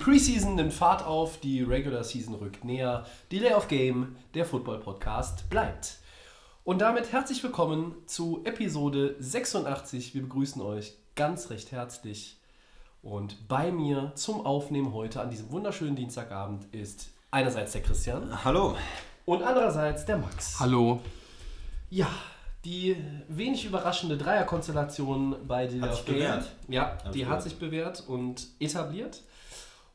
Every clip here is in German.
Preseason nimmt Fahrt auf, die Regular Season rückt näher, Delay of Game, der Football Podcast bleibt. Und damit herzlich willkommen zu Episode 86. Wir begrüßen euch ganz recht herzlich. Und bei mir zum Aufnehmen heute an diesem wunderschönen Dienstagabend ist einerseits der Christian Hallo. und andererseits der Max. Hallo. Ja, die wenig überraschende Dreierkonstellation bei Delay Hat of sich Game. bewährt. Ja, Hat die sich hat bewährt. sich bewährt und etabliert.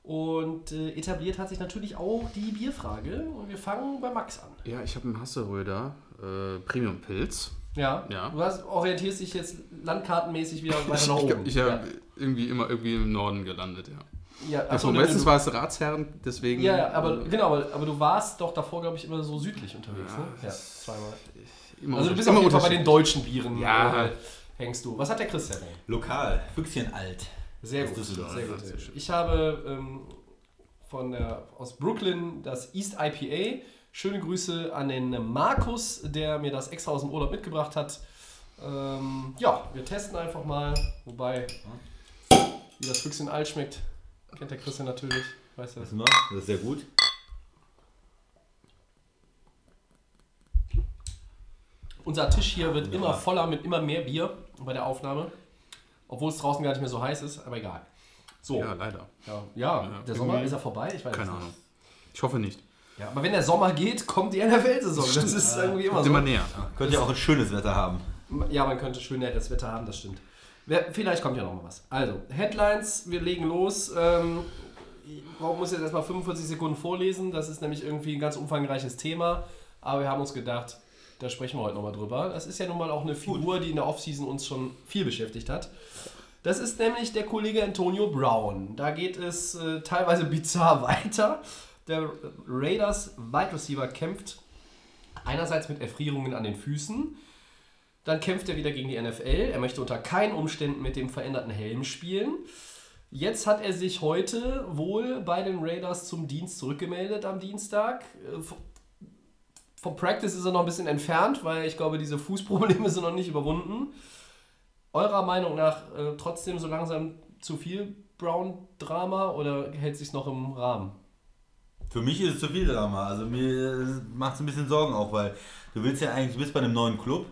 Und äh, etabliert hat sich natürlich auch die Bierfrage. Und wir fangen bei Max an. Ja, ich habe einen Hasseröder äh, Premium Pilz. Ja, Ja. du hast, orientierst dich jetzt landkartenmäßig wieder weiter Ich, nach ich, oben. ich ja. habe irgendwie immer irgendwie im Norden gelandet, ja. Ja, Also achso, meistens du, war es Ratsherren, deswegen. ja, ja, aber genau, aber, aber du warst doch davor, glaube ich, immer so südlich unterwegs, Ja, ne? Ja, das- zweimal. immer Also du bist immer auf jeden Fall bei den deutschen Bieren Ja. äh, hängst du. Was hat der Christian denn? Lokal. Füchschen alt. Sehr gut, sehr gut. Ich habe ähm, von der, aus Brooklyn das East IPA. Schöne Grüße an den Markus, der mir das extra aus dem Urlaub mitgebracht hat. Ähm, ja, wir testen einfach mal. Wobei, wie das Füchschen alt schmeckt, kennt der Christian natürlich. Weißt du das? Das ist sehr gut. Unser Tisch hier wird Wunderbar. immer voller mit immer mehr Bier bei der Aufnahme. Obwohl es draußen gar nicht mehr so heiß ist, aber egal. So, Ja, ja, leider. ja, Ja, der Sommer ist er vorbei. Ich weiß Keine es nicht. Ahnung. Ich hoffe nicht. Ja, aber wenn der Sommer geht, kommt die NFL-Saison. Das ist irgendwie immer Kommt so. immer näher. Könnt ihr auch ein schönes Wetter haben. Ja, man könnte schöneres Wetter haben, das stimmt. Vielleicht kommt ja noch mal was. Also, Headlines, wir legen los. Ähm, ich brauch- muss jetzt erstmal 45 Sekunden vorlesen. Das ist nämlich irgendwie ein ganz umfangreiches Thema. Aber wir haben uns gedacht, da sprechen wir heute nochmal drüber. Das ist ja nun mal auch eine Figur, die in der Offseason uns schon viel beschäftigt hat. Das ist nämlich der Kollege Antonio Brown. Da geht es äh, teilweise bizarr weiter. Der Raiders Wide Receiver kämpft einerseits mit Erfrierungen an den Füßen. Dann kämpft er wieder gegen die NFL. Er möchte unter keinen Umständen mit dem veränderten Helm spielen. Jetzt hat er sich heute wohl bei den Raiders zum Dienst zurückgemeldet am Dienstag. Äh, Vom Practice ist er noch ein bisschen entfernt, weil ich glaube, diese Fußprobleme sind noch nicht überwunden. Eurer Meinung nach äh, trotzdem so langsam zu viel Brown-Drama oder hält sich noch im Rahmen? Für mich ist es zu viel Drama. Also mir macht es ein bisschen Sorgen auch, weil du willst ja eigentlich, du bist bei einem neuen Club.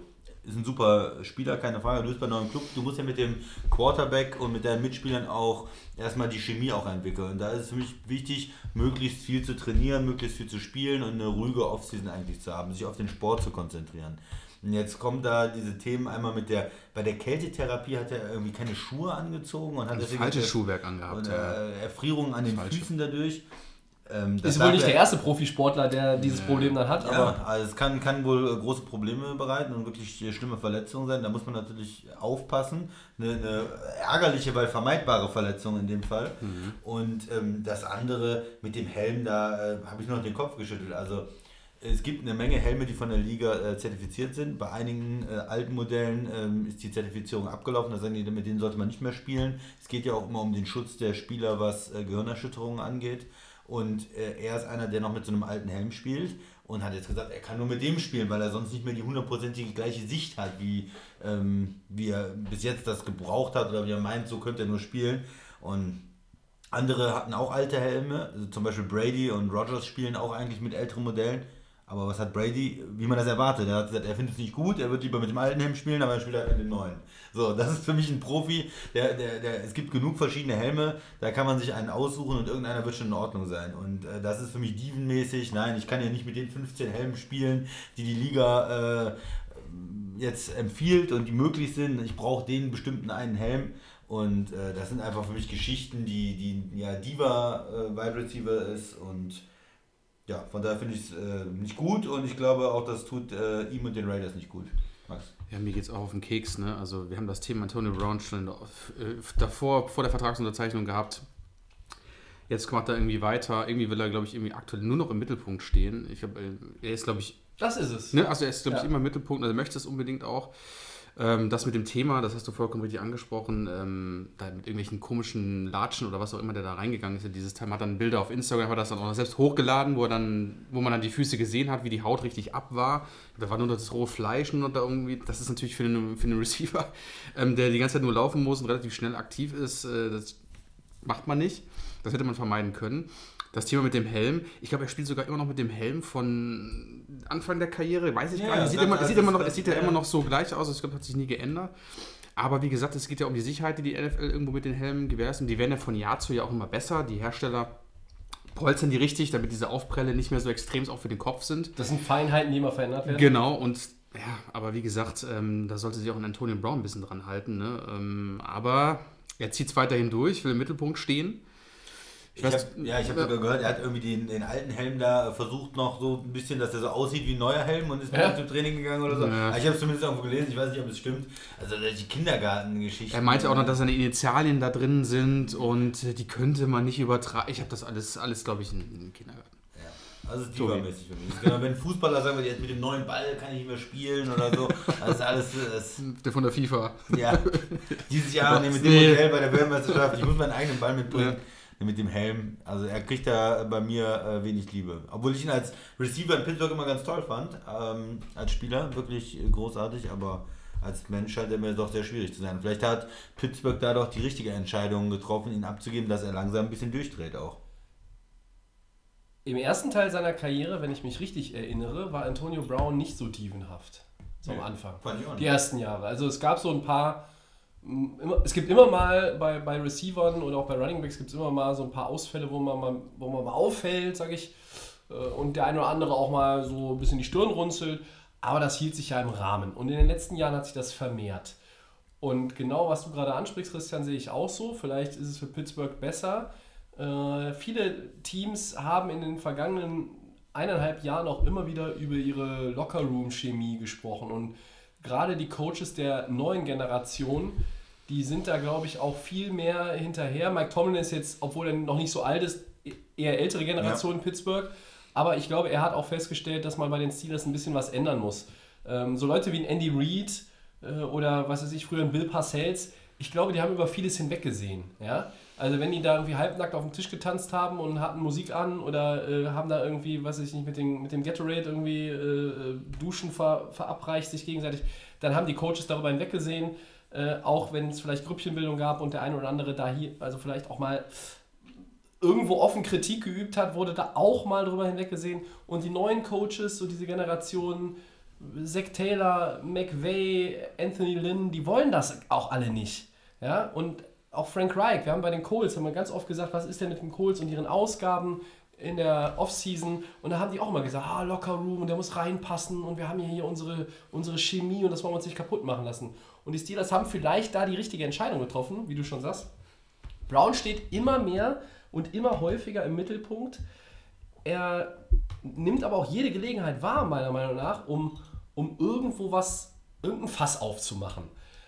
Ist ein super Spieler, keine Frage. Du bist bei einem neuen Club. Du musst ja mit dem Quarterback und mit deinen Mitspielern auch erstmal die Chemie auch entwickeln. Und da ist es für mich wichtig, möglichst viel zu trainieren, möglichst viel zu spielen und eine ruhige Offseason eigentlich zu haben, sich auf den Sport zu konzentrieren. Und jetzt kommen da diese Themen einmal mit der, bei der Kältetherapie hat er irgendwie keine Schuhe angezogen und hat Das falsche Schuhwerk angehabt. und, äh, Erfrierungen an den Falsche. Füßen dadurch. Ähm, das Ist wohl nicht er- der erste Profisportler, der dieses Problem dann hat, aber Ja, also es kann, kann wohl äh, große Probleme bereiten und wirklich schlimme Verletzungen sein. Da muss man natürlich aufpassen. Eine, eine ärgerliche, weil vermeidbare Verletzung in dem Fall. Mhm. Und ähm, das andere mit dem Helm, da äh, habe ich noch den Kopf geschüttelt. Also es gibt eine Menge Helme, die von der Liga äh, zertifiziert sind. Bei einigen äh, alten Modellen ähm, ist die Zertifizierung abgelaufen. Da sagen die, mit denen sollte man nicht mehr spielen. Es geht ja auch immer um den Schutz der Spieler, was äh, Gehirnerschütterungen angeht. Und äh, er ist einer, der noch mit so einem alten Helm spielt und hat jetzt gesagt, er kann nur mit dem spielen, weil er sonst nicht mehr die hundertprozentige gleiche Sicht hat, wie, ähm, wie er bis jetzt das gebraucht hat oder wie er meint, so könnte er nur spielen. Und andere hatten auch alte Helme, also zum Beispiel Brady und Rogers spielen auch eigentlich mit älteren Modellen. Aber was hat Brady, wie man das erwartet? Er hat gesagt, er findet es nicht gut, er wird lieber mit dem alten Helm spielen, aber er spielt halt mit dem neuen. So, das ist für mich ein Profi. Der, der, der, es gibt genug verschiedene Helme, da kann man sich einen aussuchen und irgendeiner wird schon in Ordnung sein. Und äh, das ist für mich dievenmäßig. Nein, ich kann ja nicht mit den 15 Helmen spielen, die die Liga äh, jetzt empfiehlt und die möglich sind. Ich brauche den bestimmten einen Helm. Und äh, das sind einfach für mich Geschichten, die, die ja Diva äh, Wide Receiver ist. Und ja, von daher finde ich es äh, nicht gut und ich glaube auch, das tut äh, ihm und den Raiders nicht gut. Max. Ja, mir geht's auch auf den Keks, ne? Also wir haben das Thema Antonio Brown schon äh, davor, vor der Vertragsunterzeichnung gehabt. Jetzt macht er irgendwie weiter. Irgendwie will er, glaube ich, irgendwie aktuell nur noch im Mittelpunkt stehen. Ich glaube, er ist, glaube ich, Das ist es. Ne? Also er ist, glaube ich, Ja. immer im Mittelpunkt, also er möchte es unbedingt auch. Ähm, das mit dem Thema, das hast du vollkommen richtig angesprochen, ähm, da mit irgendwelchen komischen Latschen oder was auch immer, der da reingegangen ist in dieses Thema, hat dann Bilder auf Instagram, hat das dann auch noch selbst hochgeladen, wo, er dann, wo man dann die Füße gesehen hat, wie die Haut richtig ab war. Da war nur das rohe Fleisch noch da irgendwie. Das ist natürlich für einen, für einen Receiver, ähm, der die ganze Zeit nur laufen muss und relativ schnell aktiv ist, äh, das macht man nicht. Das hätte man vermeiden können. Das Thema mit dem Helm, ich glaube, er spielt sogar immer noch mit dem Helm von Anfang der Karriere, weiß ich Ja, gar nicht. Es sieht, das- immer, das sieht, immer noch, es sieht ja immer noch so gleich aus, ich glaube, hat sich nie geändert. Aber wie gesagt, es geht ja um die Sicherheit, die die NFL irgendwo mit den Helmen gewährleistet. Und die werden ja von Jahr zu Jahr auch immer besser. Die Hersteller polstern die richtig, damit diese Aufprelle nicht mehr so extrem auch für den Kopf sind. Das sind Feinheiten, die immer verändert werden. Genau, und ja, aber wie gesagt, ähm, da sollte sich auch ein Antonio Brown ein bisschen dran halten. Ne? Ähm, aber er zieht es weiterhin durch, will im Mittelpunkt stehen. Ich weiß- hab, ja, ich habe sogar gehört, er hat irgendwie den, den alten Helm da äh, versucht noch so ein bisschen, dass der so aussieht wie ein neuer Helm und ist Ja. mit zum Training gegangen oder so. Ja. Aber Ich habe es zumindest irgendwo gelesen, ich weiß nicht, ob es stimmt. Also die Kindergartengeschichte. Er meinte auch noch, dass seine Initialien da drin sind und die könnte man nicht übertragen. Ich habe das alles, alles glaube ich, in, den Kindergarten. Ja. Also ist übermäßig für mich. Genau, wenn Fußballer sagen, wir, jetzt mit dem neuen Ball kann ich nicht mehr spielen oder so. Das ist alles. Das, Der von der FIFA. ja. Dieses Jahr nee, mit dem. Modell bei der Weltmeisterschaft. Ich muss meinen eigenen Ball mitbringen. Mit dem Helm. Also er kriegt da bei mir äh, wenig Liebe. Obwohl ich ihn als Receiver in Pittsburgh immer ganz toll fand. Ähm, als Spieler wirklich großartig, aber als Mensch scheint er mir doch sehr schwierig zu sein. Vielleicht hat Pittsburgh da doch die richtige Entscheidung getroffen, ihn abzugeben, dass er langsam ein bisschen durchdreht auch. Im ersten Teil seiner Karriere, wenn ich mich richtig erinnere, war Antonio Brown nicht so dievenhaft. So am Anfang. Die ersten Jahre. Also es gab so ein paar. Immer, es gibt immer mal bei, bei Receivern oder auch bei Running Backs gibt es immer mal so ein paar Ausfälle, wo man mal, wo man mal auffällt, sage ich. äh, Und der eine oder andere auch mal so ein bisschen die Stirn runzelt. Aber das hielt sich ja im Rahmen. Und in den letzten Jahren hat sich das vermehrt. Und genau was du gerade ansprichst, Christian, sehe ich auch so. Vielleicht ist es für Pittsburgh besser. Äh, viele Teams haben in den vergangenen eineinhalb Jahren auch immer wieder über ihre Lockerroom-Chemie gesprochen. Und gerade die Coaches der neuen Generation, die sind da, glaube ich, auch viel mehr hinterher. Mike Tomlin ist jetzt, obwohl er noch nicht so alt ist, eher ältere Generation in Pittsburgh. Aber ich glaube, er hat auch festgestellt, dass man bei den Steelers ein bisschen was ändern muss. Ähm, so Leute wie ein Andy Reid äh, oder was weiß ich, früher ein Bill Parcells, ich glaube, die haben über vieles hinweggesehen. Ja? Also wenn die da irgendwie halbnackt auf dem Tisch getanzt haben und hatten Musik an oder äh, haben da irgendwie, weiß ich nicht, mit, den, mit dem Gatorade irgendwie äh, äh, Duschen ver, verabreicht sich gegenseitig, dann haben die Coaches darüber hinweggesehen, äh, auch wenn es vielleicht Grüppchenbildung gab und der eine oder andere da hier, also vielleicht auch mal irgendwo offen Kritik geübt hat, wurde da auch mal drüber hinweggesehen. Und die neuen Coaches, so diese Generation, Zach Taylor, McVay, Anthony Lynn, die wollen das auch alle nicht. Ja, und auch Frank Reich, wir haben bei den Colts, haben wir ganz oft gesagt, was ist denn mit den Colts und ihren Ausgaben in der Offseason und da haben die auch mal gesagt, ah, Locker Room und der muss reinpassen und wir haben hier unsere, unsere Chemie und das wollen wir uns nicht kaputt machen lassen. Und die Steelers haben vielleicht da die richtige Entscheidung getroffen, wie du schon sagst. Brown steht immer mehr und immer häufiger im Mittelpunkt. Er nimmt aber auch jede Gelegenheit wahr, meiner Meinung nach, um, um irgendwo was, irgendein Fass aufzumachen.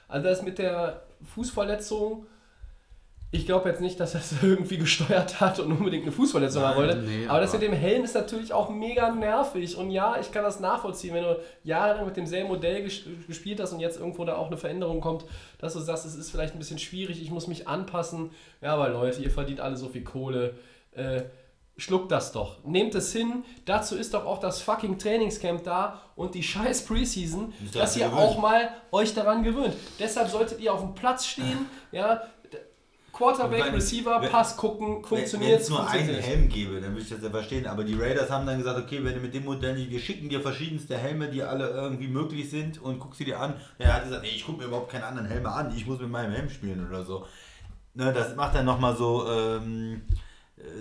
Also das mit der Fußverletzung, ich glaube jetzt nicht, dass er es irgendwie gesteuert hat und unbedingt eine Fußverletzung haben wollte. nee, aber das mit dem Helm ist natürlich auch mega nervig. Und ja, ich kann das nachvollziehen, wenn du jahrelang mit demselben Modell ges gespielt hast und jetzt irgendwo da auch eine Veränderung kommt, dass du sagst, es ist vielleicht ein bisschen schwierig, ich muss mich anpassen. Ja, aber Leute, ihr verdient alle so viel Kohle. Äh, schluckt das doch. Nehmt es hin. Dazu ist doch auch das fucking Trainingscamp da und die scheiß Preseason, Ist dass ihr gewöhnt. auch mal euch daran gewöhnt. Deshalb solltet ihr auf dem Platz stehen, ja, Quarterback, Wenn- Receiver, wenn- Pass gucken, Wenn funktioniert es nur einen funktioniert nicht. Helm gäbe, dann würde ich das ja verstehen. Aber die Raiders haben dann gesagt, okay, wenn du mit dem Modell nicht, wir schicken dir verschiedenste Helme, die alle irgendwie möglich sind und guck sie dir an. Er hat gesagt, nee, ich gucke mir überhaupt keine anderen Helme an, ich muss mit meinem Helm spielen oder so. Ne, das macht dann nochmal so, ähm,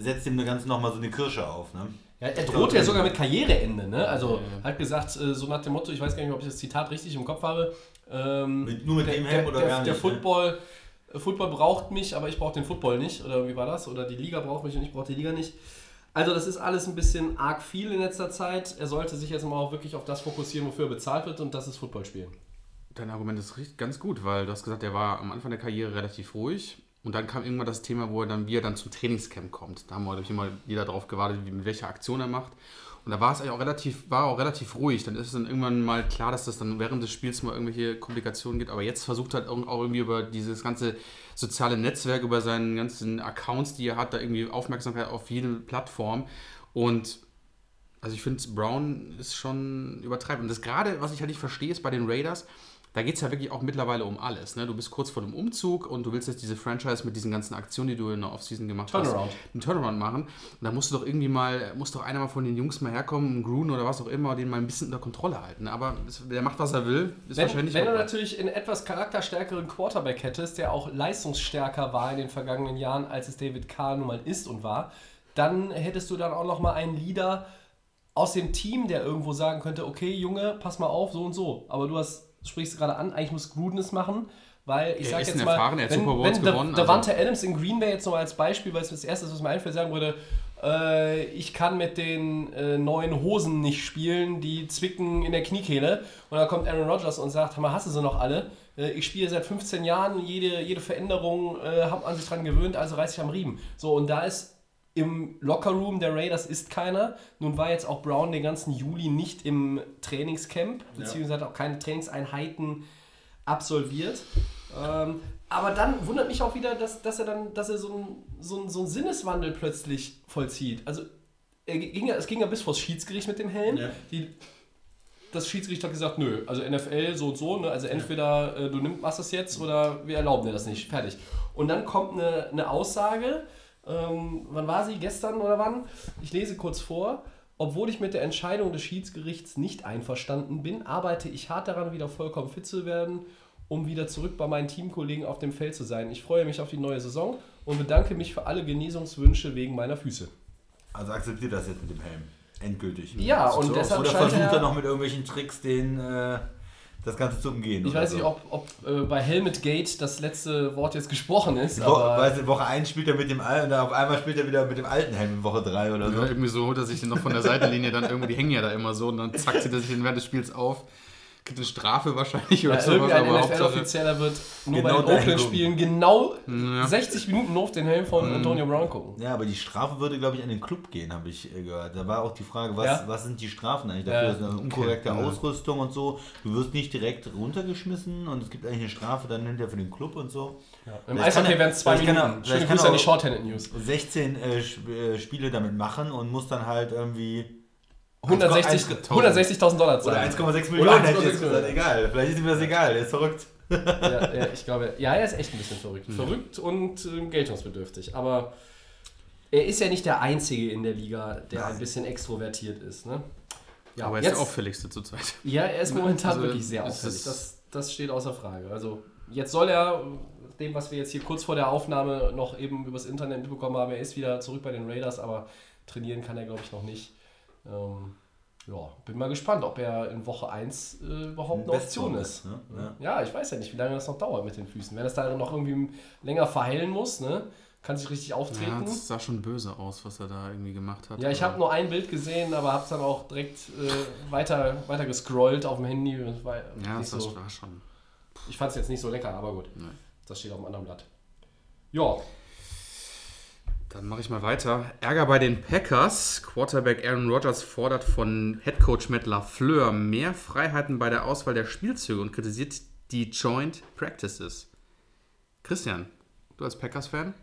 setzt dem Ganzen nochmal so eine Kirsche auf. Ne? Ja, er droht ja sogar mit Karriereende, ne? Also hat gesagt, äh, so nach dem Motto, ich weiß gar nicht, ob ich das Zitat richtig im Kopf habe. Ähm, Mit, nur mit der, dem Helm der, oder der, gar nicht? der ne? Football, äh, Football braucht mich, aber ich brauche den Football nicht. Oder wie war das? Oder die Liga braucht mich und ich brauche die Liga nicht. Also das ist alles ein bisschen arg viel in letzter Zeit. Er sollte sich jetzt mal auch wirklich auf das fokussieren, wofür er bezahlt wird und das ist Football spielen. Dein Argument ist richtig, ganz gut, weil du hast gesagt, er war am Anfang der Karriere relativ ruhig. Und dann kam irgendwann das Thema, wo er dann, wie er dann zum Trainingscamp kommt. Da haben wir, glaube ich, immer jeder darauf gewartet, wie, mit welcher Aktion er macht. Und da war es eigentlich auch relativ, war auch relativ ruhig. Dann ist es dann irgendwann mal klar, dass das dann während des Spiels mal irgendwelche Komplikationen gibt. Aber jetzt versucht halt auch irgendwie über dieses ganze soziale Netzwerk, über seinen ganzen Accounts, die er hat, da irgendwie Aufmerksamkeit auf jede Plattform. Und also ich finde, Brown ist schon übertreibt. Und das gerade, was ich halt nicht verstehe, ist bei den Raiders, da geht es ja wirklich auch mittlerweile um alles. Ne? Du bist kurz vor dem Umzug und du willst jetzt diese Franchise mit diesen ganzen Aktionen, die du in der Offseason gemacht Turnaround. hast, einen Turnaround machen. Und da musst du doch irgendwie mal, muss doch einer mal von den Jungs mal herkommen, ein Grun oder was auch immer, den mal ein bisschen unter Kontrolle halten. Aber der macht, was er will, ist Wenn, wahrscheinlich wenn du natürlich einen etwas charakterstärkeren Quarterback hättest, der auch leistungsstärker war in den vergangenen Jahren, als es David Carr nun mal ist und war, dann hättest du dann auch noch mal einen Leader aus dem Team, der irgendwo sagen könnte, okay, Junge, pass mal auf, so und so. Aber du hast, du sprichst gerade an, eigentlich muss Gruden es machen, weil ich Er sag ist jetzt mal, erfahren, er hat wenn, wenn gewonnen, Da- also- Davante Adams in Green Bay jetzt noch mal als Beispiel, weil es das erste ist, was mir einfällt, sagen würde, äh, ich kann mit den äh, neuen Hosen nicht spielen, die zwicken in der Kniekehle. Und dann kommt Aaron Rodgers und sagt, Hammer, hast du sie noch alle? Äh, ich spiele seit 15 Jahren, jede, jede Veränderung äh, hat man sich dran gewöhnt, also reiß ich am Riemen. So, und da ist im Lockerroom der Raiders ist keiner. Nun war jetzt auch Brown den ganzen Juli nicht im Trainingscamp, beziehungsweise hat auch keine Trainingseinheiten absolviert. Ähm, aber dann wundert mich auch wieder, dass, dass er dann, dass er so einen so so einen Sinneswandel plötzlich vollzieht. Also er ging ja, es ging ja bis vors Schiedsgericht mit dem Helm. Ja. Die, das Schiedsgericht hat gesagt, nö, also NFL so und so, ne? also entweder äh, du nimm, machst das jetzt oder wir erlauben dir das nicht, fertig. Und dann kommt eine, eine Aussage, ähm, wann war sie, gestern oder wann? Ich lese kurz vor. Obwohl ich mit der Entscheidung des Schiedsgerichts nicht einverstanden bin, arbeite ich hart daran, wieder vollkommen fit zu werden, um wieder zurück bei meinen Teamkollegen auf dem Feld zu sein. Ich freue mich auf die neue Saison und bedanke mich für alle Genesungswünsche wegen meiner Füße. Also akzeptiert das jetzt mit dem Helm. Endgültig. Ja, und So, deshalb Oder versucht er- er noch mit irgendwelchen Tricks den, äh, das Ganze zu umgehen. Ich weiß so. nicht, ob, ob äh, bei Helmet Gate das letzte Wort jetzt gesprochen ist, Wo, aber weißt du, Woche 1 spielt er mit dem alten auf einmal spielt er wieder mit dem alten Helm in Woche 3 oder so. Ja, irgendwie so holt er sich den noch von der Seitenlinie dann irgendwo, die hängen ja da immer so und dann zack, zieht er sich den während des Spiels auf. Kriegt eine Strafe wahrscheinlich oder ja, sowas, irgendein. NFL-Offizieller wird nur Genau bei den Oakland-Spielen genau Ja. 60 Minuten nur auf den Helm von Antonio Brown gucken. Ja, aber die Strafe würde, glaube ich, an den Club gehen, habe ich äh, gehört. Da war auch die Frage, was, Ja. was sind die Strafen eigentlich dafür? Ja. Das ist eine unkorrekte Okay. Ausrüstung und so. Du wirst nicht direkt runtergeschmissen und es gibt eigentlich eine Strafe dann hinterher für den Club und so. Im Eishockey er- wären es zwei vielleicht kann er- Minuten. Schöne kann Grüße an die Shorthanded News. 16 äh, äh, Spiele damit machen und muss dann halt irgendwie 160 1,1 160.000 Dollar oder zahlen. 1,6 Oder Millionen hätte ich 1,6 jetzt gesagt. Egal, vielleicht ist ihm das egal, der ist verrückt. ja, ja, ich glaube, ja, er ist echt ein bisschen verrückt. Verrückt und ähm, geltungsbedürftig. Aber er ist ja nicht der Einzige in der Liga, der ein bisschen extrovertiert ist. Ne? Ja, aber er ist der auffälligste zurzeit. Ja, er ist momentan Also, wirklich sehr auffällig. Das, das steht außer Frage. Also jetzt soll er, dem, was wir jetzt hier kurz vor der Aufnahme noch eben übers Internet mitbekommen haben, er ist wieder zurück bei den Raiders, aber trainieren kann er, glaube ich, noch nicht. Ähm, ja, bin mal gespannt, ob er in Woche 1 äh, überhaupt eine Option ist. Ne? Ja. Ja, ich weiß ja nicht, wie lange das noch dauert mit den Füßen. Wenn das da noch irgendwie länger verheilen muss, ne, kann sich richtig Ja, auftreten. das sah schon böse aus, was er da irgendwie gemacht hat. Ja, ich habe nur ein Bild gesehen, aber habe es dann auch direkt äh, weiter, weiter gescrollt auf dem Handy. War Ja, das so, war schon. ich fand es jetzt nicht so lecker, aber gut. Nein. Das steht auf dem anderen Blatt. Ja, Dann mache ich mal weiter. Ärger bei den Packers. Quarterback Aaron Rodgers fordert von Headcoach Matt LaFleur mehr Freiheiten bei der Auswahl der Spielzüge und kritisiert die Joint Practices. Christian, du als Packers-Fan?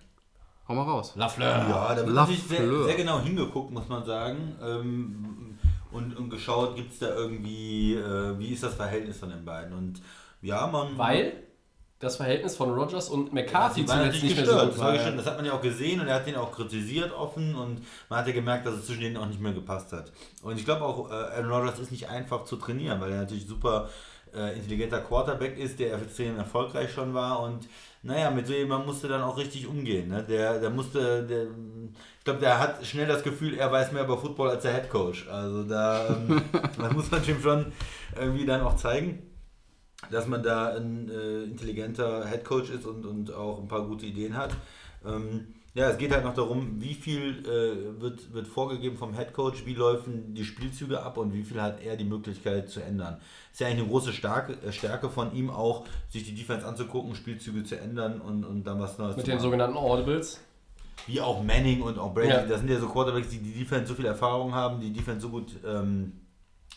Hau mal raus. Lafleur. Ja, da wird La natürlich sehr, sehr genau hingeguckt, muss man sagen. Ähm, und, und geschaut, gibt es da irgendwie, äh, wie ist das Verhältnis von den beiden? Und ja, man. Weil das Verhältnis von Rogers und McCarthy waren zuletzt natürlich nicht mehr so gestört. gut Das, war gestört. das hat man ja auch gesehen und er hat den auch kritisiert offen und man hat ja gemerkt, dass es zwischen denen auch nicht mehr gepasst hat. Und ich glaube auch, äh, Aaron Rodgers ist nicht einfach zu trainieren, weil er natürlich super äh, intelligenter Quarterback ist, der extrem erfolgreich schon war und naja, mit so jemandem musste dann auch richtig umgehen. Ne? Der, der musste, der, ich glaube, der hat schnell das Gefühl, er weiß mehr über Football als der Head Coach. Also da ähm, das muss man ihm schon irgendwie dann auch zeigen dass man da ein äh, intelligenter Headcoach ist und, und auch ein paar gute Ideen hat. Ähm, Ja, es geht halt noch darum, wie viel äh, wird, wird vorgegeben vom Headcoach, wie laufen die Spielzüge ab und wie viel hat er die Möglichkeit zu ändern. Ist ja eigentlich eine große Starke, äh, Stärke von ihm auch, sich die Defense anzugucken, Spielzüge zu ändern und, und dann was Neues Mit zu den machen. sogenannten Audibles. Wie auch Manning und auch Brady, Ja. das sind ja so Quarterbacks, die die Defense so viel Erfahrung haben, die Defense so gut ähm,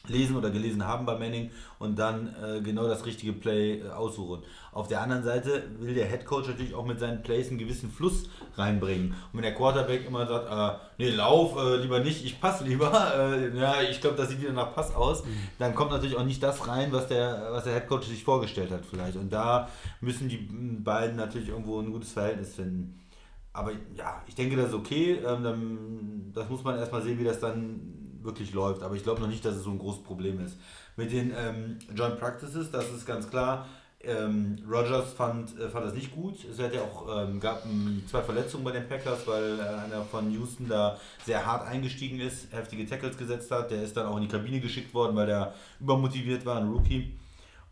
lesen oder gelesen haben bei Manning und dann äh, genau das richtige Play äh, aussuchen. Auf der anderen Seite will der Head Coach natürlich auch mit seinen Plays einen gewissen Fluss reinbringen. Und wenn der Quarterback immer sagt, äh, nee, lauf äh, lieber nicht, ich passe lieber, äh, ja, ich glaube, das sieht wieder nach Pass aus, dann kommt natürlich auch nicht das rein, was der, was der Head Coach sich vorgestellt hat vielleicht. Und da müssen die beiden natürlich irgendwo ein gutes Verhältnis finden. Aber ja, ich denke, das ist okay. Ähm, das muss man erstmal sehen, wie das dann wirklich läuft. Aber ich glaube noch nicht, dass es so ein großes Problem ist. Mit den ähm, Joint Practices, das ist ganz klar. Ähm, Rogers fand, äh, fand das nicht gut. Es hat ja auch, ähm, gab ähm, zwei Verletzungen bei den Packers, weil äh, einer von Houston da sehr hart eingestiegen ist, heftige Tackles gesetzt hat. Der ist dann auch in die Kabine geschickt worden, weil der übermotiviert war, ein Rookie.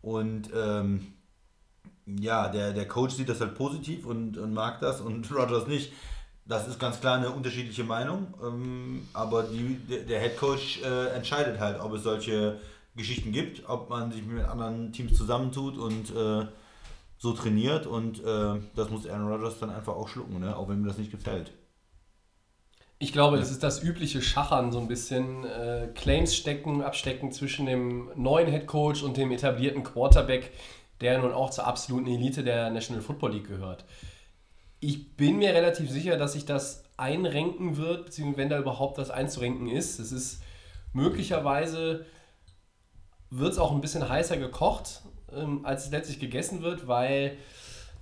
Und ähm, ja, der, der Coach sieht das halt positiv und, und mag das und Rogers nicht. Das ist ganz klar eine unterschiedliche Meinung, ähm, aber die, der, Head Coach äh, entscheidet halt, ob es solche Geschichten gibt, ob man sich mit anderen Teams zusammentut und äh, so trainiert und äh, das muss Aaron Rodgers dann einfach auch schlucken, ne? auch wenn mir das nicht gefällt. Ich glaube, das ist das übliche Schachern, so ein bisschen äh, Claims stecken, abstecken zwischen dem neuen Head Coach und dem etablierten Quarterback, der nun auch zur absoluten Elite der National Football League gehört. Ich bin mir relativ sicher, dass sich das einrenken wird, beziehungsweise wenn da überhaupt was einzurenken ist. Es ist möglicherweise wird es auch ein bisschen heißer gekocht, ähm, als es letztlich gegessen wird, weil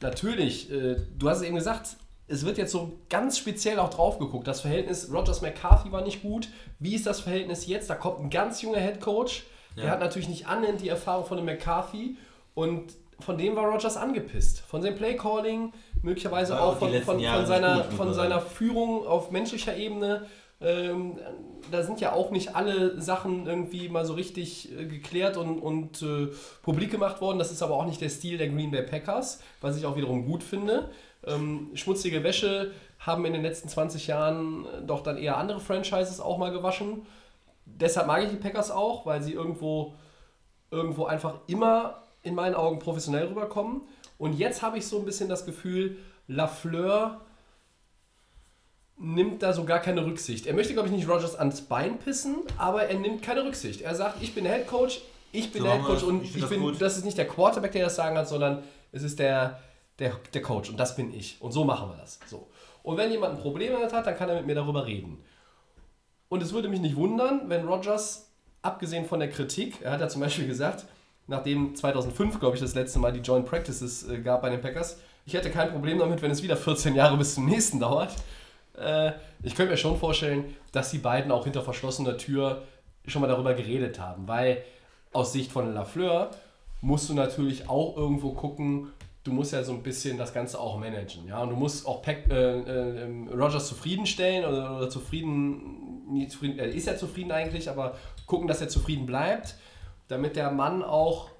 natürlich, äh, du hast es eben gesagt, es wird jetzt so ganz speziell auch drauf geguckt. Das Verhältnis Rogers McCarthy war nicht gut. Wie ist das Verhältnis jetzt? Da kommt ein ganz junger Head Coach. Der Ja. hat natürlich nicht annähernd die Erfahrung von dem McCarthy und von dem war Rogers angepisst. Von seinem Playcalling, möglicherweise War auch von, von, von, seiner, von seiner Führung auf menschlicher Ebene. Ähm, da sind ja auch nicht alle Sachen irgendwie mal so richtig äh, geklärt und, und äh, publik gemacht worden. Das ist aber auch nicht der Stil der Green Bay Packers, was ich auch wiederum gut finde. Ähm, schmutzige Wäsche haben in den letzten 20 Jahren äh, doch dann eher andere Franchises auch mal gewaschen. Deshalb mag ich die Packers auch, weil sie irgendwo, irgendwo einfach immer in meinen Augen professionell rüberkommen. Und jetzt habe ich so ein bisschen das Gefühl, Lafleur nimmt da so gar keine Rücksicht. Er möchte, glaube ich, nicht Rogers ans Bein pissen, aber er nimmt keine Rücksicht. Er sagt, ich bin der Head Coach, ich bin So der Head Coach und Ich ich, das bin, gut. das ist nicht der Quarterback, der das sagen hat, sondern es ist der, der, der Coach und das bin ich. Und so machen wir das. So. Und wenn jemand ein Problem damit hat, dann kann er mit mir darüber reden. Und es würde mich nicht wundern, wenn Rogers, abgesehen von der Kritik, er hat ja zum Beispiel gesagt, nachdem 2005, glaube ich, das letzte Mal die Joint Practices äh, gab bei den Packers, ich hätte kein Problem damit, wenn es wieder 14 Jahre bis zum nächsten dauert. Äh, ich könnte mir schon vorstellen, dass die beiden auch hinter verschlossener Tür schon mal darüber geredet haben, weil aus Sicht von Lafleur musst du natürlich auch irgendwo gucken, du musst ja so ein bisschen das Ganze auch managen, ja, und du musst auch Pack, äh, äh, ähm, Rogers zufriedenstellen oder, oder zufrieden, nie zufrieden, er ist ja zufrieden eigentlich, aber gucken, dass er zufrieden bleibt, damit der Mann auch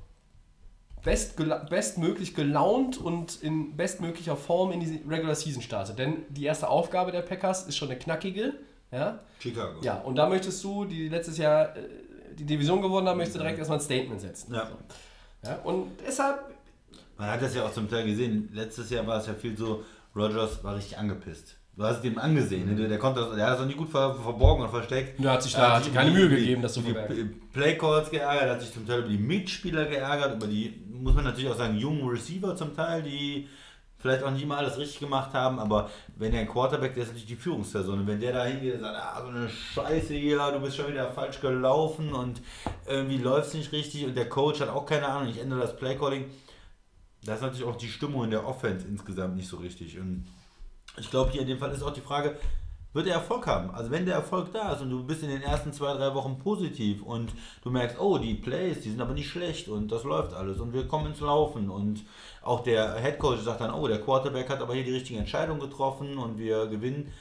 best, bestmöglich gelaunt und in bestmöglicher Form in die Regular Season startet. Denn die erste Aufgabe der Packers ist schon eine knackige. Ja, Chicago. ja und da möchtest du, die letztes Jahr äh, die Division gewonnen haben, möchtest du direkt erstmal ein Statement setzen. Ja. Ja, und deshalb, Man hat das ja auch zum Teil gesehen. Letztes Jahr war es ja viel so, Rogers war richtig angepisst. Du hast es dem angesehen. Ne? Der, konnte das, der hat das auch nicht gut ver, verborgen und versteckt. Der hat sich Er da- hat sich keine Mühe die- gegeben, das zu verbergen. die Playcalls geärgert, hat sich zum Teil über die Mitspieler geärgert, über die, muss man natürlich auch sagen, jungen Receiver zum Teil, die vielleicht auch nicht immer alles richtig gemacht haben, aber wenn der ein Quarterback, der ist natürlich die Führungsperson und wenn der da hingeht und sagt, ah, so eine Scheiße hier, du bist schon wieder falsch gelaufen und irgendwie läuft es nicht richtig und der Coach hat auch keine Ahnung, ich ändere das Playcalling, da ist natürlich auch die Stimmung in der Offense insgesamt nicht so richtig und ich glaube, hier in dem Fall ist auch die Frage, wird er Erfolg haben? Also wenn der Erfolg da ist und du bist in den ersten zwei, drei Wochen positiv und du merkst, oh, die Plays, die sind aber nicht schlecht und das läuft alles und wir kommen ins Laufen und auch der Head Coach sagt dann, oh, der Quarterback hat aber hier die richtige Entscheidung getroffen und wir gewinnen.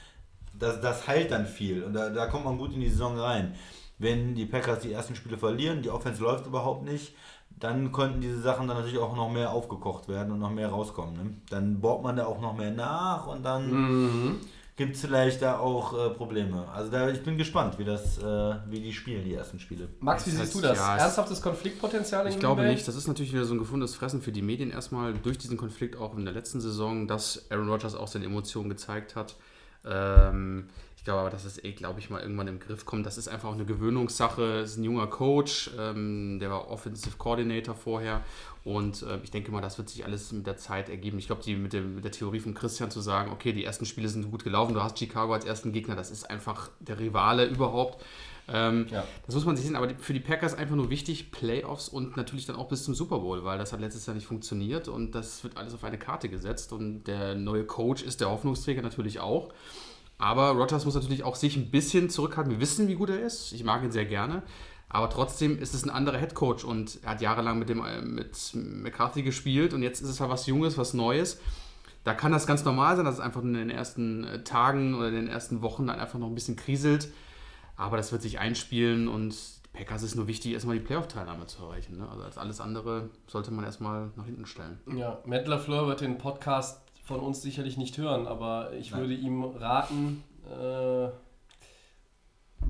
Das, das heilt dann viel und da, da kommt man gut in die Saison rein. Wenn die Packers die ersten Spiele verlieren, die Offense läuft überhaupt nicht, dann konnten diese Sachen dann natürlich auch noch mehr aufgekocht werden und noch mehr rauskommen. Ne? Dann bohrt man da auch noch mehr nach und dann Mhm. gibt es vielleicht da auch äh, Probleme. Also da, ich bin gespannt, wie das, äh, wie die spielen, die ersten Spiele. Max, wie Das siehst du heißt, das? ja, es- Ernsthaftes Konfliktpotenzial in Ich glaube nicht. Das ist natürlich wieder so ein gefundenes Fressen für die Medien erstmal durch diesen Konflikt auch in der letzten Saison, dass Aaron Rodgers auch seine Emotionen gezeigt hat. Ähm, ich glaube aber, dass es eh, glaube ich, mal irgendwann im Griff kommt. Das ist einfach auch eine Gewöhnungssache. Es ist ein junger Coach, ähm, der war Offensive Coordinator vorher. Und äh, ich denke mal, das wird sich alles mit der Zeit ergeben. Ich glaube, die mit, dem, mit der Theorie von Christian zu sagen, okay, die ersten Spiele sind gut gelaufen, du hast Chicago als ersten Gegner, das ist einfach der Rivale überhaupt. Ähm, Ja. Das muss man sich sehen, aber für die Packers einfach nur wichtig, Playoffs und natürlich dann auch bis zum Super Bowl, weil das hat letztes Jahr nicht funktioniert und das wird alles auf eine Karte gesetzt und der neue Coach ist der Hoffnungsträger natürlich auch. Aber Rodgers muss natürlich auch sich ein bisschen zurückhalten. Wir wissen, wie gut er ist. Ich mag ihn sehr gerne. Aber trotzdem ist es ein anderer Headcoach und er hat jahrelang mit, dem, äh, mit McCarthy gespielt und jetzt ist es halt was Junges, was Neues. Da kann das ganz normal sein, dass es einfach in den ersten äh, Tagen oder in den ersten Wochen dann einfach noch ein bisschen kriselt. Aber das wird sich einspielen und Packers ist nur wichtig, erstmal die Playoff-Teilnahme zu erreichen. Ne? Also als alles andere sollte man erstmal nach hinten stellen. Ja, Matt LaFleur wird den Podcast von uns sicherlich nicht hören, aber ich würde ihm raten, äh,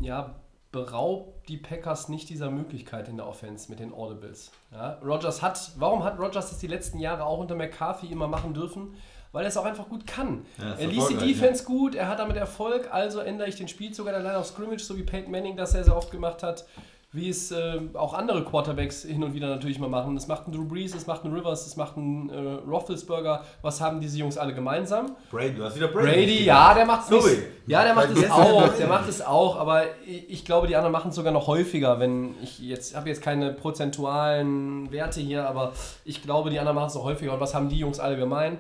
ja, beraubt die Packers nicht dieser Möglichkeit in der Offense mit den Audibles. Ja, Rogers hat, warum hat Rogers das die letzten Jahre auch unter McCarthy immer machen dürfen? Weil er es auch einfach gut kann. Ja, er liest die Defense gut, er hat damit Erfolg, also ändere ich den Spielzug an der Line of Scrimmage, so wie Peyton Manning das sehr, sehr oft gemacht hat, wie es äh, auch andere Quarterbacks hin und wieder natürlich mal machen. Das macht ein Drew Brees, das macht ein Rivers, das macht ein äh, Roethlisberger. Was haben diese Jungs alle gemeinsam? Brady, du hast wieder Brady. Brady, ja, der macht es. Ja, der macht es auch, der macht es auch, aber ich, ich glaube, die anderen machen es sogar noch häufiger, wenn ich jetzt habe jetzt keine prozentualen Werte hier, aber ich glaube, die anderen machen es noch häufiger. Und was haben die Jungs alle gemein?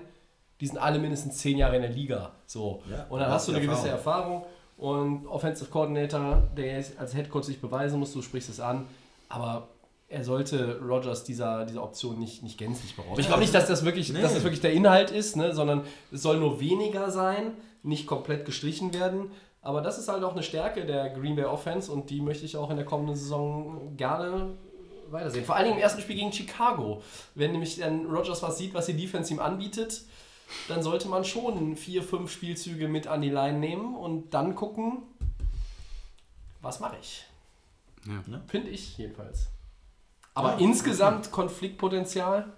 Die sind alle mindestens zehn Jahre in der Liga. So. Ja, und dann hast du eine gewisse Erfahrung und Offensive Coordinator, der als Head Coach sich beweisen muss, du sprichst es an, aber er sollte Rogers dieser, dieser Option nicht, nicht gänzlich berauben. Ich glaube nicht, dass das wirklich, Nee. dass das wirklich der Inhalt ist, ne, sondern es soll nur weniger sein, nicht komplett gestrichen werden. Aber das ist halt auch eine Stärke der Green Bay Offense und die möchte ich auch in der kommenden Saison gerne weitersehen. Vor allen Dingen im ersten Spiel gegen Chicago. Wenn nämlich dann Rogers was sieht, was die Defense ihm anbietet, dann sollte man schon vier, fünf Spielzüge mit an die Line nehmen und dann gucken, was mache ich. Ja. Finde ich jedenfalls. Aber Ja, insgesamt Konfliktpotenzial?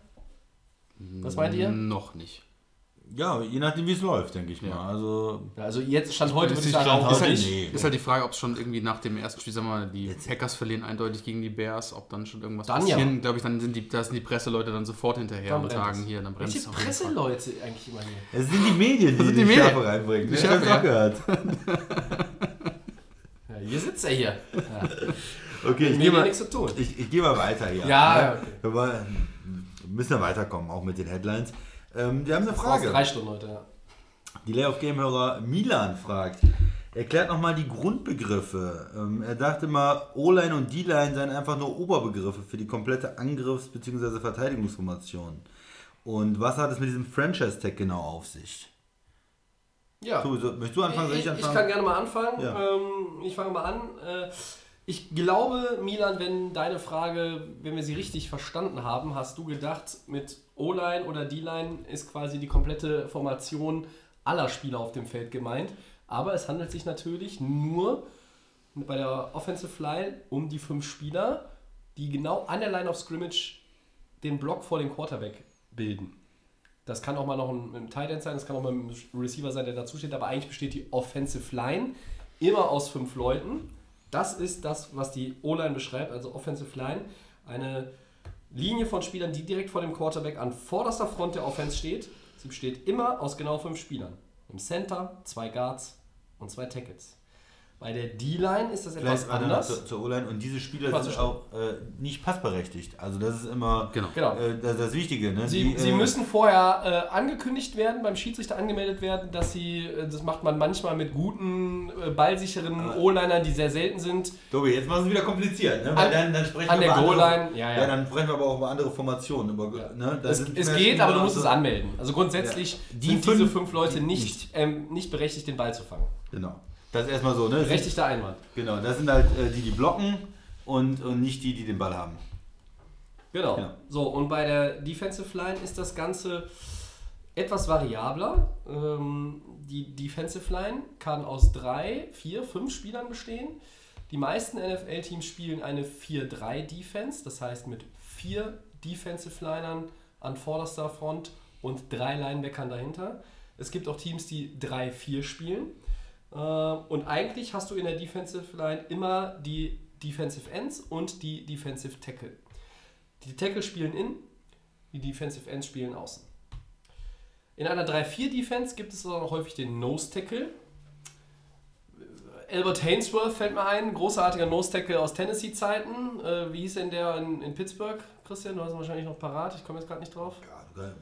Was meint ihr? Noch nicht. Ja, je nachdem, wie es läuft, denke ich mal. Ja. Also, Ja, also jetzt stand heute, würde ich ist sagen, Stand Ist halt, nicht. nee. ist halt die Frage, ob es schon irgendwie nach dem ersten Spiel, sagen wir mal, die Packers verlieren eindeutig gegen die Bears, ob dann schon irgendwas Dann ja. passieren. Glaube ich, dann sind die, da sind die Presseleute dann sofort hinterher Dann und sagen hier, dann brennt Welche. Presseleute eigentlich immer hier? es sind die Medien, die sind die, die Schärfe Medien. reinbringen. Die Ich Schärfe, ja. auch gehört. Ja, hier sitzt er hier. Ja. Okay, ich gehe mal, nichts zu tun. ich, ich geh mal weiter hier. Ja, okay. Wir müssen ja weiterkommen, auch mit den Headlines. Ähm, wir haben eine Frage. drei Stunden heute, ja. Die Layoff Game Hörer Milan fragt, erklärt nochmal die Grundbegriffe. Ähm, er dachte mal, O-Line und D-Line seien einfach nur Oberbegriffe für die komplette Angriffs- bzw. Verteidigungsformation. Und was hat es mit diesem Franchise-Tag genau auf sich? Ja. Du, so, möchtest du anfangen? Soll ich Ich, anfangen? ich kann gerne mal anfangen. Ja. Ähm, ich fange mal an. Äh, ich glaube, Milan, wenn deine Frage, wenn wir sie richtig verstanden haben, hast du gedacht, mit O-Line oder D-Line ist quasi die komplette Formation aller Spieler auf dem Feld gemeint. Aber es handelt sich natürlich nur bei der Offensive Line um die fünf Spieler, die genau an der Line of Scrimmage den Block vor dem Quarterback bilden. Das kann auch mal noch ein, ein Tight End sein, das kann auch mal ein Receiver sein, der dazu steht, aber eigentlich besteht die Offensive Line immer aus fünf Leuten. Das ist das, was die O-Line beschreibt, also Offensive Line. Eine Linie von Spielern, die direkt vor dem Quarterback an vorderster Front der Offense steht. Sie besteht immer aus genau fünf Spielern. Im Center, zwei Guards und zwei Tackles. Bei der D-Line ist das etwas Vielleicht anders. zur, zur O-Line. Und diese Spieler sind auch äh, nicht passberechtigt. Also das ist immer Genau. Genau. äh, das, das Wichtige. Ne? Sie, Die, sie äh, müssen vorher äh, angekündigt werden, beim Schiedsrichter angemeldet werden, dass sie, äh, das macht man manchmal mit guten, äh, ballsicheren O-Linern, die sehr selten sind. Tobi, jetzt machen wir es wieder kompliziert. Ne? Weil An- dann, dann sprechen an wir der über andere- Goal-Line, ja, ja. dann sprechen wir aber auch über andere Formationen. Über, ne? Da Es, sind es geht, Spieler aber du musst es anmelden. Also grundsätzlich Die sind fünf- diese fünf Leute die nicht, nicht. Ähm, nicht berechtigt, den Ball zu fangen. Genau. Das ist erstmal so. Ne? Sind, Berechtigter Einwand. genau, das sind halt äh, die, die blocken und, und nicht die, die den Ball haben. Genau. Ja. So, und bei der Defensive Line ist das Ganze etwas variabler. Ähm, die Defensive Line kann aus drei, vier, fünf Spielern bestehen. Die meisten NFL-Teams spielen eine 4-3-Defense, das heißt mit vier Defensive Linern an vorderster Front und drei Linebackern dahinter. Es gibt auch Teams, die 3-4 spielen. Äh, Und eigentlich hast du in der Defensive Line immer die Defensive Ends und die Defensive Tackle. Die Tackle spielen in, die Defensive Ends spielen außen. In einer 3-4-Defense gibt es auch häufig den Nose Tackle. Albert Hainsworth fällt mir ein, großartiger Nose Tackle aus Tennessee-Zeiten. Äh, wie hieß denn der in, in Pittsburgh? Christian, du hast ihn wahrscheinlich noch parat, ich komme jetzt gerade nicht drauf. Ja,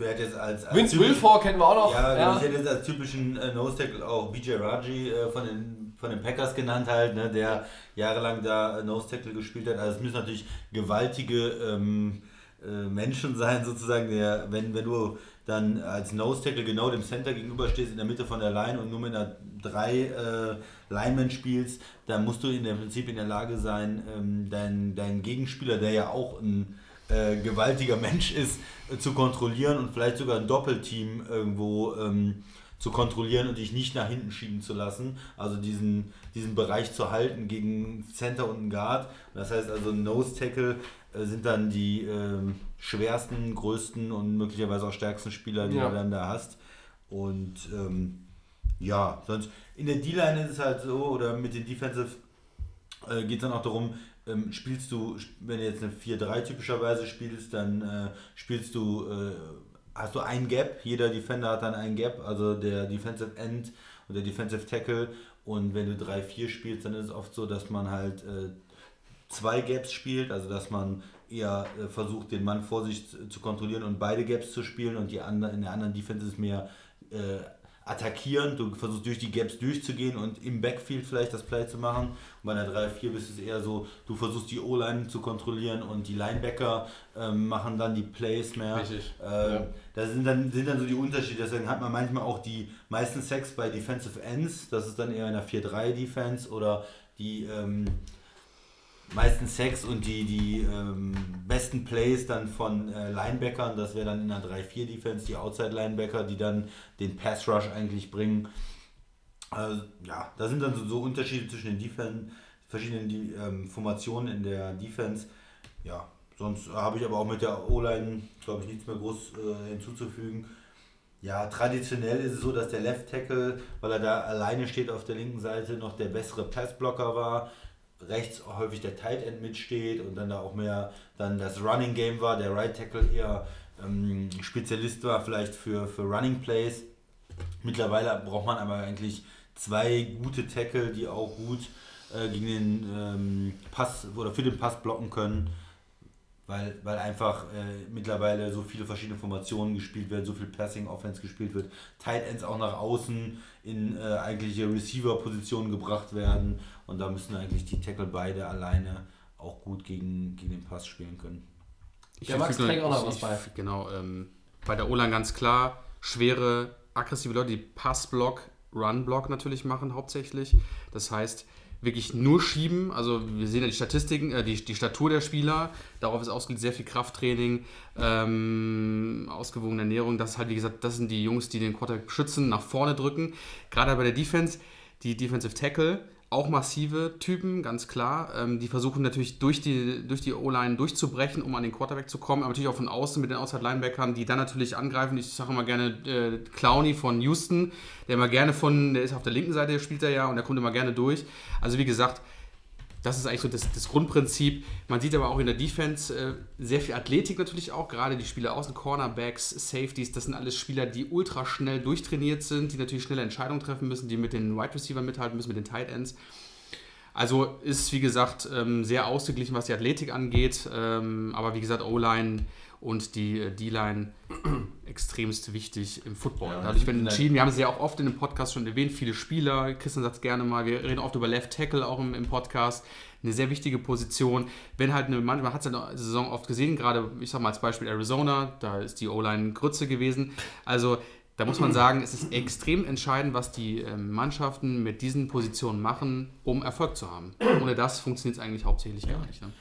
werde jetzt als. als Vince Wilfork kennen wir auch noch. Ja, Ja. ich hätte jetzt als typischen äh, Nose Tackle auch BJ Raji äh, von, den, von den Packers genannt halt, ne, der jahrelang da äh, Nose Tackle gespielt hat. Also es müssen natürlich gewaltige ähm, äh, Menschen sein sozusagen, der, wenn, wenn du dann als Nose Tackle genau dem Center gegenüber stehst in der Mitte von der Line und nur mit einer drei äh, Linemen spielst, dann musst du in der Prinzip in der Lage sein, ähm, deinen dein Gegenspieler, der ja auch ein äh, gewaltiger Mensch ist, äh, zu kontrollieren und vielleicht sogar ein Doppelteam irgendwo ähm, zu kontrollieren und dich nicht nach hinten schieben zu lassen. Also diesen, diesen Bereich zu halten gegen Center und einen Guard. Das heißt also Nose Tackle äh, sind dann die ähm, schwersten, größten und möglicherweise auch stärksten Spieler, die Ja. du dann da hast. Und ähm, ja, sonst in der D-Line ist es halt so, oder mit den Defensive äh, geht es dann auch darum, ähm, spielst du, wenn du jetzt eine 4-3 typischerweise spielst, dann äh, spielst du, äh, hast du ein Gap, jeder Defender hat dann ein Gap, also der Defensive End und der Defensive Tackle. Und wenn du 3-4 spielst, dann ist es oft so, dass man halt äh, zwei Gaps spielt, also dass man eher äh, versucht, den Mann vor sich zu, kontrollieren und beide Gaps zu spielen und die andere, in der anderen Defense ist mehr äh, attackieren. Du versuchst durch die Gaps durchzugehen und im Backfield vielleicht das Play zu machen. Und bei einer 3-4 bist es eher so, du versuchst die O-Line zu kontrollieren und die Linebacker ähm, machen dann die Plays mehr. Richtig. Äh, Ja. Da sind dann, sind dann so die Unterschiede. Deswegen hat man manchmal auch die meisten Sacks bei Defensive Ends. Das ist dann eher in der 4-3-Defense oder die ähm, meisten Sacks und die, die ähm, besten Plays dann von äh, Linebackern. Das wäre dann in der 3-4-Defense die Outside-Linebacker, die dann den Pass-Rush eigentlich bringen. Also, ja, da sind dann so, so Unterschiede zwischen den Defen verschiedenen die, ähm, Formationen in der Defense. Ja, sonst habe ich aber auch mit der O-Line, glaube ich, nichts mehr groß äh, hinzuzufügen. Ja, traditionell ist es so, dass der Left Tackle, weil er da alleine steht auf der linken Seite, noch der bessere Passblocker war. Rechts häufig der Tight End mitsteht und dann da auch mehr dann das Running Game war. Der Right Tackle eher ähm, Spezialist war, vielleicht für, für Running Plays. Mittlerweile braucht man aber eigentlich zwei gute Tackle, die auch gut äh, gegen den ähm, Pass oder für den Pass blocken können, weil, weil einfach äh, mittlerweile so viele verschiedene Formationen gespielt werden, so viel Passing Offense gespielt wird, Tight Ends auch nach außen in äh, eigentliche Receiver-Positionen gebracht werden und da müssen eigentlich die Tackle beide alleine auch gut gegen, gegen den Pass spielen können. Ich Der Max trägt auch noch was bei. Genau, ähm, bei der O-Line ganz klar, schwere, aggressive Leute, die Passblock, Runblock natürlich machen hauptsächlich. Das heißt, wirklich nur schieben. Also wir sehen ja die Statistiken, äh, die, die Statur der Spieler. Darauf ist ausgelegt sehr viel Krafttraining, ähm, ausgewogene Ernährung. Das ist halt, wie gesagt, das sind die Jungs, die den Quarterback beschützen, nach vorne drücken. Gerade bei der Defense, die Defensive Tackle, auch massive Typen, ganz klar. Ähm, die versuchen natürlich durch die, durch die O-Line durchzubrechen, um an den Quarterback zu kommen. Aber natürlich auch von außen mit den Outside-Linebackern, die dann natürlich angreifen. Ich sage immer gerne äh, Clowney von Houston, der immer gerne von, der ist auf der linken Seite, der spielt er ja und der kommt immer gerne durch. Also wie gesagt, das ist eigentlich so das, das Grundprinzip. Man sieht aber auch in der Defense äh, sehr viel Athletik natürlich auch, gerade die Spieler außen, Cornerbacks, Safeties, das sind alles Spieler, die ultra schnell durchtrainiert sind, die natürlich schnelle Entscheidungen treffen müssen, die mit den Wide Receiver mithalten müssen, mit den Tight Ends. Also ist, wie gesagt, ähm, sehr ausgeglichen, was die Athletik angeht. Ähm, aber wie gesagt, O-Line und die äh, D-Line extremst wichtig im Football. Ja, Dadurch werden entschieden, wir haben es ja auch oft in dem Podcast schon erwähnt, viele Spieler, Christian sagt es gerne mal, wir reden oft über Left Tackle auch im, im Podcast, eine sehr wichtige Position. Wenn halt eine, manchmal hat es ja in der Saison oft gesehen, gerade, ich sag mal als Beispiel Arizona, da ist die O-Line Grütze gewesen. Also da muss man sagen, es ist extrem entscheidend, was die ähm, Mannschaften mit diesen Positionen machen, um Erfolg zu haben. Ohne das funktioniert es eigentlich hauptsächlich gar nicht. Ne?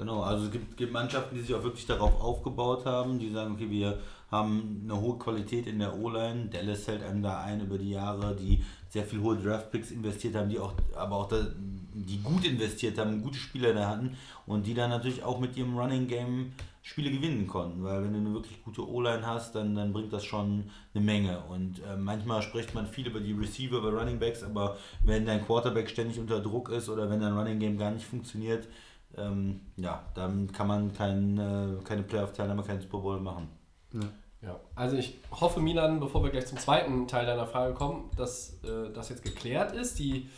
Genau, also es gibt, gibt Mannschaften, die sich auch wirklich darauf aufgebaut haben, die sagen, okay, wir haben eine hohe Qualität in der O-Line. Dallas fällt einem da ein über die Jahre, die sehr viel hohe Draftpicks investiert haben, die auch, aber auch da, die gut investiert haben, gute Spieler da hatten und die dann natürlich auch mit ihrem Running Game Spiele gewinnen konnten, weil wenn du eine wirklich gute O-Line hast, dann, dann bringt das schon eine Menge. Und äh, manchmal spricht man viel über die Receiver, über Running Backs, aber wenn dein Quarterback ständig unter Druck ist oder wenn dein Running Game gar nicht funktioniert, ähm, ja, dann kann man kein, äh, keine Playoff-Teilnahme, keinen Super Bowl machen. Ja, also ich hoffe, Milan, bevor wir gleich zum zweiten Teil deiner Frage kommen, dass äh, das jetzt geklärt ist. Die,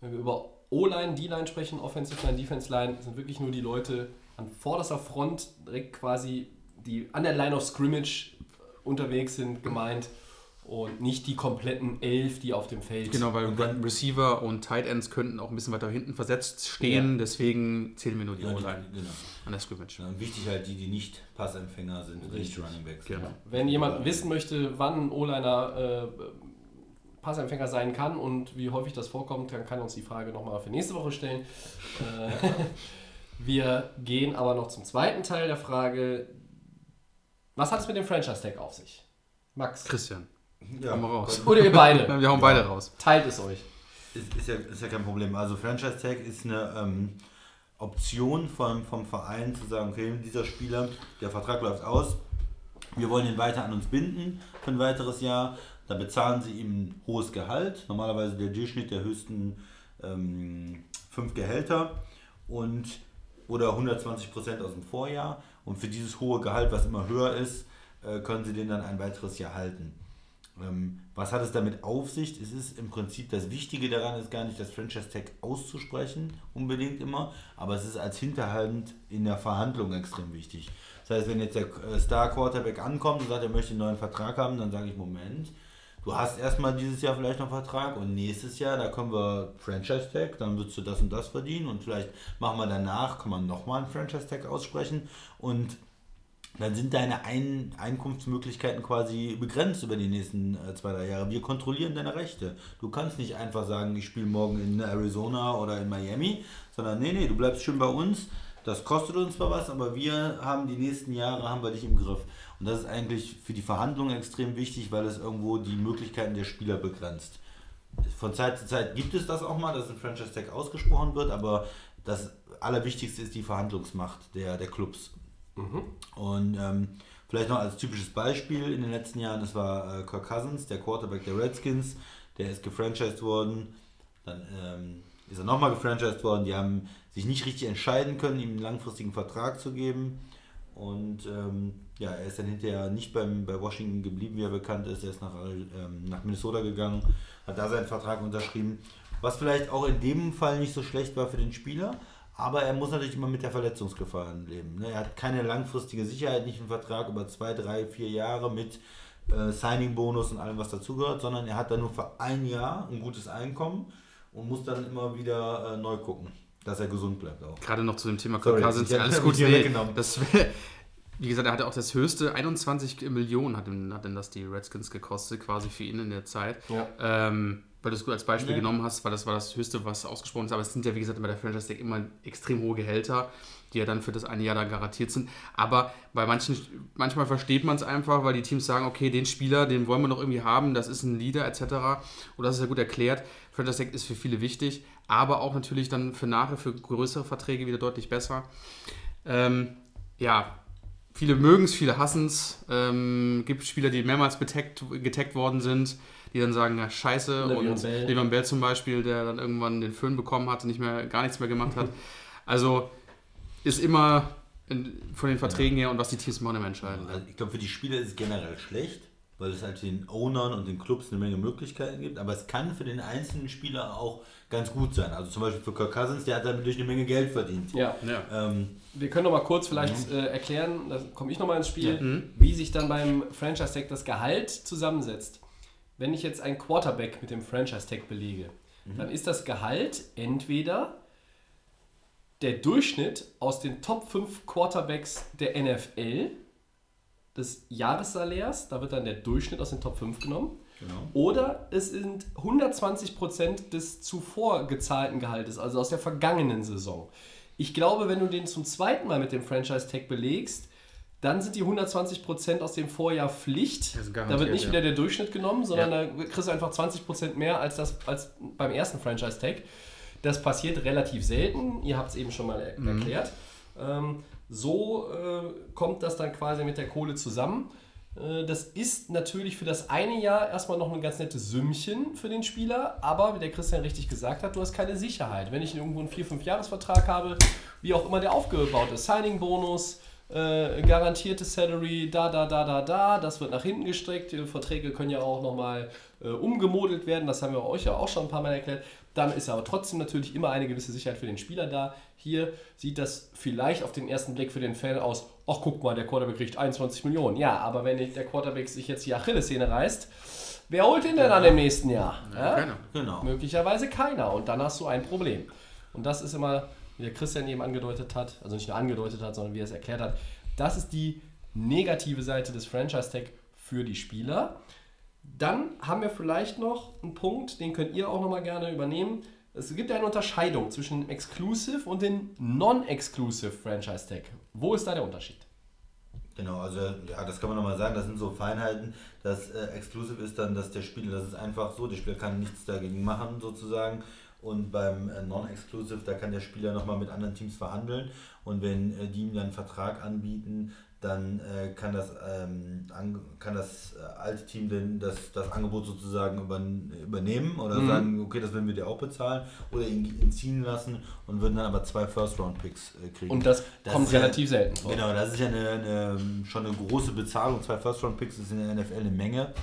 wenn wir über O-Line, D-Line sprechen, Offensive Line, Defense Line, sind wirklich nur die Leute an vorderster Front, direkt quasi, die an der Line of Scrimmage unterwegs sind, gemeint. Und nicht die kompletten elf, die auf dem Feld Genau, weil Und dann- Receiver und Tight Ends könnten auch ein bisschen weiter hinten versetzt stehen, Ja. deswegen zählen wir nur die Ja, O-Line genau. an der Scrimmage. Ja, wichtig halt die, die nicht Passempfänger sind, nicht Running Backs. Genau. Wenn jemand wissen möchte, wann ein O-Liner äh, Passempfänger sein kann und wie häufig das vorkommt, dann kann uns die Frage nochmal für nächste Woche stellen. Äh, wir gehen aber noch zum zweiten Teil der Frage. Was hat es mit dem Franchise-Tag auf sich? Max. Christian, Ja, Hau mal raus. Oder ihr beide. wir hauen beide raus. Teilt es euch. Ist, ist, ja, ist ja kein Problem. Also Franchise Tag ist eine ähm, Option vom, vom Verein zu sagen, okay, dieser Spieler, der Vertrag läuft aus, wir wollen ihn weiter an uns binden für ein weiteres Jahr. Da bezahlen sie ihm ein hohes Gehalt, normalerweise der Durchschnitt der höchsten ähm, fünf Gehälter und oder 120 Prozent aus dem Vorjahr. Und für dieses hohe Gehalt, was immer höher ist, äh, können sie den dann ein weiteres Jahr halten. Ähm, was hat es damit auf sich? Es ist im Prinzip das Wichtige daran, ist gar nicht das Franchise Tag auszusprechen, unbedingt immer, aber es ist als Hinterhalt in der Verhandlung extrem wichtig. Das heißt, wenn jetzt der äh, Star Quarterback ankommt und sagt, er möchte einen neuen Vertrag haben, dann sage ich, Moment, du hast erstmal dieses Jahr vielleicht noch einen Vertrag und nächstes Jahr, da können wir Franchise Tag, dann würdest du das und das verdienen und vielleicht machen wir danach, kann man nochmal einen Franchise Tag aussprechen und dann sind deine Ein Einkunftsmöglichkeiten quasi begrenzt über die nächsten äh, zwei, drei Jahre. Wir kontrollieren deine Rechte. Du kannst nicht einfach sagen, ich spiele morgen in Arizona oder in Miami, sondern nee, nee, du bleibst schön bei uns. Das kostet uns zwar was, aber wir haben die nächsten Jahre, haben wir dich im Griff. Und das ist eigentlich für die Verhandlungen extrem wichtig, weil es irgendwo die Möglichkeiten der Spieler begrenzt. Von Zeit zu Zeit gibt es das auch mal, dass ein Franchise Tag ausgesprochen wird, aber das Allerwichtigste ist die Verhandlungsmacht der, der Clubs. Und ähm, vielleicht noch als typisches Beispiel in den letzten Jahren, das war äh, Kirk Cousins, der Quarterback der Redskins, der ist gefranchised worden, dann ähm, ist er nochmal gefranchised worden, die haben sich nicht richtig entscheiden können, ihm einen langfristigen Vertrag zu geben. Und ähm, ja, er ist dann hinterher nicht beim, bei Washington geblieben, wie er bekannt ist. Er ist nach, ähm, nach Minnesota gegangen, hat da seinen Vertrag unterschrieben. Was vielleicht auch in dem Fall nicht so schlecht war für den Spieler, aber er muss natürlich immer mit der Verletzungsgefahr leben. Ne? Er hat keine langfristige Sicherheit, nicht einen Vertrag über zwei, drei, vier Jahre mit äh, Signing-Bonus und allem, was dazugehört, sondern er hat dann nur für ein Jahr ein gutes Einkommen und muss dann immer wieder äh, neu gucken, dass er gesund bleibt auch. Gerade noch zu dem Thema Kirk Sorry, Cousins, alles gut. Nee, das wie gesagt, er hatte auch das höchste, 21 Millionen hat, denn- hat denn das die Redskins gekostet, quasi für ihn in der Zeit. Ja. Ähm, weil du es gut als Beispiel Nee. genommen hast, weil das war das höchste, was ausgesprochen ist. Aber es sind ja, wie gesagt, bei der Franchise Tag immer extrem hohe Gehälter, die ja dann für das eine Jahr dann garantiert sind. Aber bei manchen, manchmal versteht man es einfach, weil die Teams sagen, okay, den Spieler, den wollen wir noch irgendwie haben, das ist ein Leader etc. Und das ist ja gut erklärt. Franchise Tag ist für viele wichtig, aber auch natürlich dann für nachher, für größere Verträge wieder deutlich besser. Ähm, ja, viele mögen es, viele hassen es. Ähm, gibt Spieler, die mehrmals betaggt, getaggt worden sind, die dann sagen, ja, scheiße. Le'Veon und Bell. Levan Bell zum Beispiel, der dann irgendwann den Föhn bekommen hat und nicht mehr, gar nichts mehr gemacht hat. Also ist immer in, von den Verträgen her und was die Teams machen, immer entscheidend. Also ich glaube, für die Spieler ist es generell schlecht, weil es halt den Ownern und den Clubs eine Menge Möglichkeiten gibt. Aber es kann für den einzelnen Spieler auch ganz gut sein. Also zum Beispiel für Kirk Cousins, der hat damit durch eine Menge Geld verdient. Ja. Ja. Ähm, Wir können noch mal kurz vielleicht äh, erklären, da komme ich noch mal ins Spiel, Mhm. wie sich dann beim Franchise Tag das Gehalt zusammensetzt. Wenn ich jetzt einen Quarterback mit dem Franchise Tag belege, dann ist das Gehalt entweder der Durchschnitt aus den Top 5 Quarterbacks der NFL des Jahressalärs, da wird dann der Durchschnitt aus den Top 5 genommen. genau. Oder es sind 120% des zuvor gezahlten Gehaltes, also aus der vergangenen Saison. Ich glaube, wenn du den zum zweiten Mal mit dem Franchise-Tag belegst, dann sind die 120% aus dem Vorjahr Pflicht. Da wird nicht ja. wieder der Durchschnitt genommen, sondern da kriegst du einfach 20% mehr als, das, als beim ersten Franchise-Tag. Das passiert relativ selten. Ihr habt es eben schon mal er Mhm. erklärt. Ähm, so äh, kommt das dann quasi mit der Kohle zusammen. Äh, Das ist natürlich für das eine Jahr erstmal noch ein ganz nettes Sümmchen für den Spieler, aber wie der Christian richtig gesagt hat, du hast keine Sicherheit. Wenn ich irgendwo einen 4-5-Jahres-Vertrag habe, wie auch immer der aufgebaut ist, Signing-Bonus, äh, garantierte Salary, da, da, da, da, da, das wird nach hinten gestreckt. Die Verträge können ja auch nochmal äh, umgemodelt werden, das haben wir euch ja auch schon ein paar Mal erklärt. Dann ist aber trotzdem natürlich immer eine gewisse Sicherheit für den Spieler da. Hier sieht das vielleicht auf den ersten Blick für den Fan aus, ach guck mal, der Quarterback kriegt 21 Millionen. Ja, aber wenn der Quarterback sich jetzt die Achillessehne reißt, wer holt ihn denn dann im nächsten Jahr? Ja? Keiner. Genau. Möglicherweise keiner. Und dann hast du ein Problem. Und das ist immer, wie der Christian eben angedeutet hat, also nicht nur angedeutet hat, sondern wie er es erklärt hat, das ist die negative Seite des Franchise-Tag für die Spieler. Dann haben wir vielleicht noch einen Punkt, den könnt ihr auch nochmal gerne übernehmen. Es gibt ja eine Unterscheidung zwischen dem Exclusive und dem Non-Exclusive Franchise-Tag. Wo ist da der Unterschied? Genau, also ja, das kann man nochmal sagen, das sind so Feinheiten. Das äh, Exclusive ist dann, dass der Spieler, das ist einfach so, der Spieler kann nichts dagegen machen sozusagen. Und beim äh, Non-Exclusive, da kann der Spieler nochmal mit anderen Teams verhandeln. Und wenn äh, die ihm dann einen Vertrag anbieten, dann äh, kann das, ähm, an, kann das äh, alte Team denn das, das Angebot sozusagen übern übernehmen oder sagen, okay, das werden wir dir auch bezahlen oder ihn entziehen lassen und würden dann aber zwei First-Round-Picks äh, kriegen. Und das, kommt ist ja- relativ selten vor. Genau, das ist ja eine, eine, schon eine große Bezahlung. Zwei First-Round-Picks ist in der NFL eine Menge.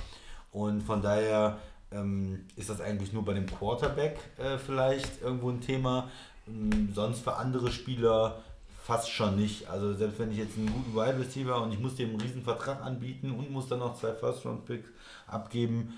Und von daher ähm, ist das eigentlich nur bei dem Quarterback äh, vielleicht irgendwo ein Thema. Ähm, sonst für andere Spieler fast schon nicht. Also selbst wenn ich jetzt einen guten Wide Receiver und ich muss dem einen riesen Vertrag anbieten und muss dann noch zwei First-Round-Picks abgeben,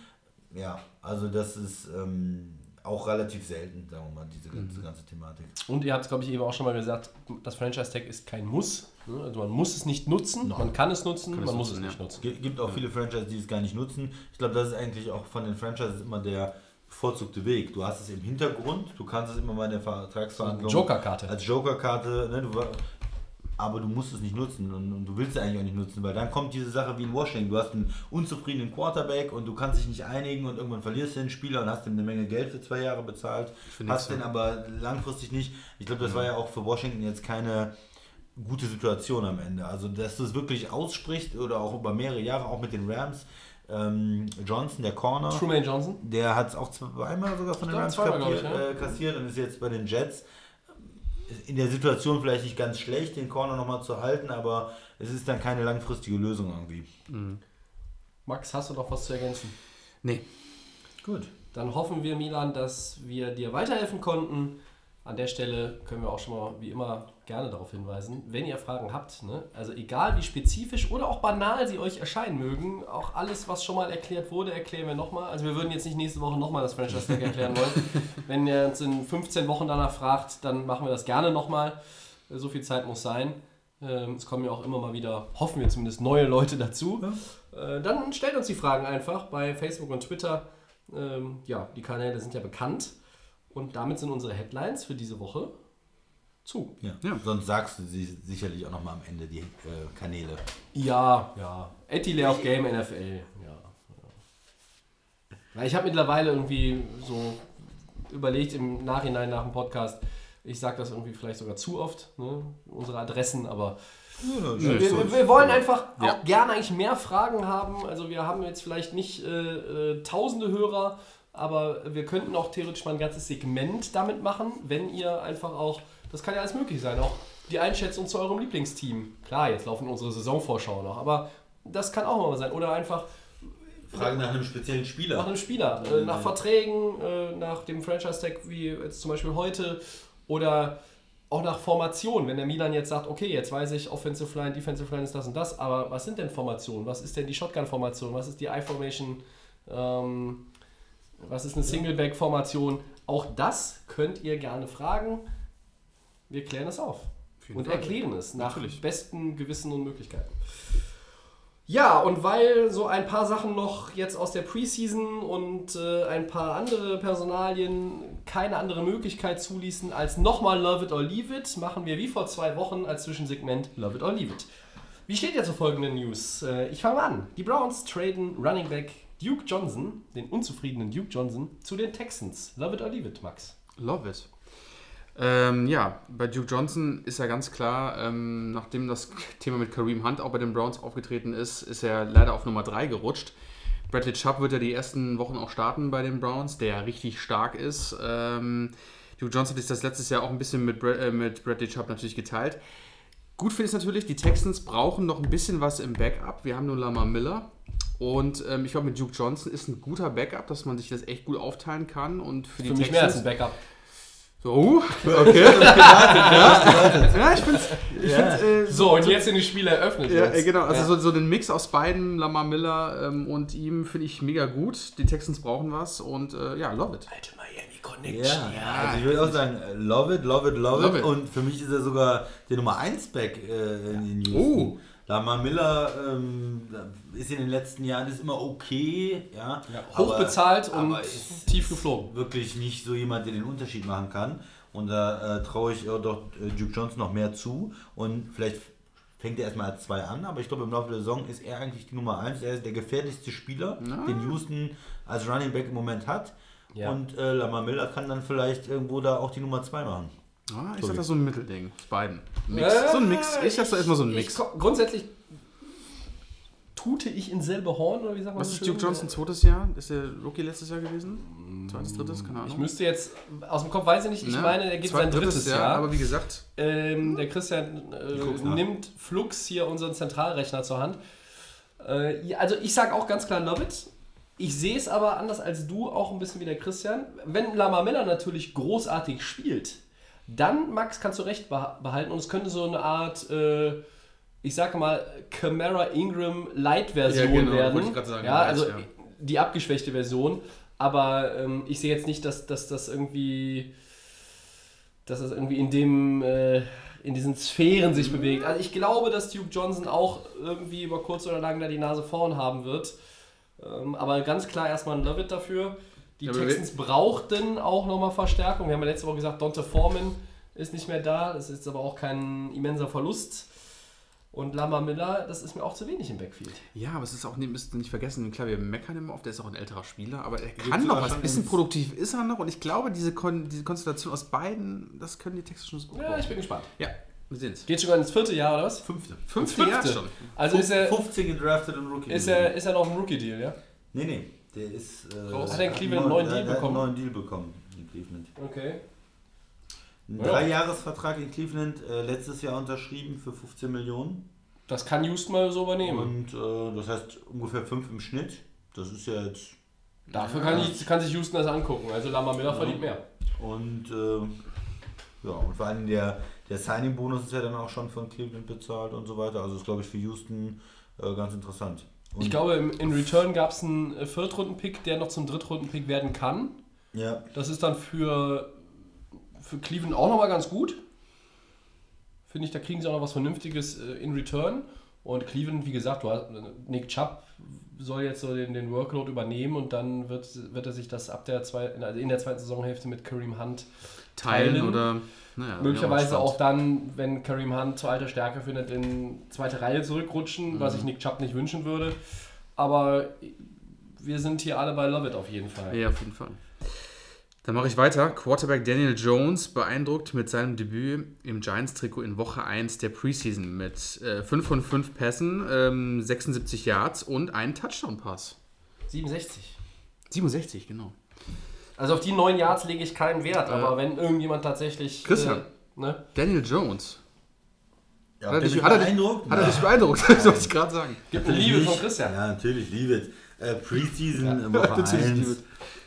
ja, also das ist ähm, auch relativ selten, sagen wir mal, diese ganze, ganze Thematik. Und ihr habt es, glaube ich, eben auch schon mal gesagt, das Franchise-Tag ist kein Muss. ne? Also man muss es nicht nutzen, man kann es nutzen, Kann es man muss es nutzen, nicht ja. nutzen. Es gibt auch viele Franchises, die es gar nicht nutzen. Ich glaube, das ist eigentlich auch von den Franchises immer der bevorzugte Weg. Du hast es im Hintergrund, du kannst es immer mal in der Vertragsverhandlung Jokerkarte. als Jokerkarte, ne, du, aber du musst es nicht nutzen und, und du willst es eigentlich auch nicht nutzen, weil dann kommt diese Sache wie in Washington. Du hast einen unzufriedenen Quarterback und du kannst dich nicht einigen und irgendwann verlierst du den Spieler und hast ihm eine Menge Geld für zwei Jahre bezahlt, hast ich den so. aber langfristig nicht. Ich glaube, das war ja auch für Washington jetzt keine gute Situation am Ende. Also, dass du es wirklich aussprichst oder auch über mehrere Jahre, auch mit den Rams. Ähm, Johnson, der Corner, Truman Johnson. der hat es auch zweimal sogar von den Rams kapiert, ich, äh, kassiert und ist jetzt bei den Jets. In der Situation vielleicht nicht ganz schlecht, den Corner nochmal zu halten, aber es ist dann keine langfristige Lösung irgendwie. Max, hast du noch was zu ergänzen? Nee. Gut. Dann hoffen wir, Milan, dass wir dir weiterhelfen konnten. An der Stelle können wir auch schon mal, wie immer, gerne darauf hinweisen, wenn ihr Fragen habt, ne? also egal wie spezifisch oder auch banal sie euch erscheinen mögen, auch alles, was schon mal erklärt wurde, erklären wir nochmal. Also wir würden jetzt nicht nächste Woche nochmal das Franchise Tag erklären wollen. wenn ihr uns in 15 Wochen danach fragt, dann machen wir das gerne nochmal. So viel Zeit muss sein. Ähm, Es kommen ja auch immer mal wieder, hoffen wir zumindest, neue Leute dazu. Äh, Dann stellt uns die Fragen einfach bei Facebook und Twitter. Ähm, ja, die Kanäle sind ja bekannt. Und damit sind unsere Headlines für diese Woche zu. Ja. Ja. Sonst sagst du sie sicherlich auch nochmal am Ende die äh, Kanäle. Ja, ja. Anti of Game NFL. Ja. ja. Weil ich habe mittlerweile irgendwie so überlegt im Nachhinein nach dem Podcast, ich sage das irgendwie vielleicht sogar zu oft, ne? unsere Adressen, aber wir, wir, wir wollen einfach Ja. auch gerne eigentlich mehr Fragen haben. Also wir haben jetzt vielleicht nicht äh, äh, tausende Hörer, aber wir könnten auch theoretisch mal ein ganzes Segment damit machen, wenn ihr einfach auch, das kann ja alles möglich sein, auch die Einschätzung zu eurem Lieblingsteam. Klar, jetzt laufen unsere Saisonvorschau noch, aber das kann auch mal sein. Oder einfach Frage nach einem speziellen Spieler. nach einem Spieler, äh, nach Verträgen, äh, nach dem Franchise-Tag, wie jetzt zum Beispiel heute, oder auch nach Formation. Wenn der Milan jetzt sagt, okay, jetzt weiß ich, Offensive Line, Defensive Line ist das und das, aber was sind denn Formationen? Was ist denn die Shotgun-Formation? Was ist die I-Formation? Ähm, was ist eine Singleback-Formation? Auch das könnt ihr gerne fragen. Wir klären es auf und Fall. erklären es nach Natürlich. bestem Gewissen und Möglichkeiten. Ja, und weil so ein paar Sachen noch jetzt aus der Preseason und äh, ein paar andere Personalien keine andere Möglichkeit zuließen als nochmal Love It or Leave It, machen wir wie vor zwei Wochen als Zwischensegment Love It or Leave It. Wie steht ihr zu folgenden News? Äh, ich fange an. Die Browns traden Running Back Duke Johnson, den unzufriedenen Duke Johnson, zu den Texans. Love It or Leave It, Max. Love it. Ähm, ja, bei Duke Johnson ist ja ganz klar, ähm, nachdem das Thema mit Kareem Hunt auch bei den Browns aufgetreten ist, ist er leider auf Nummer 3 gerutscht. Bradley Chubb wird ja die ersten Wochen auch starten bei den Browns, der ja richtig stark ist. Ähm, Duke Johnson hat sich das letztes Jahr auch ein bisschen mit, Bra äh, mit Bradley Chubb natürlich geteilt. Gut finde ich natürlich, die Texans brauchen noch ein bisschen was im Backup. Wir haben nur Lamar Miller. Und ähm, ich glaube, mit Duke Johnson ist ein guter Backup, dass man sich das echt gut aufteilen kann. Und für die Für mich mehr als ein Backup. So, uh, okay. ja, ja, ich finde ich find, äh, So, und jetzt sind die Spiele eröffnet. Ja, jetzt. äh, genau. Also Ja. so, so den Mix aus beiden, Lamar Miller ähm, und ihm, finde ich mega gut. Die Texans brauchen was und äh, ja, love it. Alte Miami Connection. Ja, also ich würde auch sagen, äh, love it, love it, love, Love it. it. Und für mich ist er sogar der Nummer 1 Back äh, in den Oh. Houston. Lamar Miller ähm, ist in den letzten Jahren ist immer okay, ja. Hochbezahlt aber, und aber ist tief geflogen. wirklich nicht so jemand, der den Unterschied machen kann. Und da äh, traue ich äh, doch äh, Duke Johnson noch mehr zu. Und vielleicht fängt er erstmal als 2 an, aber ich glaube im Laufe der Saison ist er eigentlich die Nummer 1. Er ist der gefährlichste Spieler, den Houston als Running Back im Moment hat. Ja. Und äh, Lamar Miller kann dann vielleicht irgendwo da auch die Nummer 2 machen. Ah, ich sag das so ein Mittelding. Beiden. Mix. Äh, so ein Mix. Ich sag so erstmal so ein Mix. grundsätzlich tute ich in selbe Horn, oder wie sagt man Was so ist? Duke Johnson zweites Jahr? Ist der Rookie letztes Jahr gewesen? Zweites, drittes? Keine Ahnung. Ich müsste jetzt, aus dem Kopf weiß ich nicht, ich Ja, meine, er geht zweites, sein drittes Jahr. Aber wie gesagt, Ähm, der Christian guck's äh, nimmt Flux hier unseren Zentralrechner zur Hand. Äh, also ich sage auch ganz klar Love it. Ich sehe es aber anders als du, auch ein bisschen wie der Christian. Wenn Lama Miller natürlich großartig spielt, dann, Max, kannst du recht beha- behalten und es könnte so eine Art, äh, ich sage mal, Camara Ingram Light-Version Ja, genau, werden. sagen, ja, also ja. die abgeschwächte Version. Aber ähm, ich sehe jetzt nicht, dass, dass das irgendwie dass es irgendwie in dem äh, in diesen Sphären sich bewegt. Also ich glaube, dass Duke Johnson auch irgendwie über kurz oder lang da die Nase vorn haben wird. Ähm, aber ganz klar erstmal ein Love it dafür. Die Ja, Texans brauchten auch nochmal Verstärkung. Wir haben ja letzte Woche gesagt, Dante Foreman ist nicht mehr da. Das ist aber auch kein immenser Verlust. Und Lama Miller, das ist mir auch zu wenig im Backfield. ja, aber es ist auch nicht, müsst ihr nicht vergessen, klar, wir meckern immer oft, der ist auch ein älterer Spieler, aber er kann noch was. schon Ein bisschen produktiv ist er noch und ich glaube, diese, Kon diese Konstellation aus beiden, das können die Texans schon so gut Ja, ich bin gespannt. Ja, wir sehen's. Geht sogar ins vierte Jahr, oder was? Fünfte. Fünfte Jahr schon. Also ist er, 15 gedraftet und Rookie. ist er, ist er noch ein Rookie-Deal, ja? Nee, nee. Der ist. Äh, Raus. Hat er in Cleveland einen neuen Deal der hat bekommen? einen neuen Deal bekommen in Cleveland. Okay. Ein Ja. Dreijahresvertrag in Cleveland, äh, letztes Jahr unterschrieben für 15 Millionen. Das kann Houston mal so übernehmen. Und äh, das heißt ungefähr 5 im Schnitt. Das ist ja jetzt. Dafür kann, ich, kann sich Houston das angucken. Also Lama Miller verdient mehr. Und äh, ja, und vor allem der, der Signing-Bonus ist ja dann auch schon von Cleveland bezahlt und so weiter. Also ist, glaube ich, für Houston äh, ganz interessant. Und, Ich glaube, in Return gab es einen äh, Viertrunden-Pick, der noch zum Drittrunden-Pick werden kann. Ja, Das ist dann für, für Cleveland auch nochmal ganz gut. Finde ich, da kriegen sie auch noch was Vernünftiges äh, in Return. Und Cleveland, wie gesagt, du hast, Nick Chubb soll jetzt so den, den Workload übernehmen und dann wird, wird er sich das ab der zweiten, also in der zweiten Saisonhälfte mit Kareem Hunt Teilen, Teilen. oder. Naja, Möglicherweise auch dann, wenn Kareem Hunt zu alter Stärke findet, in zweite Reihe zurückrutschen, was ich Nick Chubb nicht wünschen würde. Aber wir sind hier alle bei Love It auf jeden Fall. Ja, auf jeden Fall. Dann mache ich weiter. Quarterback Daniel Jones beeindruckt mit seinem Debüt im Giants-Trikot in Woche 1 der Preseason mit äh, 5 von 5 Pässen, ähm, 76 Yards und einen Touchdown-Pass. 67. 67, genau. Also auf die neun Yards lege ich keinen Wert, aber wenn irgendjemand tatsächlich. Christian. Äh, ne? Daniel Jones. ja Hat er dich, ich hat er dich, beeindruckt? hat er Ja. dich beeindruckt? Das wollte ich gerade sagen. Gibt eine Liebe von. Christian. Ja, natürlich, liebe es. Äh, Preseason äh, Woche natürlich, 1, liebe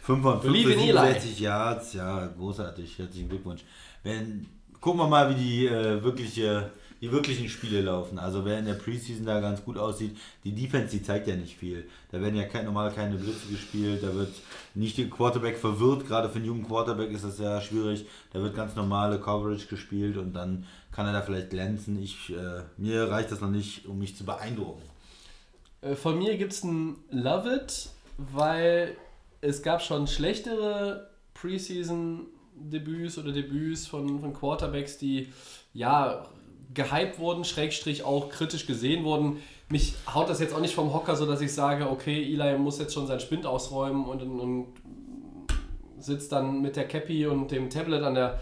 5 von 5 Believe in Eli. 67 Yards, ja, großartig, herzlichen Glückwunsch. Wenn, gucken wir mal, wie die, äh, wirkliche, die wirklichen Spiele laufen. Also wer in der Preseason da ganz gut aussieht, die Defense, die zeigt ja nicht viel. Da werden ja kein, normal keine Blitze gespielt, da wird nicht der Quarterback verwirrt, gerade für einen jungen Quarterback ist das ja schwierig. Da wird ganz normale Coverage gespielt und dann kann er da vielleicht glänzen. Ich, äh, mir reicht das noch nicht, um mich zu beeindrucken. Äh, Von mir gibt es ein Love It, weil es gab schon schlechtere Preseason-Debüts oder Debüts von, von Quarterbacks, die ja gehypt wurden, Schrägstrich auch kritisch gesehen wurden. Mich haut das jetzt auch nicht vom Hocker, so dass ich sage, okay, Eli muss jetzt schon seinen Spind ausräumen und, und sitzt dann mit der Cappy und dem Tablet an der,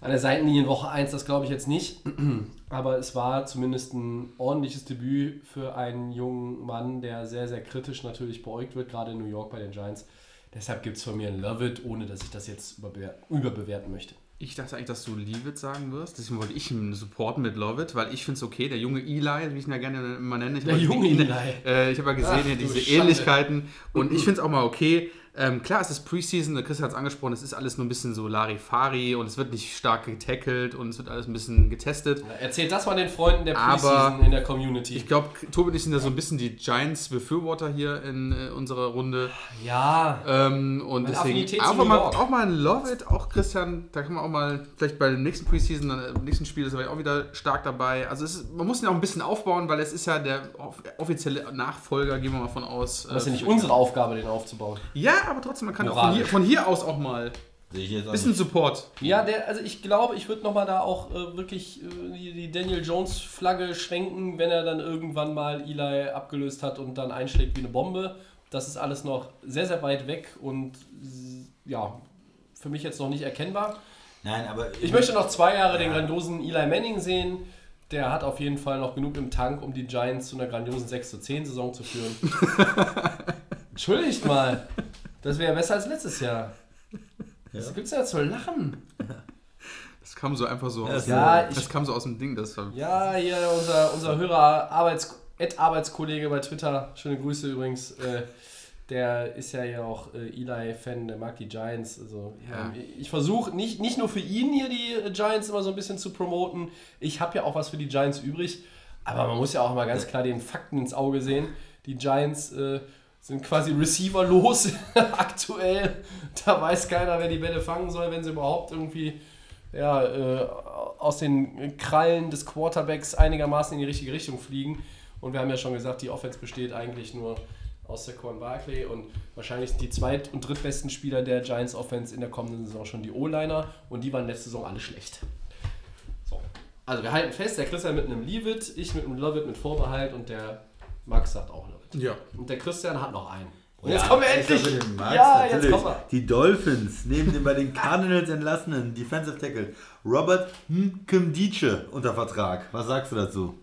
an der Seitenlinie in Woche 1, das glaube ich jetzt nicht. Aber es war zumindest ein ordentliches Debüt für einen jungen Mann, der sehr, sehr kritisch natürlich beäugt wird, gerade in New York bei den Giants. Deshalb gibt es von mir ein Love It, ohne dass ich das jetzt überbewer- überbewerten möchte. Ich dachte eigentlich, dass du Leave it sagen wirst. Deswegen wollte ich ihn supporten mit Love it, weil ich finde es okay. Der junge Eli, wie ich ihn ja gerne immer nenne. Ich Der junge Eli. Äh, ich habe ja gesehen, Ach, ja, diese. Ähnlichkeiten. Und ich finde es auch mal okay. Ähm, klar, es ist Preseason, der Chris hat es angesprochen, es ist alles nur ein bisschen so Larifari und es wird nicht stark getackelt und es wird alles ein bisschen getestet. Erzählt das mal den Freunden der Aber Preseason in der Community. Ich glaube, Tobi und ich sind ja so ein bisschen die Giants-Befürworter hier in äh, unserer Runde. ja, Ähm, und Meine deswegen New mal, auch mal ein Love It, auch Christian, da kann man auch mal, vielleicht bei dem nächsten Preseason, dann, im nächsten Spiel ist er auch wieder stark dabei. Also ist, man muss ihn auch ein bisschen aufbauen, weil es ist ja der off- offizielle Nachfolger, gehen wir mal von aus. das ist ja äh, nicht unsere Aufgabe, den aufzubauen. Ja, aber trotzdem, man kann auch von hier, von hier aus auch mal ein bisschen nicht. Support. Ja, der, also ich glaube, ich würde nochmal da auch äh, wirklich äh, die, die Daniel Jones Flagge schwenken, wenn er dann irgendwann mal Eli abgelöst hat und dann einschlägt wie eine Bombe. Das ist alles noch sehr, sehr weit weg und äh, ja, für mich jetzt noch nicht erkennbar. Nein, aber Ich möchte noch zwei Jahre den grandiosen Eli Manning sehen. Der hat auf jeden Fall noch genug im Tank, um die Giants zu einer grandiosen 6 zu 10 Saison zu führen. Entschuldigt mal. Das wäre besser als letztes Jahr. Was gibt's ja zu lachen? Das kam so einfach so Ja, aus, ja, das ich- kam so aus dem Ding. Das war, Ja, hier unser, unser Hörer, Arbeits Ed Arbeitskollege bei Twitter, schöne Grüße übrigens, äh, der ist ja hier auch äh, Eli-Fan, der mag die Giants. Also, Ja. ähm, ich versuche nicht, nicht nur für ihn hier die äh, Giants immer so ein bisschen zu promoten, ich habe ja auch was für die Giants übrig, aber man muss ja auch mal ganz klar den Fakten ins Auge sehen. Die Giants äh, sind quasi receiverlos aktuell. Da weiß keiner, wer die Bälle fangen soll, wenn sie überhaupt irgendwie ja, äh, aus den Krallen des Quarterbacks einigermaßen in die richtige Richtung fliegen. Und wir haben ja schon gesagt, die Offense besteht eigentlich nur aus Saquon Barkley und wahrscheinlich die zweit- und drittbesten Spieler der Giants Offense in der kommenden Saison schon die O-Liner und die waren letzte Saison alle schlecht. So. Also wir halten fest, der Christian mit einem Leave It, ich mit einem Love It mit Vorbehalt und der Max sagt auch Love It. Ja. Und der Christian hat noch einen. Und Ja, jetzt kommen wir endlich. den Max, ja, jetzt natürlich. kommen wir. Die Dolphins neben dem bei den Cardinals entlassenen Defensive Tackle Robert Nkemdiche unter Vertrag. Was sagst du dazu?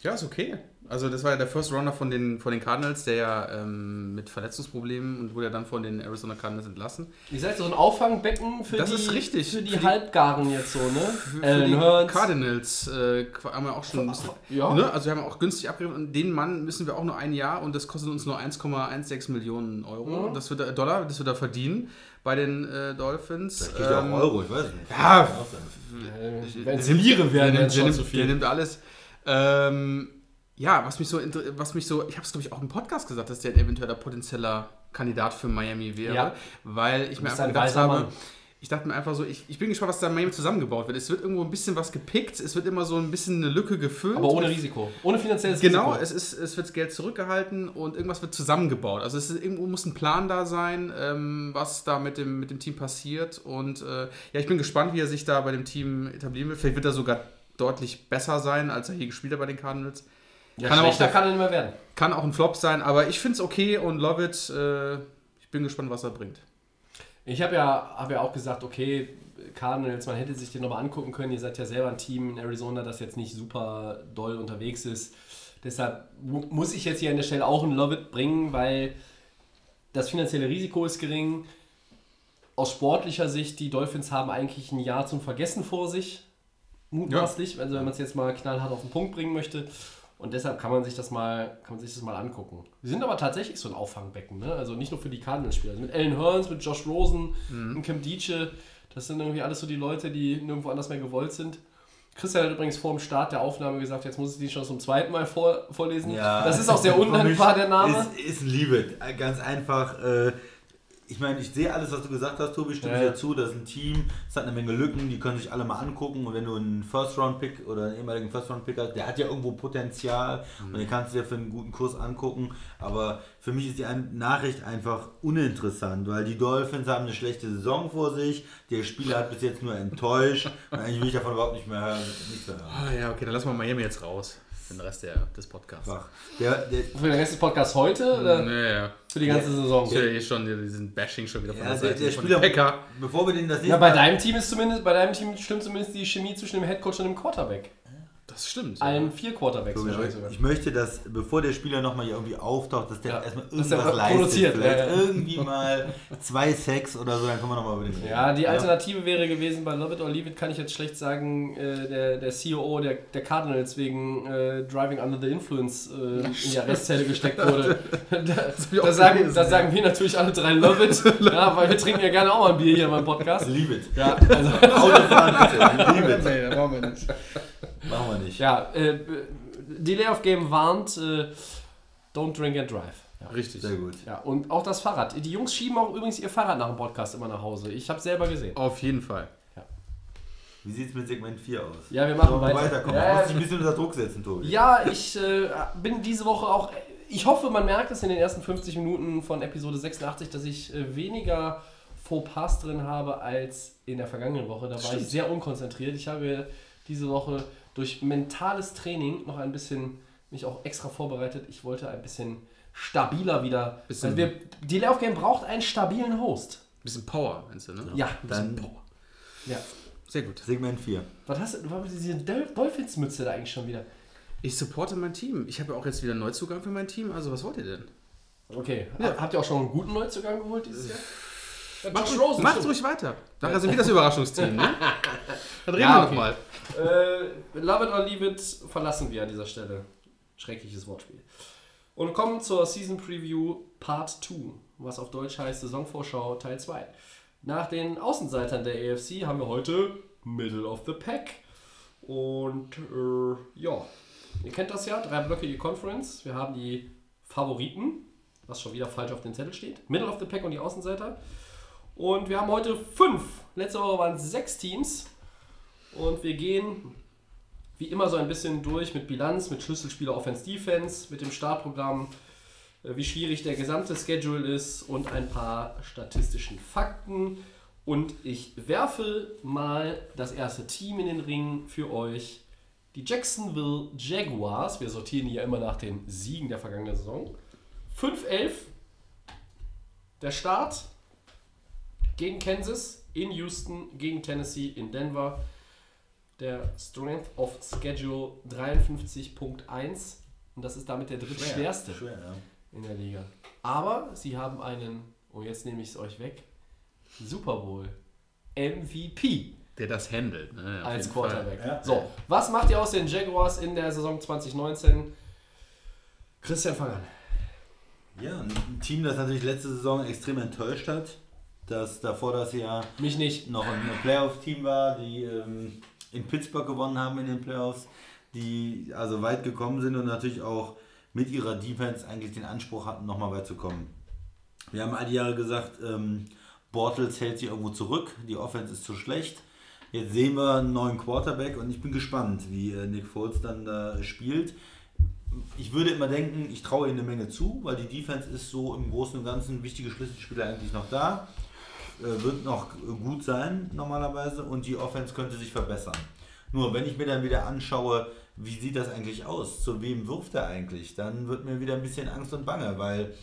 Ja, ist okay. Also das war ja der First Runner von den, von den Cardinals, der ja ähm, mit Verletzungsproblemen und wurde ja dann von den Arizona Cardinals entlassen. Ihr seid so ein Auffangbecken für Das die, ist richtig. Für die Für die- Halbgaren jetzt so, ne? Für, für Alan die Hurts. Cardinals äh, haben wir auch schon ein bisschen, Ja. ne? Also wir haben auch günstig abgegeben und den Mann müssen wir auch nur ein Jahr und das kostet uns nur 1,16 Millionen Euro. Mhm. Das wird er, Dollar, das wird er verdienen bei den äh, Dolphins. Das geht ja Ähm, auch Euro, ich weiß nicht. Ja, Wenn es Liere wären, der, der, schon nimmt, der nimmt alles. Ähm, ja, was mich so, was mich so, ich habe es glaube ich auch im Podcast gesagt, dass der ein potenzieller Kandidat für Miami wäre, Ja. weil ich mir einfach ein gedacht habe, Mann. ich dachte mir einfach so, ich, ich bin gespannt, was da in Miami zusammengebaut wird. Es wird irgendwo ein bisschen was gepickt, es wird immer so ein bisschen eine Lücke gefüllt. Aber ohne Risiko. Ohne finanzielles Genau, Risiko. es, ist, es wird Geld zurückgehalten und irgendwas wird zusammengebaut. Also es ist, irgendwo muss ein Plan da sein, ähm, was da mit dem, mit dem Team passiert. Und äh, ja, ich bin gespannt, wie er sich da bei dem Team etablieren wird. Vielleicht wird er sogar deutlich besser sein, als er hier gespielt hat bei den Cardinals. Ja, kann auch schlechter der- kann er nicht mehr werden. Kann auch ein Flop sein, aber ich finde es okay und love it. Äh, ich bin gespannt, was er bringt. Ich habe ja, hab ja auch gesagt, okay, Cardinals, man hätte sich den nochmal angucken können. Ihr seid ja selber ein Team in Arizona, das jetzt nicht super doll unterwegs ist. Deshalb mu- muss ich jetzt hier an der Stelle auch ein Love It bringen, weil das finanzielle Risiko ist gering. Aus sportlicher Sicht, die Dolphins haben eigentlich ein Jahr zum Vergessen vor sich. Mutmaßlich, also wenn man es jetzt mal knallhart auf den Punkt bringen möchte. Und deshalb kann man sich das mal, kann man sich das mal angucken. Wir sind aber tatsächlich so ein Auffangbecken, ne? Also nicht nur für die Cardinals-Spieler. Also mit Alan Hearns, mit Josh Rosen, mit Cam Dietsche, das sind irgendwie alles so die Leute, die nirgendwo anders mehr gewollt sind. Christian hat übrigens vor dem Start der Aufnahme gesagt, jetzt muss ich die schon zum zweiten Mal vor, vorlesen. das ist auch sehr undankbar, der Name. Ist, ist Liebe. Ganz einfach. Äh, ich meine, ich sehe alles, was du gesagt hast, Tobi, stimme Ja, ich ja. dir zu. Das ist ein Team, es hat eine Menge Lücken, die können sich alle mal angucken. Und wenn du einen First-Round-Pick oder einen ehemaligen First-Round-Pick hast, der hat ja irgendwo Potenzial und den kannst du dir für einen guten Kurs angucken. Aber für mich ist die Nachricht einfach uninteressant, weil die Dolphins haben eine schlechte Saison vor sich. Der Spieler hat bis jetzt nur enttäuscht. Und eigentlich will ich davon überhaupt nicht mehr hören. Nichts mehr hören. Ah, ja, okay, dann lassen wir Miami jetzt raus. Für den Rest der, des Podcasts. Einfach. Der, der, Für den Rest des Podcasts heute oder Naja. für die ganze Saison? Ich eh schon diesen Bashing schon wieder von ja, der der, Seite. der von Spieler, bevor wir den das nächste Ja, bei deinem Team ist zumindest, bei deinem Team stimmt zumindest die Chemie zwischen dem Headcoach und dem Quarterback. Das stimmt. Allen vier Quarterbacks So. Ich möchte, dass, bevor der Spieler nochmal hier irgendwie auftaucht, dass der Ja, erstmal dass der irgendwas was leistet. produziert, Vielleicht ja, ja. irgendwie mal zwei Sex oder so, dann können wir nochmal über den reden. Ja, die Alternative wäre gewesen, bei Love It or Leave It kann ich jetzt schlecht sagen, äh, der, der COO der, der Cardinals wegen äh, Driving Under the Influence äh, in die Arrestzelle gesteckt wurde. da, da, sagen, gelesen, da ja. sagen wir natürlich alle drei Love It, ja, weil wir trinken ja gerne auch mal ein Bier hier in meinem Podcast. Leave it. Ja, also, Autofahren bitte. Leave it. Nee, machen wir nicht. Machen wir nicht. ja äh, Delay of Game warnt, äh, don't drink and drive. Ja. Richtig. Sehr gut. Ja, und auch das Fahrrad. Die Jungs schieben auch übrigens ihr Fahrrad nach dem Podcast immer nach Hause. Ich habe selber gesehen. Auf jeden Fall. Wie sieht es mit Segment 4 aus? Ja, wir machen weiter. weiterkommen? Ja, Ja, ja. muss dich ein bisschen unter Druck setzen, Tobi. Ja, ich äh, bin diese Woche auch. Ich hoffe, man merkt es in den ersten 50 Minuten von Episode 86, dass ich äh, weniger Fauxpas drin habe als in der vergangenen Woche. Da war Stimmt. ich sehr unkonzentriert. Ich habe diese Woche durch mentales Training noch ein bisschen mich auch extra vorbereitet. Ich wollte ein bisschen stabiler wieder. Bisschen- weil wir, die Layoff Game braucht einen stabilen Host. Bisschen Power, meinst du, ne? Ja, Dann ja. Sehr gut. Segment 4. Was hast du, was diese Dol- Dolphins-Mütze da eigentlich schon wieder? Ich supporte mein Team. Ich habe ja auch jetzt wieder einen Neuzugang für mein Team. Also, was wollt ihr denn? Okay. Ja. Habt ihr auch schon einen guten Neuzugang geholt dieses Jahr? Ja, Macht, Josh ruhig- Rosen, macht stimmt. ruhig weiter. Nachher sind wir das Überraschungsteam, ne? Dann reden Ja, wir nochmal. Äh, Love it or leave it verlassen wir an dieser Stelle. Schreckliches Wortspiel. Und kommen zur Season Preview Part 2, was auf Deutsch heißt Saisonvorschau Teil 2. Nach den Außenseitern der AFC haben wir heute Middle of the Pack. Und äh, ja, ihr kennt das ja, drei Blöcke die Conference. Wir haben die Favoriten, was schon wieder falsch auf dem Zettel steht. Middle of the Pack und die Außenseiter. Und wir haben heute fünf. Letzte Woche waren es sechs Teams. Und wir gehen wie immer so ein bisschen durch mit Bilanz, mit Schlüsselspieler Offense Defense, mit dem Startprogramm, äh, wie schwierig der gesamte Schedule ist und ein paar statistischen Fakten. Und ich werfe mal das erste Team in den Ring für euch. Die Jacksonville Jaguars. Wir sortieren ja immer nach den Siegen der vergangenen Saison. 5-11. Der Start gegen Kansas, in Houston, gegen Tennessee, in Denver. Der Strength of Schedule 53.1 und das ist damit der drittschwerste Schwer, ja. in der Liga. Aber sie haben einen, und jetzt nehme ich es euch weg, Super Bowl MVP Der das handelt, ne? Als. Quarterback. Ja. So, was macht ihr aus den Jaguars in der Saison 2019? Christian, fang an. Ja, ein Team, das natürlich letzte Saison extrem enttäuscht hat, das davor das Jahr Mich nicht. noch ein Playoff-Team war, die ähm, in Pittsburgh gewonnen haben in den Playoffs, die also weit gekommen sind und natürlich auch mit ihrer Defense eigentlich den Anspruch hatten, nochmal weit zu kommen. Wir haben all die Jahre gesagt, ähm, Bortles hält sich irgendwo zurück, die Offense ist zu schlecht. Jetzt sehen wir einen neuen Quarterback und ich bin gespannt, wie äh, Nick Foles dann da spielt. Ich würde immer denken, ich traue ihm eine Menge zu, weil die Defense ist so im Großen und Ganzen wichtige Schlüsselspieler eigentlich noch da wird noch gut sein normalerweise und die Offense könnte sich verbessern. Nur wenn ich mir dann wieder anschaue, wie sieht das eigentlich aus, zu wem wirft er eigentlich, dann wird mir wieder ein bisschen Angst und Bange, weil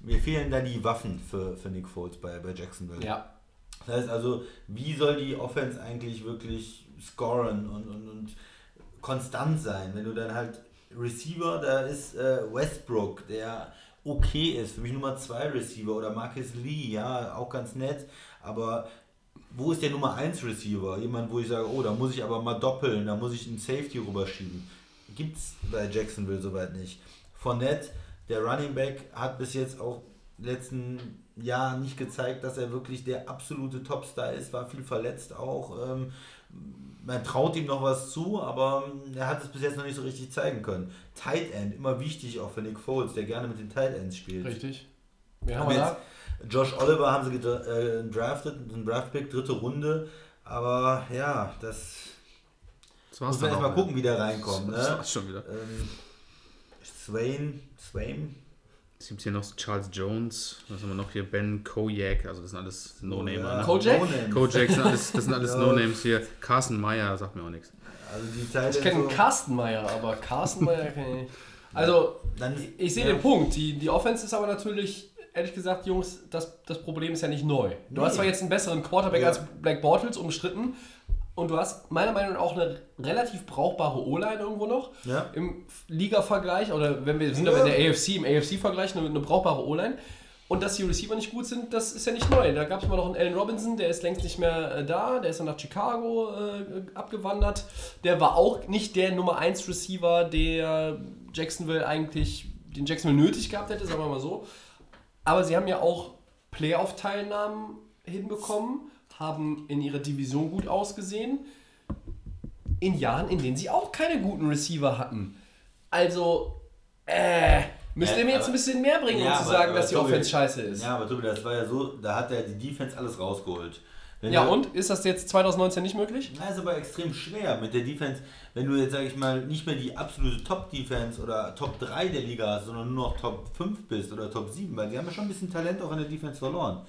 mir fehlen da die Waffen für, für Nick Foles bei, bei Jacksonville. Ja. Das heißt also, wie soll die Offense eigentlich wirklich scoren und, und, und konstant sein, wenn du dann halt Receiver, da ist äh, Westbrook, der okay ist, für mich Nummer 2 Receiver oder Marcus Lee, ja, auch ganz nett, aber wo ist der Nummer 1 Receiver? Jemand, wo ich sage, oh, da muss ich aber mal doppeln, da muss ich einen Safety rüberschieben. Gibt es bei Jacksonville soweit nicht. Fournette, der Running Back, hat bis jetzt auch letzten Jahr nicht gezeigt, dass er wirklich der absolute Topstar ist, war viel verletzt auch. Ähm, man traut ihm noch was zu, aber ähm, er hat es bis jetzt noch nicht so richtig zeigen können. Tight End, immer wichtig auch für Nick Foles, der gerne mit den Tight Ends spielt. Richtig. Wen Haben haben wir wir jetzt Josh Oliver haben sie gedra- äh, drafted, ein Draftpick, dritte Runde. Aber ja, das Das muss man erstmal gucken, wie der reinkommt. Das Ne? war's schon wieder. Ähm, Swain, Swain, Es gibt hier noch Charles Jones, was haben wir noch hier? Ben Kojak, also das sind alles No-Namer. Ja, ne? Kojak? No-Names. Kojak, sind alles, das sind alles. No-Names hier. Carson Meyer sagt mir auch nichts. Also die Teile Ich kenne so, Carsten Meyer, aber Carsten Meyer kenne ich. Also, dann, ich, ich sehe ja. den Punkt. Die, die Offense ist aber natürlich, ehrlich gesagt, Jungs, das, das Problem ist ja nicht neu. Du Nee. hast zwar jetzt einen besseren Quarterback Ja. als Black Bortles umstritten und du hast meiner Meinung nach auch eine relativ brauchbare O-Line irgendwo noch. Ja. Im Liga-Vergleich oder wenn wir sind Ja. aber in der AFC, im AFC-Vergleich eine, eine brauchbare O-Line. Und dass die Receiver nicht gut sind, das ist ja nicht neu. Da gab es mal noch einen Allen Robinson, der ist längst nicht mehr äh, da, der ist dann nach Chicago äh, abgewandert. Der war auch nicht der Nummer 1 Receiver, der Jacksonville eigentlich, den Jacksonville nötig gehabt hätte, sagen wir mal so. Aber sie haben ja auch Playoff-Teilnahmen hinbekommen, haben in ihrer Division gut ausgesehen. In Jahren, in denen sie auch keine guten Receiver hatten. Also, äh, müsst ihr mir jetzt ein bisschen mehr bringen, Ja, um zu aber- sagen, aber dass die Tobi- Offense scheiße ist. Ja, aber Tobi, das war ja so, da hat er die Defense alles rausgeholt. Wenn Ja, du- und? Ist das jetzt 2019 nicht möglich? Na, ist aber extrem schwer mit der Defense, wenn du jetzt, sag ich mal, nicht mehr die absolute Top-Defense oder Top 3 der Liga hast, sondern nur noch Top 5 bist oder Top 7, weil die haben ja schon ein bisschen Talent auch in der Defense verloren.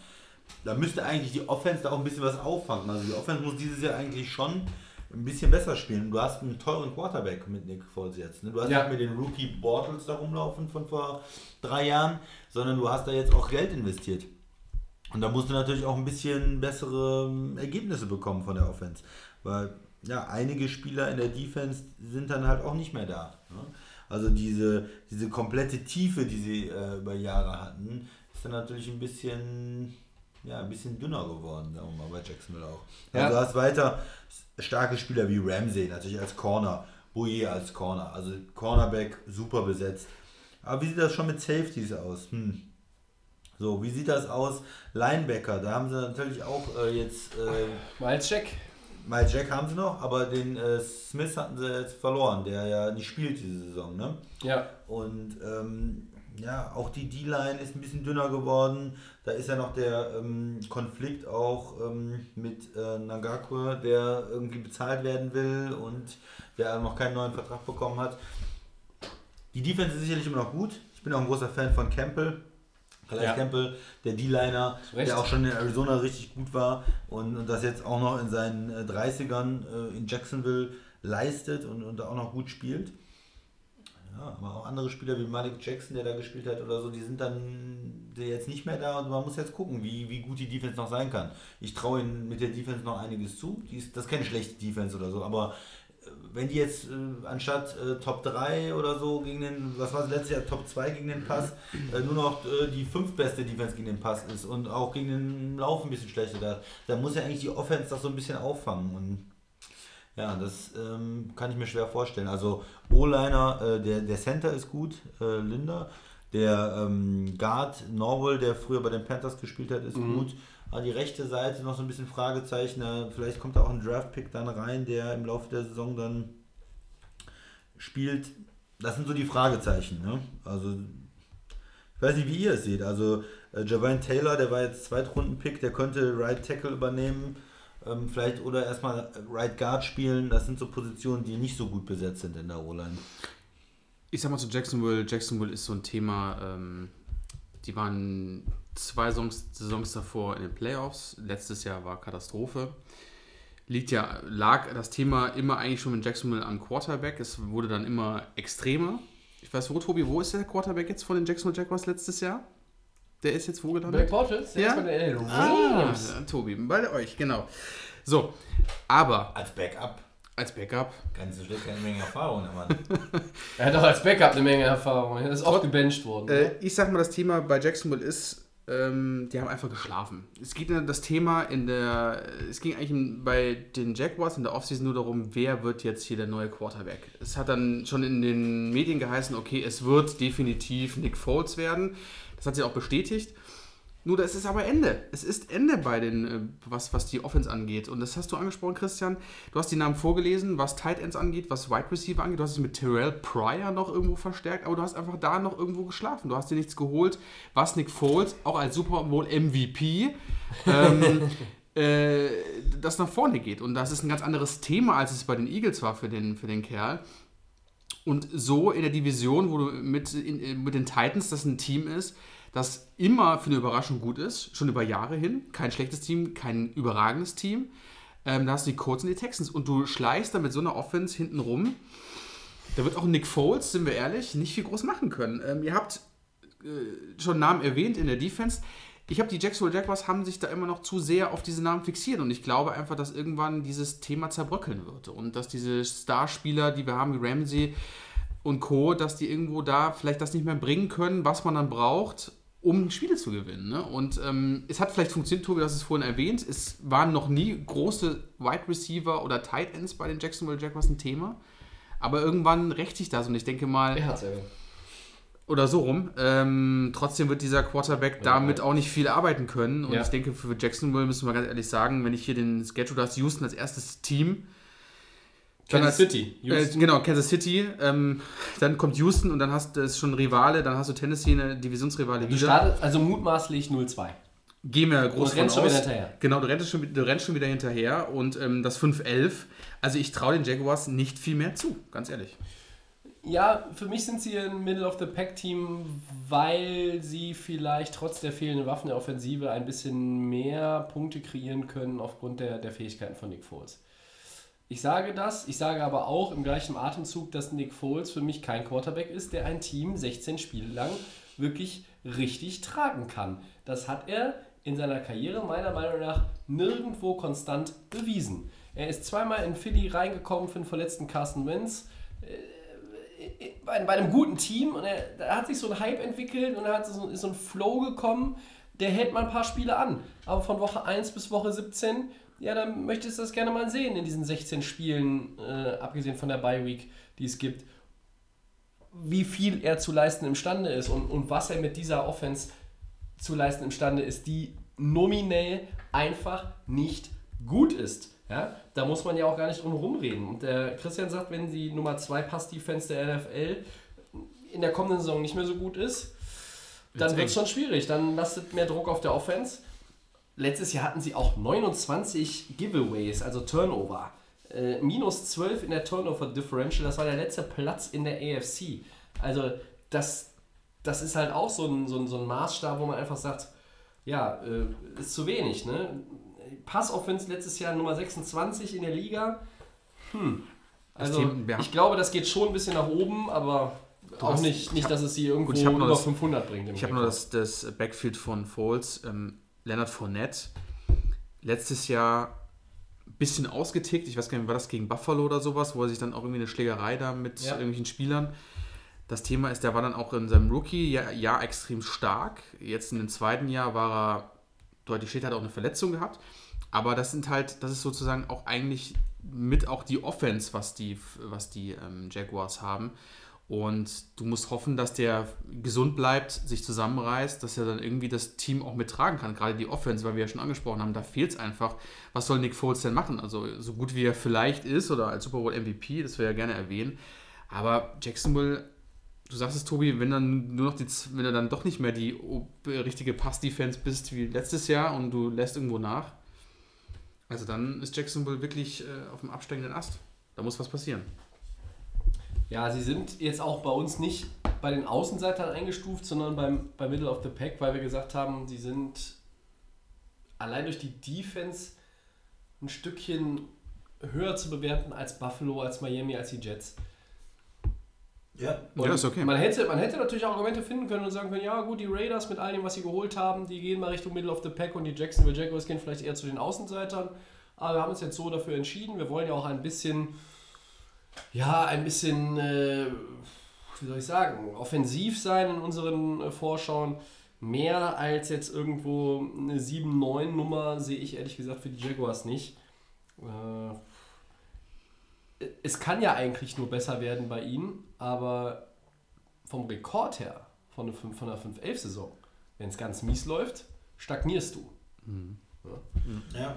Da müsste eigentlich die Offense da auch ein bisschen was auffangen. Also die Offense muss dieses Jahr eigentlich schon ein bisschen besser spielen. Du hast einen teuren Quarterback mit Nick Foles jetzt. Ne? Du hast Ja. nicht mehr den Rookie Bortles da rumlaufen von vor drei Jahren, sondern du hast da jetzt auch Geld investiert. Und da musst du natürlich auch ein bisschen bessere ähm, Ergebnisse bekommen von der Offense. Weil ja, einige Spieler in der Defense sind dann halt auch nicht mehr da. Ne? Also diese, diese komplette Tiefe, die sie äh, über Jahre hatten, ist dann natürlich ein bisschen, ja, ein bisschen dünner geworden, sagen wir mal, bei Jacksonville auch. Ja. Also du hast weiter starke Spieler wie Ramsey, natürlich als Corner, Bouye als Corner, also Cornerback super besetzt. Aber wie sieht das schon mit Safeties aus? Hm. So, wie sieht das aus? Linebacker, da haben sie natürlich auch äh, jetzt, äh, Miles Jack. Miles Jack haben sie noch, aber den äh, Smith hatten sie jetzt verloren, der ja nicht spielt diese Saison, ne? Ja. Und ähm, ja, auch die D-Line ist ein bisschen dünner geworden. Da ist ja noch der ähm, Konflikt auch ähm, mit äh, Nagakwe, der irgendwie bezahlt werden will und der noch keinen neuen Vertrag bekommen hat. Die Defense ist sicherlich immer noch gut. Ich bin auch ein großer Fan von Campbell. Calais Ja. Campbell, der D-Liner, der auch schon in Arizona richtig gut war und, und das jetzt auch noch in seinen äh, 30ern äh, in Jacksonville leistet und, und auch noch gut spielt. Aber auch andere Spieler wie Malik Jackson, der da gespielt hat oder so, die sind dann jetzt nicht mehr da und man muss jetzt gucken, wie, wie gut die Defense noch sein kann. Ich traue ihnen mit der Defense noch einiges zu. Die ist, das ist keine schlechte Defense oder so, aber äh, wenn die jetzt äh, anstatt äh, Top 3 oder so gegen den, was war es letztes Jahr, Top 2 gegen den Pass, äh, nur noch äh, die fünf beste Defense gegen den Pass ist und auch gegen den Lauf ein bisschen schlechter da, dann muss ja eigentlich die Offense das so ein bisschen auffangen und ja, das ähm, kann ich mir schwer vorstellen. Also O-Liner, äh, der, der Center ist gut, äh, Linda. Der ähm, Guard Norwell, der früher bei den Panthers gespielt hat, ist gut. Aber die rechte Seite noch so ein bisschen Fragezeichen. Vielleicht kommt da auch ein Draftpick dann rein, der im Laufe der Saison dann spielt. Das sind so die Fragezeichen. Ne? Also ich weiß nicht, wie ihr es seht. Also äh, Javine Taylor, der war jetzt Zweitrunden-Pick, der könnte Right Tackle übernehmen. Ähm, vielleicht oder erstmal Right Guard spielen. Das sind so Positionen, die nicht so gut besetzt sind in der O-Line. Ich sag mal zu Jacksonville, Jacksonville ist so ein Thema, ähm, die waren zwei Saisons, Saisons davor in den Playoffs. Letztes Jahr war Katastrophe. Liegt ja, lag das Thema immer eigentlich schon mit Jacksonville am Quarterback. Es wurde dann immer extremer. Ich weiß wo, Tobi, wo ist der Quarterback jetzt von den Jacksonville Jaguars letztes Jahr? Der ist jetzt wo gelandet? Bortles? Der Ja? ist bei den LA Ah, Rams. Tobi, bei euch, genau. So, aber Als Backup. als Backup, Ganz so schlecht, keine Menge Erfahrung, Mann. Er hat auch als Backup eine Menge Erfahrung. Er ist oft gebencht worden. Äh, ich sag mal, das Thema bei Jacksonville ist, ähm, die haben einfach geschlafen. Es geht ja das Thema in der, es ging eigentlich in- bei den Jaguars in der Offseason nur darum, wer wird jetzt hier der neue Quarterback. Es hat dann schon in den Medien geheißen, okay, es wird definitiv Nick Foles werden. Das hat sich auch bestätigt. Nur das ist aber Ende. Es ist Ende bei den, äh, was, was die Offense angeht. Und das hast du angesprochen, Christian. Du hast die Namen vorgelesen, was Tight Ends angeht, was Wide Receiver angeht. Du hast es mit Terrell Pryor noch irgendwo verstärkt, aber du hast einfach da noch irgendwo geschlafen. Du hast dir nichts geholt, was Nick Foles, auch als Super Bowl MVP, ähm, äh, das nach vorne geht. Und das ist ein ganz anderes Thema, als es bei den Eagles war für den, für den Kerl. Und so in der Division, wo du mit, in, mit den Titans, das ein Team ist, das immer für eine Überraschung gut ist, schon über Jahre hin. Kein schlechtes Team, kein überragendes Team. Ähm, da hast du die Colts und die Texans und du schleichst da mit so einer Offense hinten rum. Da wird auch Nick Foles, sind wir ehrlich, nicht viel groß machen können. Ähm, ihr habt äh, schon Namen erwähnt in der Defense. Ich habe die Jacksonville Jaguars haben sich da immer noch zu sehr auf diese Namen fixiert und ich glaube einfach, dass irgendwann dieses Thema zerbröckeln wird und dass diese Starspieler, die wir haben, wie Ramsey und Co., dass die irgendwo da vielleicht das nicht mehr bringen können, was man dann braucht, um Spiele zu gewinnen. Ne? Und ähm, es hat vielleicht funktioniert, Tobi, das ist vorhin erwähnt, es waren noch nie große Wide Receiver oder Tight Ends bei den Jacksonville Jaguars ein Thema, aber irgendwann rächt sich das und ich denke mal... Er hat's erwähnt. Oder so rum. Ähm, trotzdem wird dieser Quarterback damit auch nicht viel arbeiten können. Und Ja. ich denke, für Jacksonville müssen wir ganz ehrlich sagen, wenn ich hier den Schedule hast, Houston als erstes Team. Dann Kansas als- City. Äh, genau, Kansas City. Ähm, dann kommt Houston und dann hast du schon Rivale. Dann hast du Tennessee, eine Divisionsrivale Du wieder. startet also mutmaßlich 0-2. Gehen wir groß von rennst schon aus. wieder hinterher. Genau, du rennst, schon, du rennst schon wieder hinterher. Und ähm, das 5-11. Also ich traue den Jaguars nicht viel mehr zu, ganz ehrlich. Ja, für mich sind sie ein Middle-of-the-Pack-Team, weil sie vielleicht trotz der fehlenden Waffen der Offensive ein bisschen mehr Punkte kreieren können aufgrund der, der Fähigkeiten von Nick Foles. Ich sage das, ich sage aber auch im gleichen Atemzug, dass Nick Foles für mich kein Quarterback ist, der ein Team 16 Spiele lang wirklich richtig tragen kann. Das hat er in seiner Karriere meiner Meinung nach nirgendwo konstant bewiesen. Er ist zweimal in Philly reingekommen für den verletzten Carson Wentz bei, bei einem guten Team und er, da hat sich so ein Hype entwickelt und er hat so, ist so ein Flow gekommen, der hält mal ein paar Spiele an. Aber von Woche 1 bis Woche 17, ja, dann möchtest du das gerne mal sehen in diesen 16 Spielen, äh, abgesehen von der Bye Week, die es gibt, wie viel er zu leisten imstande ist und, und was er mit dieser Offense zu leisten imstande ist, die nominell einfach nicht gut ist. Ja, da muss man ja auch gar nicht drum rumreden. Und der Christian sagt, wenn die Nummer 2 Pass-Defense der NFL in der kommenden Saison nicht mehr so gut ist, dann Wird's wird es schon schwierig. Dann lastet mehr Druck auf der Offense. Letztes Jahr hatten sie auch 29 Giveaways, also Turnover. Äh, minus 12 in der Turnover Differential, das war der letzte Platz in der AFC. Also das, das ist halt auch so ein, so, ein, so ein Maßstab, wo man einfach sagt, ja, äh, ist zu wenig. Ne? Pass-Offense letztes Jahr Nummer 26 in der Liga. Hm. Also wir haben- ich glaube, das geht schon ein bisschen nach oben, aber auch hast- nicht, ich nicht hab- dass es sie irgendwo über das- 500 bringt. Ich habe nur das, das Backfield von Foles. Ähm, Leonard Fournette, letztes Jahr ein bisschen ausgetickt. Ich weiß gar nicht, war das gegen Buffalo oder sowas, wo er sich dann auch irgendwie eine Schlägerei da mit Ja. irgendwelchen Spielern. Das Thema ist, der war dann auch in seinem Rookie-Jahr Jahr extrem stark. Jetzt in dem zweiten Jahr war er deutlich schlechter, hat auch eine Verletzung gehabt. Aber das sind halt, das ist sozusagen auch eigentlich mit auch die Offense, was die, was die ähm, Jaguars haben. Und du musst hoffen, dass der gesund bleibt, sich zusammenreißt, dass er dann irgendwie das Team auch mittragen kann. Gerade die Offense, weil wir ja schon angesprochen haben, da fehlt es einfach. Was soll Nick Foles denn machen? Also so gut wie er vielleicht ist oder als Super Bowl MVP, das wir ja gerne erwähnen. Aber Jacksonville, du sagst es, Tobi, wenn dann nur noch die, wenn du dann doch nicht mehr die richtige Pass-Defense bist wie letztes Jahr und du lässt irgendwo nach, also dann ist Jacksonville wirklich äh, auf dem absteigenden Ast. Da muss was passieren. Ja, sie sind jetzt auch bei uns nicht bei den Außenseitern eingestuft, sondern beim, bei Middle of the Pack, weil wir gesagt haben, sie sind allein durch die Defense ein Stückchen höher zu bewerten als Buffalo, als Miami, als die Jets. Ja. Und Ja, ist okay. Man hätte, man hätte natürlich Argumente finden können und sagen können, ja gut, die Raiders mit all dem, was sie geholt haben, die gehen mal Richtung Middle of the Pack und die Jacksonville Jaguars gehen vielleicht eher zu den Außenseitern. Aber wir haben uns jetzt so dafür entschieden. Wir wollen ja auch ein bisschen, ja, ein bisschen, äh, wie soll ich sagen, offensiv sein in unseren äh, Vorschauen. Mehr als jetzt irgendwo eine 7-9-Nummer sehe ich ehrlich gesagt für die Jaguars nicht. Äh, es kann ja eigentlich nur besser werden bei ihnen, aber vom Rekord her, von der 5- von der 5-11-Saison, wenn es ganz mies läuft, stagnierst du. Ja.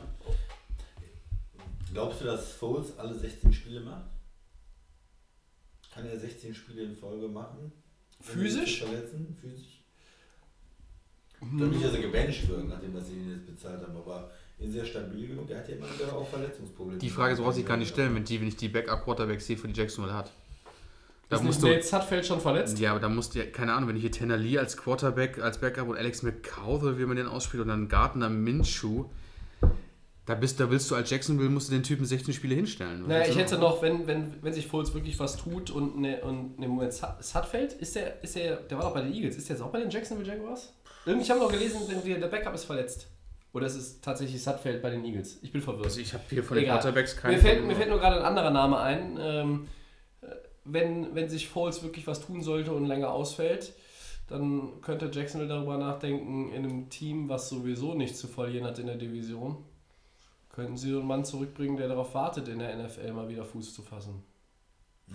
Glaubst du, dass Foles alle 16 Spiele macht? Kann er 16 Spiele in Folge machen? Physisch? Verletzen? Physisch? Ich glaube nicht, dass er gebencht wird, nachdem dass sie ihn jetzt bezahlt haben, aber ist sehr stabil genug. Er hat ja immer wieder auch Verletzungsprobleme. Die Frage braucht sich gar nicht stellen, wenn die, wenn ich die Backup-Quarterbacks sehe, für die Jacksonville hat. Da Ist nicht musst du, Nate Sudfeld schon verletzt? ja, aber da musst du, ja- keine Ahnung, wenn ich hier Tanner Lee als Quarterback, als Backup und Alex McCowell, wie man den ausspielt, und dann Gardner Minshew, da, bist, da willst du als Jacksonville, musst du den Typen 16 Spiele hinstellen. Naja, ich hätte noch, wenn, wenn, wenn sich Foles wirklich was tut und ne, und ne Moment, Sut- Sudfeld, ist der, ist der, der war doch bei den Eagles, ist der jetzt auch bei den Jacksonville Jaguars? Irgendwie, ich habe noch gelesen, der, der Backup ist verletzt. Oder ist es tatsächlich Sudfeld bei den Eagles? Ich bin verwirrt. Also ich habe hier von den Egal. Quarterbacks keinen. Mir fällt, mir fällt nur gerade ein anderer Name ein. Ähm, äh, wenn, wenn sich Foles wirklich was tun sollte und länger ausfällt, dann könnte Jacksonville darüber nachdenken, in einem Team, was sowieso nichts zu verlieren hat in der Division, könnten sie einen Mann zurückbringen, der darauf wartet, in der NFL mal wieder Fuß zu fassen.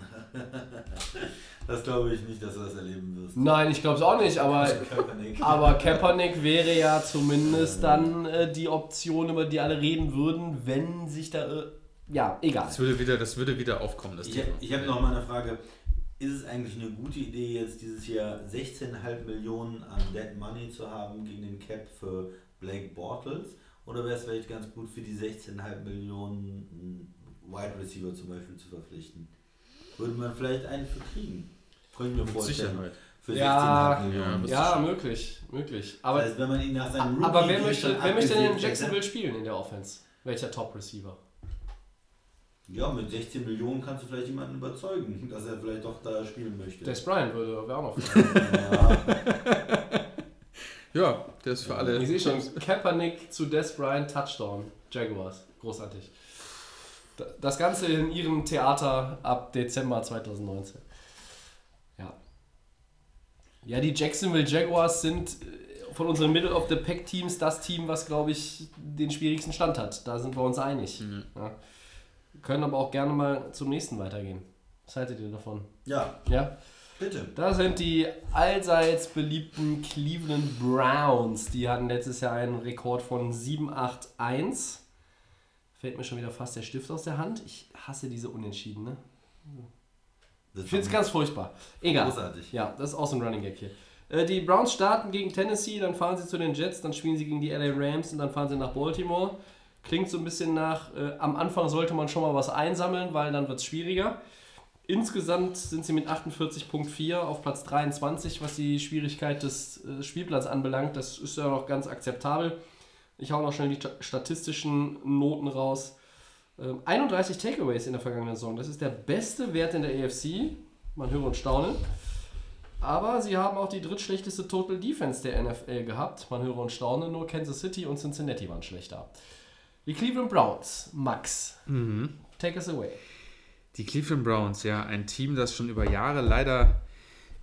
Das glaube ich nicht, dass du das erleben wirst. Nein, ich glaube es auch nicht, aber, Kaepernick. aber Kaepernick wäre ja zumindest dann äh, die Option, über die alle reden würden, wenn sich da... Äh, ja, egal. Das würde wieder, das würde wieder aufkommen, das Ich habe Thema. ich hab noch mal eine Frage. Ist es eigentlich eine gute Idee, jetzt dieses Jahr 16,5 Millionen an Dead Money zu haben gegen den Cap für Blake Bortles? Oder wäre es vielleicht ganz gut für die 16,5 Millionen Wide Receiver zum Beispiel zu verpflichten? Würde man vielleicht einen für kriegen? Könnte ich mir Mit vorstellen. Sicherheit. Für 16,5 Ja, Millionen. das Ja, möglich, möglich. Aber das heißt, wenn man ihn nach seinem Aber wer möchte, wer möchte denn in Jacksonville spielen in der Offense? Welcher Top-Receiver? Ja, mit 16 Millionen kannst du vielleicht jemanden überzeugen, dass er vielleicht doch da spielen möchte. Des Bryant würde wäre auch noch ja, Ja, der ist für alle. Ich sehe schon, Kaepernick zu Des Bryant Touchdown. Jaguars. Großartig. Da- Das Ganze in ihrem Theater ab Dezember 2019. Ja. Ja, die Jacksonville Jaguars sind äh, von unseren Middle of the Pack Teams das Team, was, glaube ich, den schwierigsten Stand hat. Da sind wir uns einig. Mhm. Ja. Können aber auch gerne mal zum nächsten weitergehen. Was haltet ihr davon? ja, Ja? Bitte. Da sind die allseits beliebten Cleveland Browns. Die hatten letztes Jahr einen Rekord von 7-8-1. Fällt mir schon wieder fast der Stift aus der Hand. Ich hasse diese Unentschieden. Ne? Das Ich finde es ganz furchtbar. Egal. großartig. Ja, das ist auch so ein Running Gag hier. Äh, Die Browns starten gegen Tennessee, dann fahren sie zu den Jets, dann spielen sie gegen die LA Rams und dann fahren sie nach Baltimore. Klingt so ein bisschen nach, äh, am Anfang sollte man schon mal was einsammeln, weil dann wird es schwieriger. Insgesamt sind sie mit 48.4 auf Platz 23, was die Schwierigkeit des äh, Spielplatzes anbelangt. Das ist ja noch ganz akzeptabel. Ich hau noch schnell die sta- statistischen Noten raus. Ähm, 31 Takeaways in der vergangenen Saison. Das ist der beste Wert in der AFC. Man höre und staune. Aber sie haben auch die drittschlechteste Total Defense der NFL gehabt. Man höre und staune, nur Kansas City und Cincinnati waren schlechter. Die Cleveland Browns, Max, take us away. Die Cleveland Browns, ja, ein Team, das schon über Jahre leider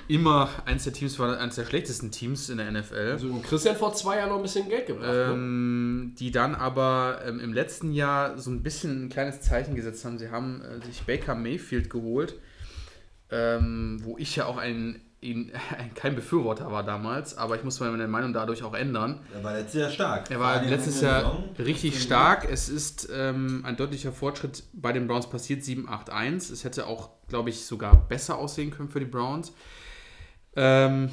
immer eins der Teams war, eines der schlechtesten Teams in der NFL. Also Christian vor zwei Jahren noch ein bisschen Geld gebracht. ne? ähm, die dann aber ähm, im letzten Jahr so ein bisschen ein kleines Zeichen gesetzt haben. Sie haben äh, sich Baker Mayfield geholt, ähm, wo ich ja auch ein, ein, kein Befürworter war damals, aber ich muss meine Meinung dadurch auch ändern. Er war letztes Jahr stark. Er war allem letztes Jahr Saison. richtig stark. Es ist ähm, ein deutlicher Fortschritt bei den Browns passiert, 7-8-1. Es hätte auch, glaube ich, sogar besser aussehen können für die Browns. Ähm,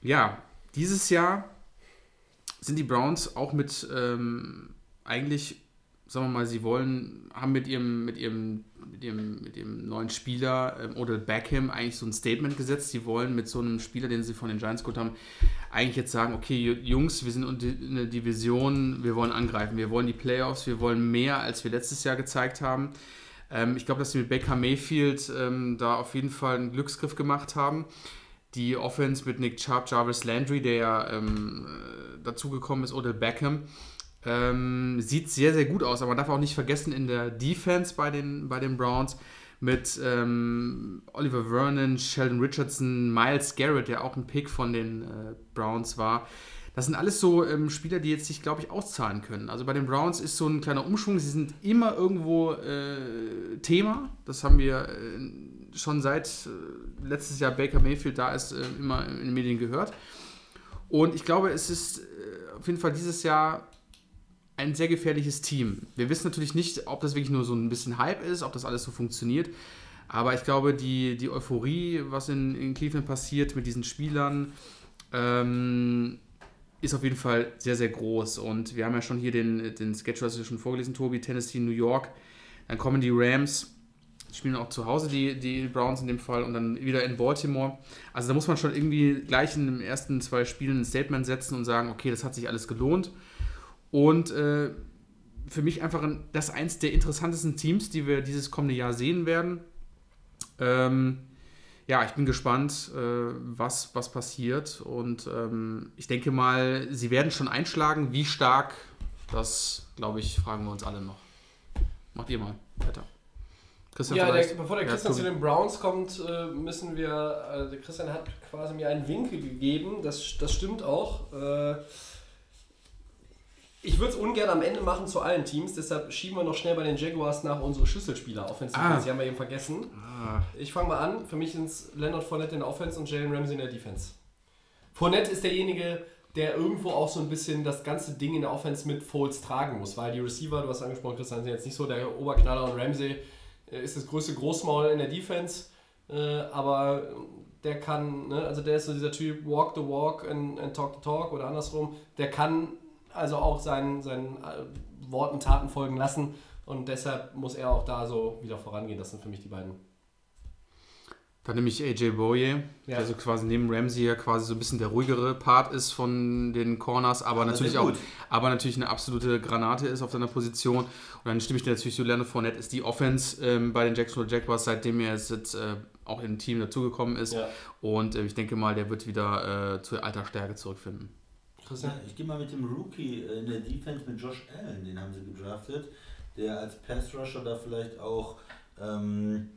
ja, dieses Jahr sind die Browns auch mit ähm, eigentlich, sagen wir mal, sie wollen, haben mit ihrem, mit ihrem, mit ihrem, mit ihrem neuen Spieler, ähm, Odell Beckham, eigentlich so ein Statement gesetzt. Sie wollen mit so einem Spieler, den sie von den Giants geholt haben, eigentlich jetzt sagen, okay, Jungs, wir sind in der Division, wir wollen angreifen, wir wollen die Playoffs, wir wollen mehr, als wir letztes Jahr gezeigt haben. Ähm, ich glaube, dass sie mit Baker Mayfield ähm, da auf jeden Fall einen Glücksgriff gemacht haben. Die Offense mit Nick Chubb, Jarvis Landry, der ja ähm, äh, dazugekommen ist, oder Beckham, ähm, sieht sehr, sehr gut aus. Aber man darf auch nicht vergessen, in der Defense bei den, bei den Browns mit ähm, Oliver Vernon, Sheldon Richardson, Miles Garrett, der auch ein Pick von den äh, Browns war. Das sind alles so ähm, Spieler, die jetzt sich, glaube ich, auszahlen können. Also bei den Browns ist so ein kleiner Umschwung. Sie sind immer irgendwo äh, Thema. Das haben wir äh, schon seit äh, letztes Jahr Baker Mayfield da ist, äh, immer in den Medien gehört. Und ich glaube, es ist äh, auf jeden Fall dieses Jahr ein sehr gefährliches Team. Wir wissen natürlich nicht, ob das wirklich nur so ein bisschen Hype ist, ob das alles so funktioniert. Aber ich glaube, die, die Euphorie, was in, in Cleveland passiert mit diesen Spielern, ähm, ist auf jeden Fall sehr, sehr groß. Und wir haben ja schon hier den, den Sketch, was du schon vorgelesen, Tobi, Tennessee, New York. Dann kommen die Rams, spielen auch zu Hause, die, die Browns in dem Fall, und dann wieder in Baltimore. Also da muss man schon irgendwie gleich in den ersten zwei Spielen ein Statement setzen und sagen, okay, das hat sich alles gelohnt. Und äh, für mich einfach ein, das eins der interessantesten Teams, die wir dieses kommende Jahr sehen werden. Ähm, ja, ich bin gespannt, äh, was, was passiert. Und ähm, ich denke mal, sie werden schon einschlagen. Wie stark, das, glaube ich, fragen wir uns alle noch. Macht ihr mal weiter. Christian, ja, der, bevor der Christian ja, zu den Browns kommt, äh, müssen wir. Der Christian hat quasi mir einen Winkel gegeben. Das, das stimmt auch. Äh, ich würde es ungern am Ende machen zu allen Teams, deshalb schieben wir noch schnell bei den Jaguars nach unsere Schlüsselspieler. Offensiv, ah. die haben wir eben vergessen. Ah. Ich fange mal an. Für mich sind es Leonard Fournette in der Offense und Jalen Ramsey in der Defense. Fournette ist derjenige, der irgendwo auch so ein bisschen das ganze Ding in der Offense mit Folds tragen muss, weil die Receiver, du hast angesprochen, Christian, sind jetzt nicht so der Oberknaller und Ramsey äh, ist das größte Großmaul in der Defense, äh, aber der kann, ne, also der ist so dieser Typ Walk the Walk and, and Talk the Talk oder andersrum, der kann also auch seinen, seinen äh, Worten Taten folgen lassen und deshalb muss er auch da so wieder vorangehen. Das sind für mich die beiden dann nehme ich AJ Boye, ja. der so quasi neben Ramsey ja quasi so ein bisschen der ruhigere Part ist von den Corners, aber das natürlich auch, aber natürlich eine absolute Granate ist auf seiner Position. Und dann stimme ich dir natürlich so, Leonard Fournette ist die Offense ähm, bei den Jacksonville Jaguars, seitdem er jetzt äh, auch im Team dazugekommen ist. Ja. Und äh, ich denke mal, der wird wieder äh, zur alter Stärke zurückfinden. Ja, ich gehe mal mit dem Rookie in der Defense mit Josh Allen, den haben sie gedraftet, der als Pass Rusher da vielleicht auch ähm,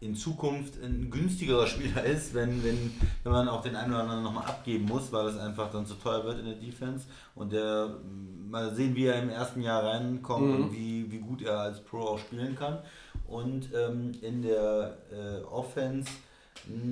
in Zukunft ein günstigerer Spieler ist, wenn, wenn, wenn man auch den einen oder anderen nochmal abgeben muss, weil es einfach dann zu teuer wird in der Defense. Und der mal sehen, wie er im ersten Jahr reinkommt mhm. und wie, wie gut er als Pro auch spielen kann. Und ähm, in der äh, Offense,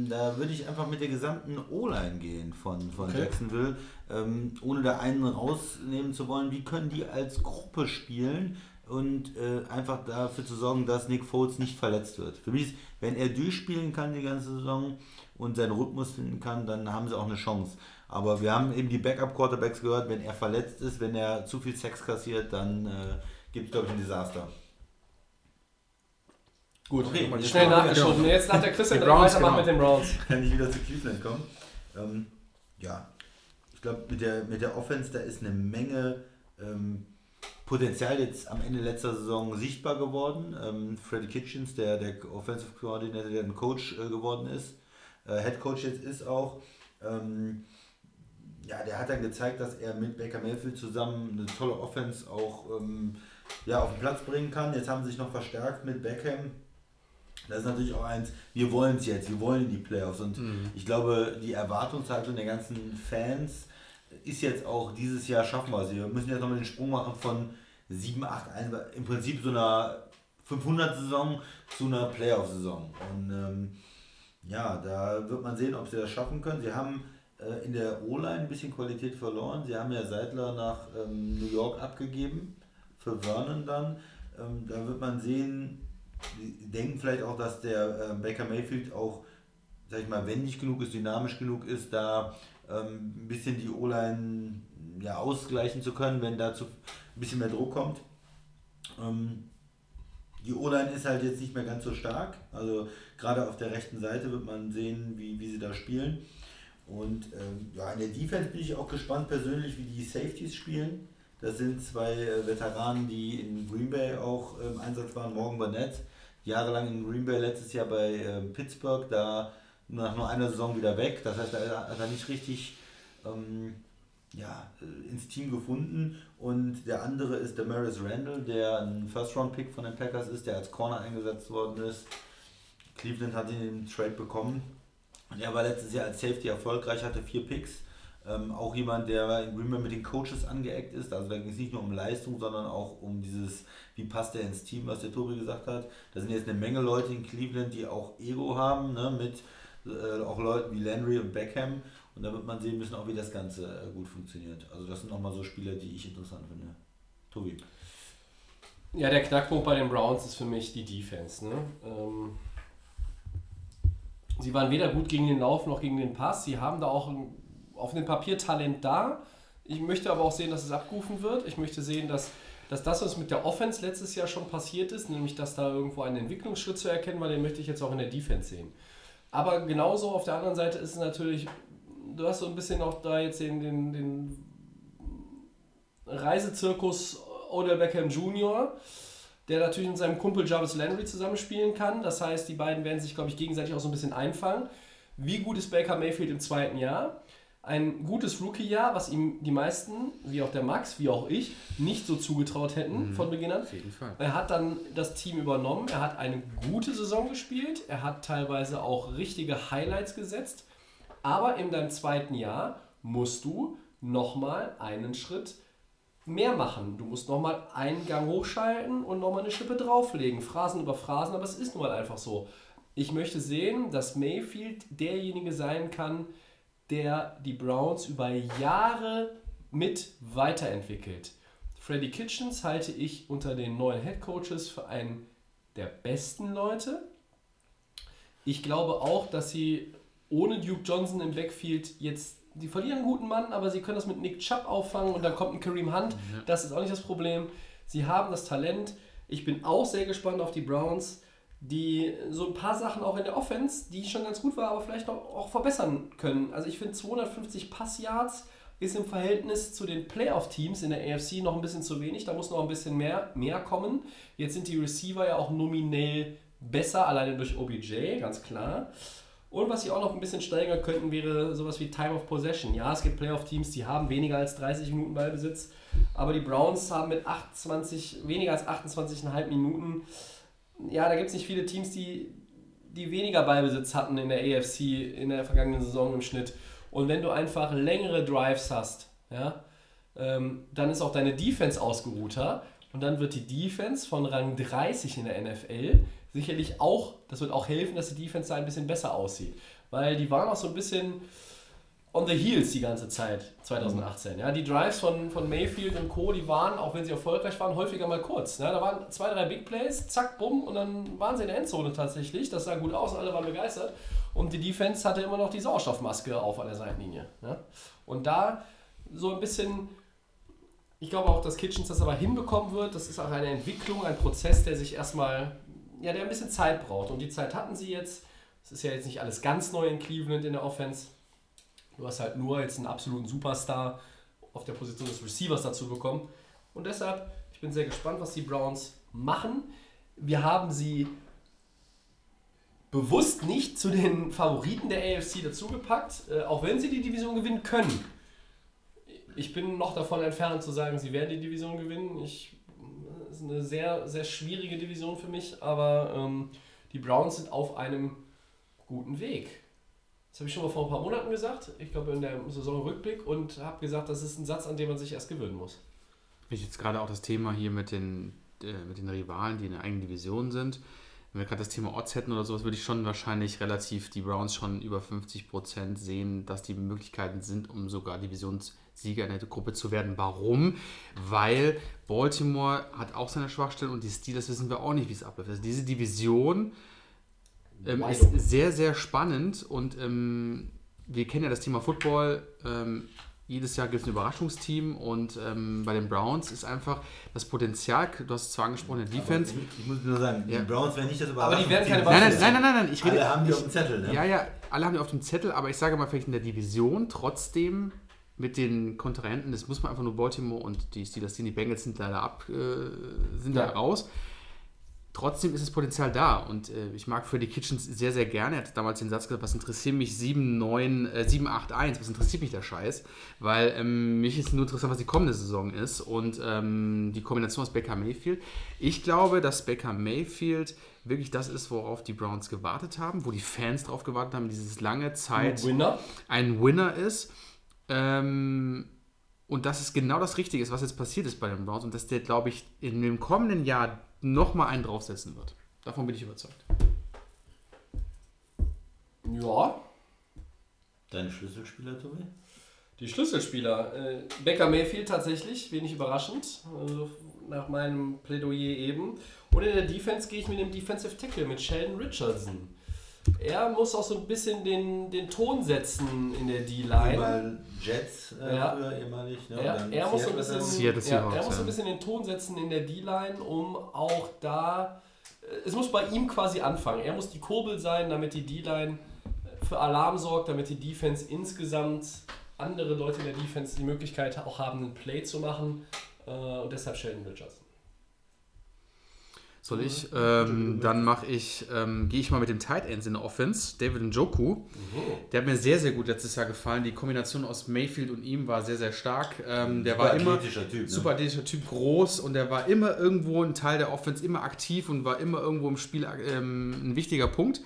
da würde ich einfach mit der gesamten O-Line gehen von, von okay. Jacksonville, ähm, ohne da einen rausnehmen zu wollen. Wie können die als Gruppe spielen? und äh, einfach dafür zu sorgen, dass Nick Foles nicht verletzt wird. Für mich ist, wenn er durchspielen kann die ganze Saison und seinen Rhythmus finden kann, dann haben sie auch eine Chance. Aber wir haben eben die Backup-Quarterbacks gehört, wenn er verletzt ist, wenn er zu viel Sex kassiert, dann äh, gibt es, glaube ich, ein Desaster. Gut, okay, schnell nachgeschoben. Jetzt nach der Christian Browns weitermachen genau. mit den Browns. Kann ich wieder zu Cleveland kommen? Ähm, ja, ich glaube, mit der, mit der Offense, da ist eine Menge ähm, Potenzial jetzt am Ende letzter Saison sichtbar geworden. Ähm, Freddy Kitchens, der, der Offensive Coordinator, der ein Coach äh, geworden ist, äh, Head Coach jetzt ist auch. Ähm, ja, der hat dann gezeigt, dass er mit Baker Mayfield zusammen eine tolle Offense auch ähm, ja, auf den Platz bringen kann. Jetzt haben sie sich noch verstärkt mit Beckham. Das ist natürlich auch eins, wir wollen es jetzt, wir wollen die Playoffs. Und mhm. ich glaube, die Erwartungshaltung der ganzen Fans ist jetzt auch dieses Jahr schaffen wir sie. Wir müssen jetzt nochmal den Sprung machen von 7, 8, 1, im Prinzip so einer 500-Saison zu einer Playoff-Saison. Und ähm, ja, da wird man sehen, ob sie das schaffen können. Sie haben äh, in der O-Line ein bisschen Qualität verloren. Sie haben ja Seidler nach ähm, New York abgegeben, für Vernon dann. Ähm, da wird man sehen, denken vielleicht auch, dass der äh, Baker Mayfield auch, sag ich mal, wendig genug ist, dynamisch genug ist, da ähm, ein bisschen die O-Line ja, ausgleichen zu können, wenn dazu ein bisschen mehr Druck kommt. Ähm, die O-Line ist halt jetzt nicht mehr ganz so stark. Also gerade auf der rechten Seite wird man sehen, wie, wie sie da spielen. Und ähm, ja, in der Defense bin ich auch gespannt persönlich, wie die Safeties spielen. Das sind zwei äh, Veteranen, die in Green Bay auch im Einsatz waren. Morgan Burnett, jahrelang in Green Bay, letztes Jahr bei äh, Pittsburgh, da nach nur einer Saison wieder weg. Das heißt, er hat er nicht richtig ähm, ja, ins Team gefunden. Und der andere ist der Maris Randall, der ein First-Round-Pick von den Packers ist, der als Corner eingesetzt worden ist. Cleveland hat ihn im Trade bekommen. Und er war letztes Jahr als Safety erfolgreich, hatte vier Picks. Ähm, auch jemand, der in Green mit den Coaches angeeckt ist. Also da ging es nicht nur um Leistung, sondern auch um dieses, wie passt er ins Team, was der Tobi gesagt hat. Da sind jetzt eine Menge Leute in Cleveland, die auch Ego haben, ne, mit äh, auch Leuten wie Landry und Beckham. Und da wird man sehen müssen, auch wie das Ganze äh, gut funktioniert. Also das sind nochmal so Spieler, die ich interessant finde. Tobi. Ja, der Knackpunkt bei den Browns ist für mich die Defense. Ne? Ähm, sie waren weder gut gegen den Lauf noch gegen den Pass. Sie haben da auch ein, auf dem Papier Talent da. Ich möchte aber auch sehen, dass es abgerufen wird. Ich möchte sehen, dass, dass das, was mit der Offense letztes Jahr schon passiert ist, nämlich dass da irgendwo ein Entwicklungsschritt zu erkennen war, den möchte ich jetzt auch in der Defense sehen. Aber genauso auf der anderen Seite ist es natürlich, du hast so ein bisschen auch da jetzt den, den, den Reisezirkus Odell Beckham Jr., der natürlich mit seinem Kumpel Jarvis Landry zusammenspielen kann. Das heißt, die beiden werden sich, glaube ich, gegenseitig auch so ein bisschen einfangen. Wie gut ist Baker Mayfield im zweiten Jahr? Ein gutes Rookie-Jahr, was ihm die meisten, wie auch der Max, wie auch ich, nicht so zugetraut hätten von Beginn an. Auf jeden Fall. Er hat dann das Team übernommen, er hat eine gute Saison gespielt, er hat teilweise auch richtige Highlights gesetzt, aber in deinem zweiten Jahr musst du nochmal einen Schritt mehr machen. Du musst nochmal einen Gang hochschalten und nochmal eine Schippe drauflegen. Phrasen über Phrasen, aber es ist nun mal einfach so. Ich möchte sehen, dass Mayfield derjenige sein kann, der die Browns über Jahre mit weiterentwickelt. Freddy Kitchens halte ich unter den neuen Head Coaches für einen der besten Leute. Ich glaube auch, dass sie ohne Duke Johnson im Backfield jetzt, die verlieren einen guten Mann, aber sie können das mit Nick Chubb auffangen und dann kommt ein Kareem Hunt. Das ist auch nicht das Problem. Sie haben das Talent. Ich bin auch sehr gespannt auf die Browns, die so ein paar Sachen auch in der Offense, die schon ganz gut war, aber vielleicht noch auch verbessern können. Also ich finde 250 Passyards ist im Verhältnis zu den Playoff-Teams in der AFC noch ein bisschen zu wenig. Da muss noch ein bisschen mehr, mehr kommen. Jetzt sind die Receiver ja auch nominell besser, alleine durch OBJ, ganz klar. Und was sie auch noch ein bisschen steigern könnten, wäre sowas wie Time of Possession. Ja, es gibt Playoff-Teams, die haben weniger als 30 Minuten Ballbesitz, aber die Browns haben mit 28, weniger als 28,5 Minuten. Ja, da gibt es nicht viele Teams, die, die weniger Ballbesitz hatten in der AFC in der vergangenen Saison im Schnitt. Und wenn du einfach längere Drives hast, ja, ähm, dann ist auch deine Defense ausgeruhter und dann wird die Defense von Rang 30 in der NFL sicherlich auch, das wird auch helfen, dass die Defense da ein bisschen besser aussieht. Weil die waren auch so ein bisschen on the heels die ganze Zeit 2018. Ja, die Drives von, von Mayfield und Co., die waren, auch wenn sie erfolgreich waren, häufiger mal kurz. Ja, da waren zwei, drei Big Plays, zack, bumm, und dann waren sie in der Endzone tatsächlich. Das sah gut aus und alle waren begeistert. Und die Defense hatte immer noch die Sauerstoffmaske auf an der Seitenlinie. Ja? Und da so ein bisschen, ich glaube auch, dass Kitchens das aber hinbekommen wird. Das ist auch eine Entwicklung, ein Prozess, der sich erstmal, ja, der ein bisschen Zeit braucht. Und die Zeit hatten sie jetzt. Es ist ja jetzt nicht alles ganz neu in Cleveland in der Offense. Du hast halt nur jetzt einen absoluten Superstar auf der Position des Receivers dazu bekommen. Und deshalb, ich bin sehr gespannt, was die Browns machen. Wir haben sie bewusst nicht zu den Favoriten der AFC dazugepackt, äh, auch wenn sie die Division gewinnen können. Ich bin noch davon entfernt zu sagen, sie werden die Division gewinnen. Ich, das ist eine sehr, sehr schwierige Division für mich, aber ähm, die Browns sind auf einem guten Weg. Das habe ich schon mal vor ein paar Monaten gesagt, ich glaube in der Saisonrückblick, und habe gesagt, das ist ein Satz, an den man sich erst gewöhnen muss. Ich jetzt gerade auch das Thema hier mit den, äh, mit den Rivalen, die in der eigenen Division sind. Wenn wir gerade das Thema Odds hätten oder sowas, würde ich schon wahrscheinlich relativ die Browns schon über 50% sehen, dass die Möglichkeiten sind, um sogar Divisionssieger in der Gruppe zu werden. Warum? Weil Baltimore hat auch seine Schwachstellen und die Steelers wissen wir auch nicht, wie es abläuft. Also diese Division ähm, ist sehr, sehr spannend und ähm, wir kennen ja das Thema Football. Ähm, jedes Jahr gibt es ein Überraschungsteam und ähm, bei den Browns ist einfach das Potenzial, du hast es zwar angesprochen, in der Defense. Ich muss nur sagen, Ja. die Browns werden nicht das Aber die werden keine Überraschungsteam. Nein, nein, nein, nein, nein, nein, ich rede. Alle haben die ich, auf dem Zettel, ne? Ja, ja, alle haben die auf dem Zettel, aber ich sage mal vielleicht in der Division trotzdem mit den Kontrahenten, das muss man einfach nur Baltimore und die Steelers, die Bengals sind leider ab, äh, sind da Ja. raus. Trotzdem ist das Potenzial da und äh, ich mag Freddy Kitchens sehr, sehr gerne. Er hat damals den Satz gesagt, was interessiert mich 7, 9, äh, 7, 8, 1, was interessiert mich der Scheiß? Weil ähm, mich ist nur interessant, was die kommende Saison ist und ähm, die Kombination aus Baker Mayfield. Ich glaube, dass Baker Mayfield wirklich das ist, worauf die Browns gewartet haben, wo die Fans drauf gewartet haben, dieses lange Zeit Winner. ein Winner ist. Ähm, und dass es genau das Richtige ist, was jetzt passiert ist bei den Browns und dass der, glaube ich, in dem kommenden Jahr nochmal einen draufsetzen wird. Davon bin ich überzeugt. Ja. Deine Schlüsselspieler, Tobi? Die Schlüsselspieler. Äh, Becker Mayfield tatsächlich, wenig überraschend, äh, nach meinem Plädoyer eben. Und in der Defense gehe ich mit dem Defensive Tackle, mit Sheldon Richardson. Er muss auch so ein bisschen den, den Ton setzen in der D-Line. Mal Jets äh, Ja. früher ehemalig. Ne? Ja, er muss so ein bisschen, ja, er muss so ein bisschen den Ton setzen in der D-Line, um auch da. äh, Es muss bei ihm quasi anfangen. Er muss die Kurbel sein, damit die D-Line für Alarm sorgt, damit die Defense insgesamt andere Leute in der Defense die Möglichkeit auch haben, einen Play zu machen. Äh, Und deshalb Sheldon Richardson. Soll ich? Ähm, dann mache ich, ähm, gehe ich mal mit dem Tight Ends in der Offense. David Njoku. Der hat mir sehr, sehr gut letztes Jahr gefallen. Die Kombination aus Mayfield und ihm war sehr, sehr stark. Ähm, der Super war immer Typ, ne? super athletischer Typ, groß und der war immer irgendwo ein Teil der Offense, immer aktiv und war immer irgendwo im Spiel ähm, ein wichtiger Punkt.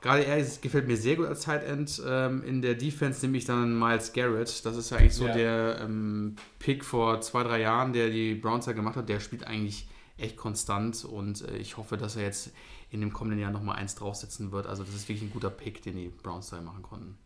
Gerade er gefällt mir sehr gut als Tight End. Ähm, in der Defense nehme ich dann Miles Garrett. Das ist ja eigentlich so Ja. der ähm, Pick vor zwei, drei Jahren, der die Browns ja gemacht hat. Der spielt eigentlich echt konstant und äh, ich hoffe, dass er jetzt in dem kommenden Jahr nochmal eins draufsetzen wird. Also das ist wirklich ein guter Pick, den die Browns da machen konnten.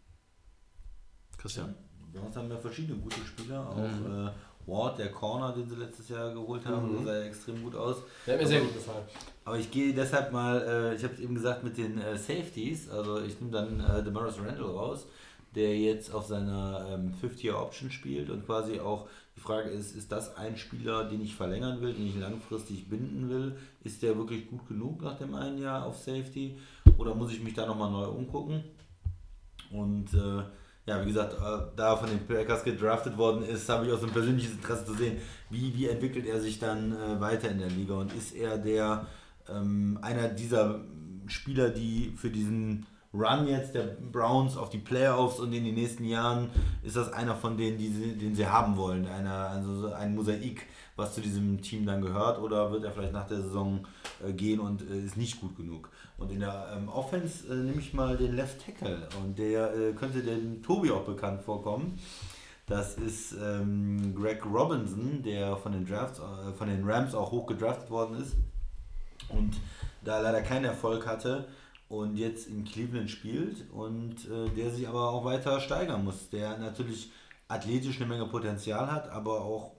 Christian. Bei uns haben wir verschiedene gute Spieler. Auch Mhm. äh, Ward, der Corner, den sie letztes Jahr geholt haben, Mhm. sah ja extrem gut aus. Der hat mir sehr gut gefallen. Aber ich gehe deshalb mal, äh, ich habe es eben gesagt, mit den äh, Safeties. Also ich nehme dann äh, Demaris Randall raus, der jetzt auf seiner ähm, Fifth-Year-Option spielt und quasi auch die Frage ist, ist das ein Spieler, den ich verlängern will, den ich langfristig binden will? Ist der wirklich gut genug nach dem einen Jahr auf Safety? Oder muss ich mich da nochmal neu umgucken? Und äh, ja, wie gesagt, äh, da von den Packers gedraftet worden ist, habe ich auch so ein persönliches Interesse zu sehen, wie, wie entwickelt er sich dann äh, weiter in der Liga und ist er der ähm, einer dieser Spieler, die für diesen Run jetzt der Browns auf die Playoffs und in den nächsten Jahren ist das einer von denen, die sie, den sie haben wollen, einer, also so ein Mosaik, was zu diesem Team dann gehört, oder wird er vielleicht nach der Saison äh, gehen und äh, ist nicht gut genug? Und in der ähm, Offense äh, nehme ich mal den Left Tackle und der äh, könnte dem Tobi auch bekannt vorkommen. Das ist ähm, Greg Robinson, der von den Drafts, von den Rams auch hoch gedraftet worden ist und da leider keinen Erfolg hatte und jetzt in Cleveland spielt und äh, der sich aber auch weiter steigern muss, der natürlich athletisch eine Menge Potenzial hat, aber auch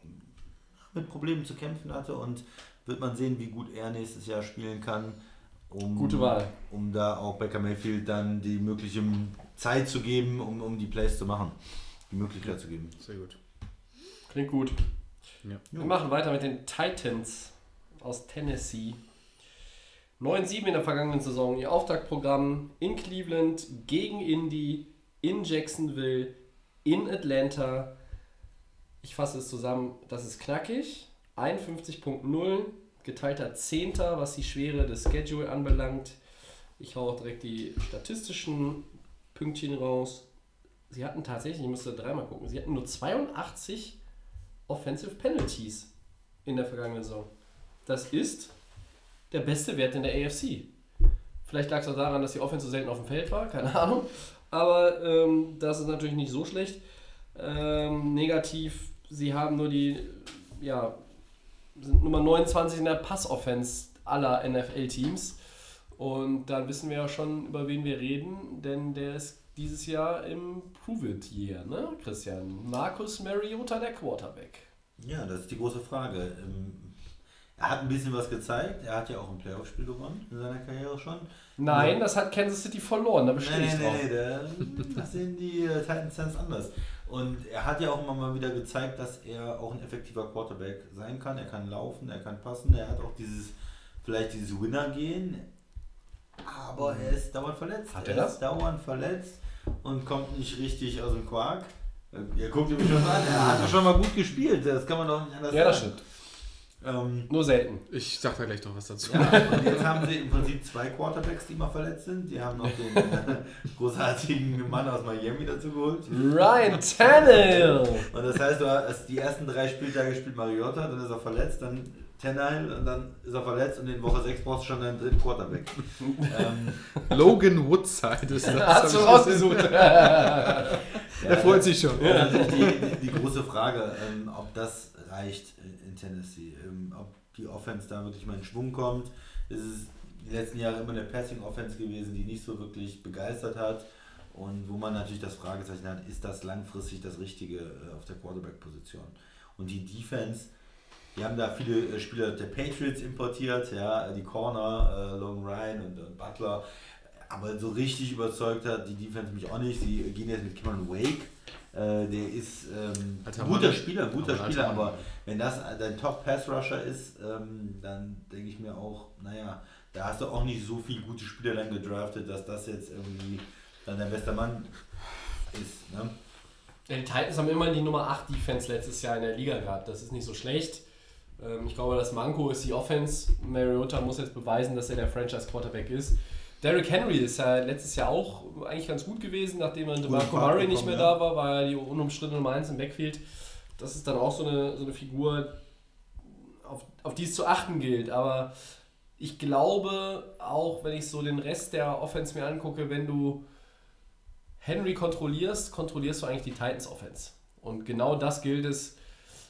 mit Problemen zu kämpfen hatte und wird man sehen, wie gut er nächstes Jahr spielen kann, um, Gute Wahl. um da auch Baker Mayfield dann die mögliche Zeit zu geben, um, um die Plays zu machen, die Möglichkeit zu geben. Sehr gut. Klingt gut. Ja. Wir machen weiter mit den Titans aus Tennessee. 9-7 in der vergangenen Saison. Ihr Auftaktprogramm in Cleveland, gegen Indy, in Jacksonville, in Atlanta. Ich fasse es zusammen, das ist knackig. 51.0, geteilter Zehnter, was die Schwere des Schedule anbelangt. Ich hau auch direkt die statistischen Pünktchen raus. Sie hatten tatsächlich, ich musste dreimal gucken, sie hatten nur 82 Offensive Penalties in der vergangenen Saison. Das ist der beste Wert in der AFC. Vielleicht lag es auch daran, dass die Offense so selten auf dem Feld war, keine Ahnung. Aber ähm, das ist natürlich nicht so schlecht. Ähm, negativ, sie haben nur die, ja, sind Nummer 29 in der Passoffense aller NFL-Teams. Und dann wissen wir ja schon, über wen wir reden, denn der ist dieses Jahr im Prove-It-Year, ne, Christian? Markus Mariota, der Quarterback. Ja, das ist die große Frage. Er hat ein bisschen was gezeigt. Er hat ja auch ein Playoff-Spiel gewonnen in seiner Karriere schon. Nein, Ja. das hat Kansas City verloren, da bestehe Nee, ich nee, nee, nee, das sehen die äh, Titans ganz anders. Und er hat ja auch immer mal wieder gezeigt, dass er auch ein effektiver Quarterback sein kann. Er kann laufen, er kann passen, er hat auch dieses, vielleicht dieses Winner-Gehen. Aber er ist dauernd verletzt. Hat er er das? ist dauernd verletzt und kommt nicht richtig aus dem Quark. Ihr guckt ihn mich schon an, er hat doch schon mal gut gespielt, das kann man doch nicht anders Ja, das sagen. stimmt. Ähm, Nur selten. Ich sag da gleich noch was dazu. ja, und jetzt haben sie im Prinzip zwei Quarterbacks, die immer verletzt sind. Die haben noch den äh, großartigen Mann aus Miami dazu geholt. Ryan Tannehill! Und das heißt, du hast die ersten drei Spieltage spielt Mariota, dann ist er verletzt, dann Tannehill und dann ist er verletzt und in Woche 6 brauchst du schon deinen dritten Quarterback. ähm, Logan Woodside ist das. Hast du rausgesucht. Er freut sich schon. Ja, natürlich die, die große Frage, ähm, ob das reicht in, Tennessee, ähm, ob die Offense da wirklich mal in Schwung kommt. Es ist die letzten Jahre immer eine Passing-Offense gewesen, die nicht so wirklich begeistert hat. Und wo man natürlich das Fragezeichen hat, ist das langfristig das Richtige äh, auf der Quarterback-Position? Und die Defense, die haben da viele äh, Spieler der Patriots importiert, ja, die Corner, äh, Logan Ryan und, und Butler. Aber so richtig überzeugt hat die Defense mich auch nicht. Sie gehen jetzt mit Cameron Wake. Äh, der ist ähm, ein guter. Spieler, guter Aber Spieler, aber wenn das dein Top-Pass-Rusher ist, ähm, dann denke ich mir auch, naja, da hast du auch nicht so viele gute Spieler dann gedraftet, dass das jetzt irgendwie dann der beste Mann ist. Ne? Die Titans haben immer die Nummer 8 Defense letztes Jahr in der Liga gehabt. Das ist nicht so schlecht. Ähm, Ich glaube, das Manko ist die Offense. Mariota muss jetzt beweisen, dass er der Franchise-Quarterback ist. Derrick Henry ist ja letztes Jahr auch eigentlich ganz gut gewesen, nachdem dann DeMarco Fahrt Murray nicht mehr ja. da war, war er die unumstrittene Nummer 1 im Backfield. Das ist dann auch so eine, so eine Figur, auf, auf die es zu achten gilt. Aber ich glaube, auch wenn ich so den Rest der Offense mir angucke, wenn du Henry kontrollierst, kontrollierst du eigentlich die Titans Offense. Und genau das gilt es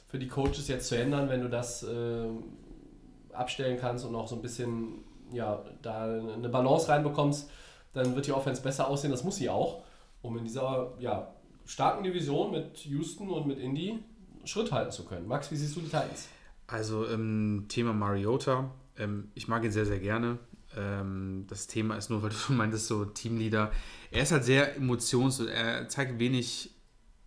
für die Coaches jetzt zu ändern, wenn du das ähm, abstellen kannst und auch so ein bisschen ja, da eine Balance reinbekommst, dann wird die Offense besser aussehen. Das muss sie auch, um in dieser ja, starken Division mit Houston und mit Indy Schritt halten zu können. Max, wie siehst du die Titans? Also ähm, Thema Mariota. Ähm, ich mag ihn sehr, sehr gerne. Ähm, das Thema ist nur, weil du meintest, so Teamleader. Er ist halt sehr emotions... Er zeigt wenig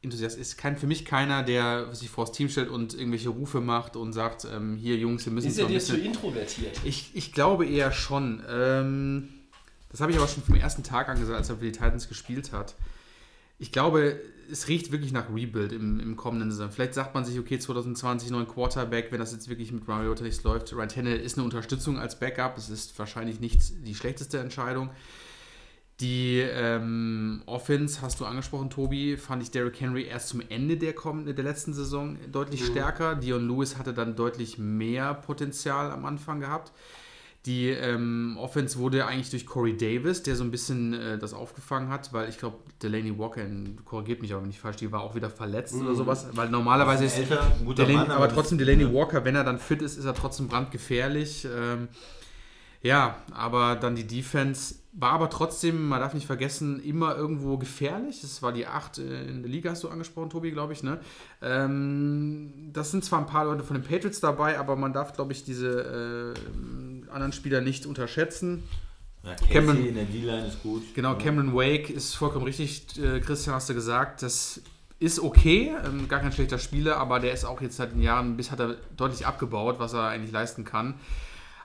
Enthusiast. Ist kein, für mich keiner, der sich vors Team stellt und irgendwelche Rufe macht und sagt, ähm, hier Jungs, wir müssen Ist er dir zu introvertiert? Ich, ich glaube eher schon. Ähm, das habe ich aber schon vom ersten Tag an gesagt, als er für die Titans gespielt hat. Ich glaube, es riecht wirklich nach Rebuild im, im kommenden Saison. Vielleicht sagt man sich, okay, 2020 neuen Quarterback, wenn das jetzt wirklich mit Mariota nicht läuft. Ryan Tannehill ist eine Unterstützung als Backup. Es ist wahrscheinlich nicht die schlechteste Entscheidung. Die ähm, Offense hast du angesprochen, Tobi, fand ich Derrick Henry erst zum Ende der, kommenden, der letzten Saison deutlich stärker. Dion Lewis hatte dann deutlich mehr Potenzial am Anfang gehabt. Die ähm, Offense wurde eigentlich durch Corey Davis, der so ein bisschen äh, das aufgefangen hat, weil ich glaube, Delaney Walker, korrigiert mich aber wenn ich falsch, die war auch wieder verletzt oder sowas, weil normalerweise ist älter, guter Delaney, Mann, aber nicht- trotzdem Delaney ne? Walker, wenn er dann fit ist, ist er trotzdem brandgefährlich. Ähm, ja, aber dann die Defense war aber trotzdem, man darf nicht vergessen, immer irgendwo gefährlich. Es war die 8 in der Liga, hast du angesprochen, Tobi, glaube ich. Ne? Ähm, das sind zwar ein paar Leute von den Patriots dabei, aber man darf, glaube ich, diese äh, anderen Spieler nicht unterschätzen. Ja, Cameron- in der D-Line ist gut. Genau. Cameron Wake ist vollkommen richtig, äh, Christian hast du gesagt, das ist okay, ähm, gar kein schlechter Spieler, aber der ist auch jetzt seit den Jahren, bis hat er deutlich abgebaut, was er eigentlich leisten kann.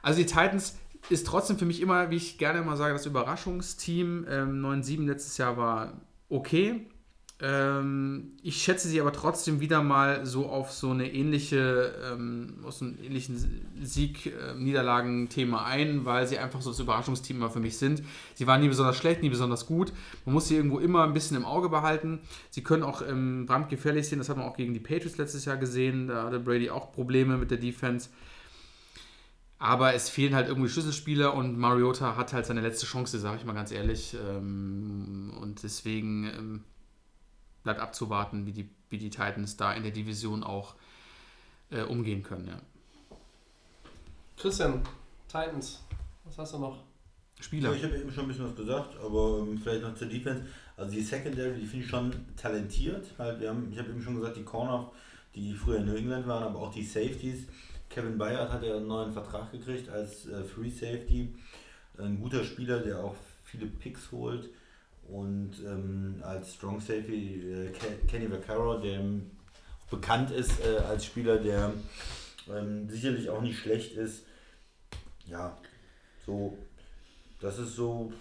Also die Titans ist trotzdem für mich immer, wie ich gerne mal sage, das Überraschungsteam. Ähm, 9-7 letztes Jahr war okay. Ähm, ich schätze sie aber trotzdem wieder mal so auf so eine ähnliche, ähm, aus einem ähnlichen Sieg-Niederlagen-Thema ein, weil sie einfach so das Überraschungsteam immer für mich sind. Sie waren nie besonders schlecht, nie besonders gut. Man muss sie irgendwo immer ein bisschen im Auge behalten. Sie können auch ähm, brandgefährlich sein, das hat man auch gegen die Patriots letztes Jahr gesehen. Da hatte Brady auch Probleme mit der Defense. Aber es fehlen halt irgendwie Schlüsselspieler und Mariota hat halt seine letzte Chance, sage ich mal ganz ehrlich. Ähm, Und deswegen ähm, bleibt abzuwarten, wie die, wie die Titans da in der Division auch äh, umgehen können. Ja. Christian, Titans, was hast du noch? Spieler. Ja, ich habe eben schon ein bisschen was gesagt, aber ähm, vielleicht noch zur Defense. Also die Secondary, die finde ich schon talentiert. Halt, wir haben, ich habe eben schon gesagt, die Corner, die früher in New England waren, aber auch die Safeties. Kevin Bayard hat ja einen neuen Vertrag gekriegt als äh, Free Safety. Ein guter Spieler, der auch viele Picks holt. Und ähm, als Strong Safety äh, Ke- Kenny Vaccaro, der bekannt ist äh, als Spieler, der ähm, sicherlich auch nicht schlecht ist. Ja, so das ist so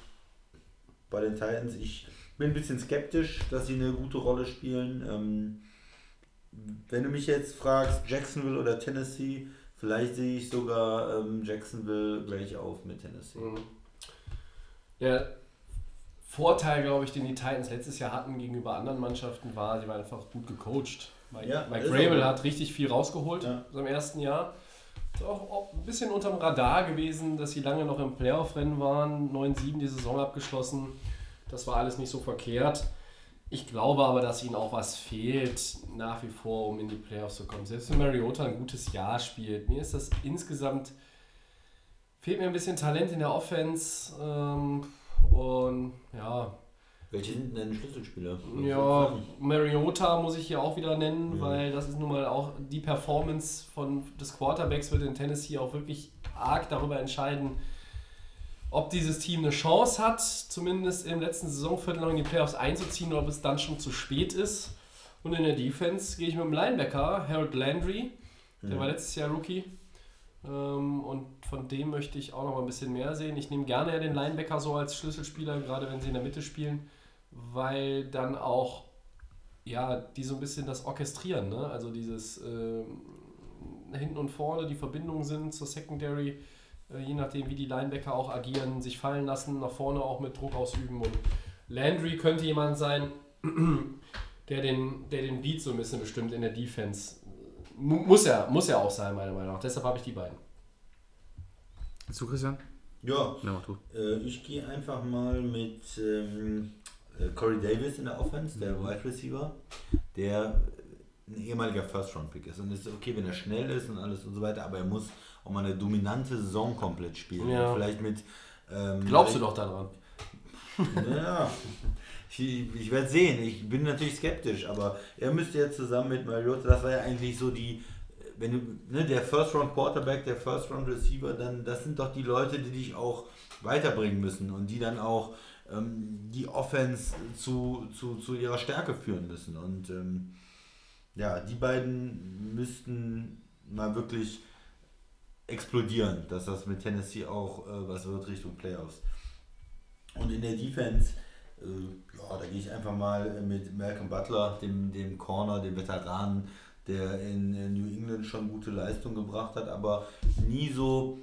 bei den Titans. Ich bin ein bisschen skeptisch, dass sie eine gute Rolle spielen. Ähm, wenn du mich jetzt fragst, Jacksonville oder Tennessee, vielleicht sehe ich sogar ähm, Jacksonville gleich auf mit Tennessee. Mhm. Der Vorteil, glaube ich, den die Titans letztes Jahr hatten gegenüber anderen Mannschaften, war, sie waren einfach gut gecoacht. Mike, Ja, Mike hat richtig viel rausgeholt Ja. im ersten Jahr. Ist auch, auch ein bisschen unterm Radar gewesen, dass sie lange noch im Playoff-Rennen waren, 9-7 die Saison abgeschlossen. Das war alles nicht so verkehrt. Ich glaube aber, dass ihnen auch was fehlt nach wie vor, um in die Playoffs zu kommen. Selbst wenn Mariota ein gutes Jahr spielt, mir ist das insgesamt fehlt mir ein bisschen Talent in der Offense ähm, und ja, Welche sind denn Schlüsselspieler? Ja, Mariota muss ich hier auch wieder nennen, weil das ist nun mal auch die Performance von, des Quarterbacks wird in Tennessee auch wirklich arg darüber entscheiden, ob dieses Team eine Chance hat, zumindest im letzten Saisonviertel noch in die Playoffs einzuziehen oder ob es dann schon zu spät ist. Und in der Defense gehe ich mit dem Linebacker, Harold Landry, der war letztes Jahr Rookie. Ähm, und von dem möchte ich auch noch mal ein bisschen mehr sehen. Ich nehme gerne ja den Linebacker so als Schlüsselspieler, gerade wenn sie in der Mitte spielen, weil dann auch ja, die so ein bisschen das orchestrieren, ne? also dieses ähm, hinten und vorne, die Verbindungen sind zur Secondary, je nachdem wie die Linebacker auch agieren, sich fallen lassen, nach vorne auch mit Druck ausüben und Landry könnte jemand sein, der den, der den Beat so ein bisschen bestimmt in der Defense. Mu- Muss er, muss er auch sein, meiner Meinung nach. Deshalb habe ich die beiden. Du, Christian? Ja, Ja, äh, ich gehe einfach mal mit ähm, äh, Corey Davis in der Offense, der Wide Receiver, der ein ehemaliger First-Round-Pick ist. Und es ist okay, wenn er schnell ist und alles und so weiter, aber er muss auch mal eine dominante Saison komplett spielen. Ja. Vielleicht mit. Ähm, Glaubst du doch daran? Ja, ich, ich werde sehen. Ich bin natürlich skeptisch, aber er müsste jetzt zusammen mit Mariota, das war ja eigentlich so die, wenn du, ne, der First Round Quarterback, der First Round Receiver, dann das sind doch die Leute, die dich auch weiterbringen müssen und die dann auch ähm, die Offense zu, zu, zu ihrer Stärke führen müssen. Und ähm, ja, die beiden müssten mal wirklich explodieren, dass das mit Tennessee auch äh, was wird Richtung Playoffs. Und in der Defense, äh, ja, da gehe ich einfach mal mit Malcolm Butler, dem, dem Corner, dem Veteranen, der in New England schon gute Leistung gebracht hat, aber nie so,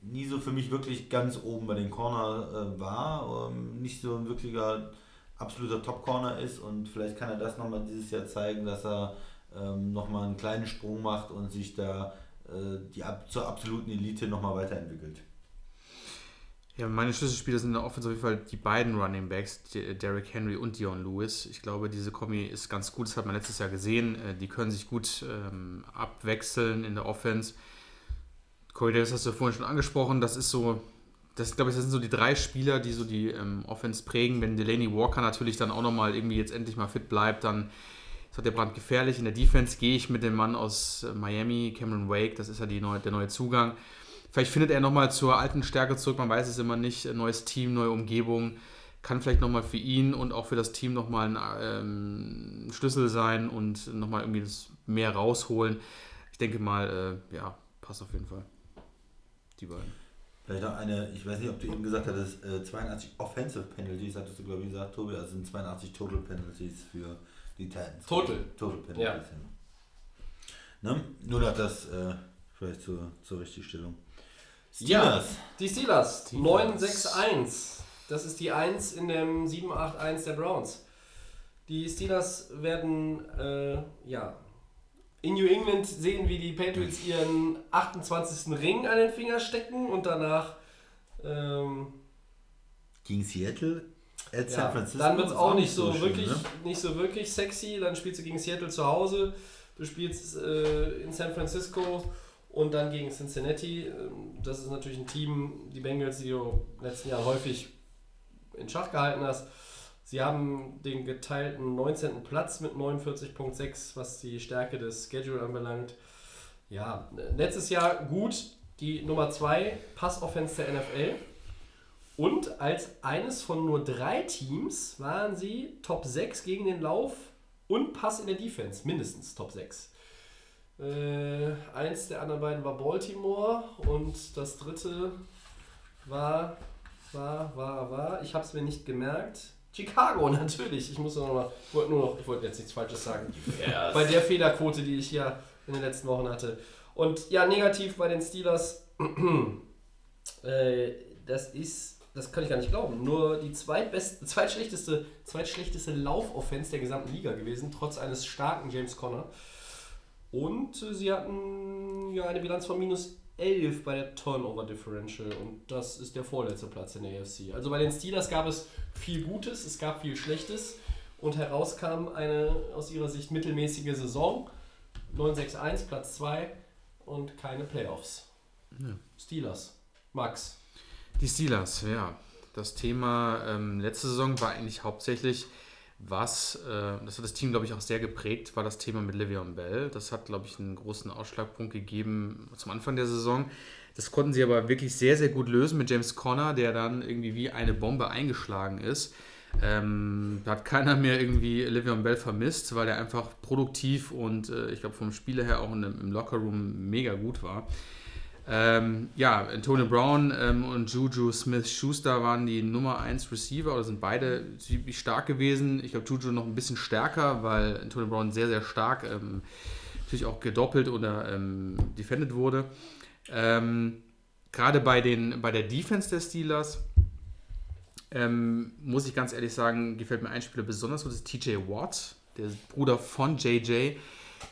nie so für mich wirklich ganz oben bei den Corner äh, war, ähm, nicht so ein wirklicher absoluter Top-Corner ist und vielleicht kann er das nochmal dieses Jahr zeigen, dass er ähm, nochmal einen kleinen Sprung macht und sich da äh, die ab, zur absoluten Elite nochmal weiterentwickelt. Ja, meine Schlüsselspieler sind in der Offense auf jeden Fall die beiden Running Backs, D- Derrick Henry und Dion Lewis. Ich glaube, diese Kombi ist ganz gut. Das hat man letztes Jahr gesehen. Äh, Die können sich gut ähm, abwechseln in der Offense. Corey Davis hast du vorhin schon angesprochen. Das ist so, das glaube ich, das sind so die drei Spieler, die so die ähm, Offense prägen. Wenn Delaney Walker natürlich dann auch nochmal irgendwie jetzt endlich mal fit bleibt, dann ist der Brand gefährlich. In der Defense gehe ich mit dem Mann aus äh, Miami, Cameron Wake. Das ist ja neue, der neue Zugang. Vielleicht findet er nochmal zur alten Stärke zurück, man weiß es immer nicht. Neues Team, neue Umgebung. Kann vielleicht nochmal für ihn und auch für das Team nochmal ein ähm, Schlüssel sein und nochmal irgendwie das mehr rausholen. Ich denke mal, äh, ja, passt auf jeden Fall. Die beiden. Vielleicht noch eine, ich weiß nicht, ob du eben gesagt hattest, äh, 82 Offensive Penalties, hattest du, glaube ich, gesagt, Tobi, also sind 82 Total Penalties für die Titans. Total. Total Penalties, ja. Ne? Nur noch das äh, vielleicht zur, zur Richtigstellung. Ja, Steelers. die Steelers. Steelers. 961. Das ist die 1 in dem 781 der Browns. Die Steelers werden, äh, ja, in New England sehen, wie die Patriots ihren 28. Ring an den Finger stecken und danach, ähm, Gegen Seattle, at San ja, Francisco. dann wird es auch nicht so, schön, wirklich, ne? nicht so wirklich sexy. Dann spielst du gegen Seattle zu Hause, du spielst äh, in San Francisco und dann gegen Cincinnati. Ähm, Das ist natürlich ein Team, die Bengals, die du den letzten Jahren häufig in Schach gehalten hast. Sie haben den geteilten 19. Platz mit 49,6, was die Stärke des Schedule anbelangt. Ja, letztes Jahr gut, die Nummer 2 Passoffense der NFL. Und als eines von nur drei Teams waren sie Top 6 gegen den Lauf und Pass in der Defense, mindestens Top 6. Äh, eins der anderen beiden war Baltimore und das dritte war, war, war, war, ich habe es mir nicht gemerkt. Chicago natürlich. Ich muss noch mal, ich wollte nur noch, ich wollte jetzt nichts Falsches sagen. Bei der Fehlerquote, die ich hier in den letzten Wochen hatte. Und ja, negativ bei den Steelers. äh, das ist, das kann ich gar nicht glauben. Nur die zweitbeste, zweitschlechteste, zweitschlechteste Laufoffense der gesamten Liga gewesen, trotz eines starken James Conner. Und äh, sie hatten ja eine Bilanz von minus 11 bei der Turnover Differential und das ist der vorletzte Platz in der AFC. Also bei den Steelers gab es viel Gutes, es gab viel Schlechtes und herauskam eine aus ihrer Sicht mittelmäßige Saison. 961 Platz 2 und keine Playoffs. Steelers. Max. Die Steelers, ja. Das Thema ähm, letzte Saison war eigentlich hauptsächlich, was, äh, das hat das Team, glaube ich, auch sehr geprägt, war das Thema mit Le'Veon Bell. Das hat, glaube ich, einen großen Ausschlagpunkt gegeben zum Anfang der Saison. Das konnten sie aber wirklich sehr, sehr gut lösen mit James Conner, der dann irgendwie wie eine Bombe eingeschlagen ist. Ähm, da hat keiner mehr irgendwie Le'Veon Bell vermisst, weil er einfach produktiv und äh, ich glaube vom Spieler her auch im Lockerroom mega gut war. Ähm, ja, Antonio Brown ähm, und Juju Smith-Schuster waren die Nummer 1 Receiver oder sind beide ziemlich stark gewesen. Ich glaube, Juju noch ein bisschen stärker, weil Antonio Brown sehr, sehr stark ähm, natürlich auch gedoppelt oder ähm, defended wurde. Ähm, Gerade bei, bei der Defense der Steelers ähm, muss ich ganz ehrlich sagen, gefällt mir ein Spieler besonders gut, das ist TJ Watt, der Bruder von JJ.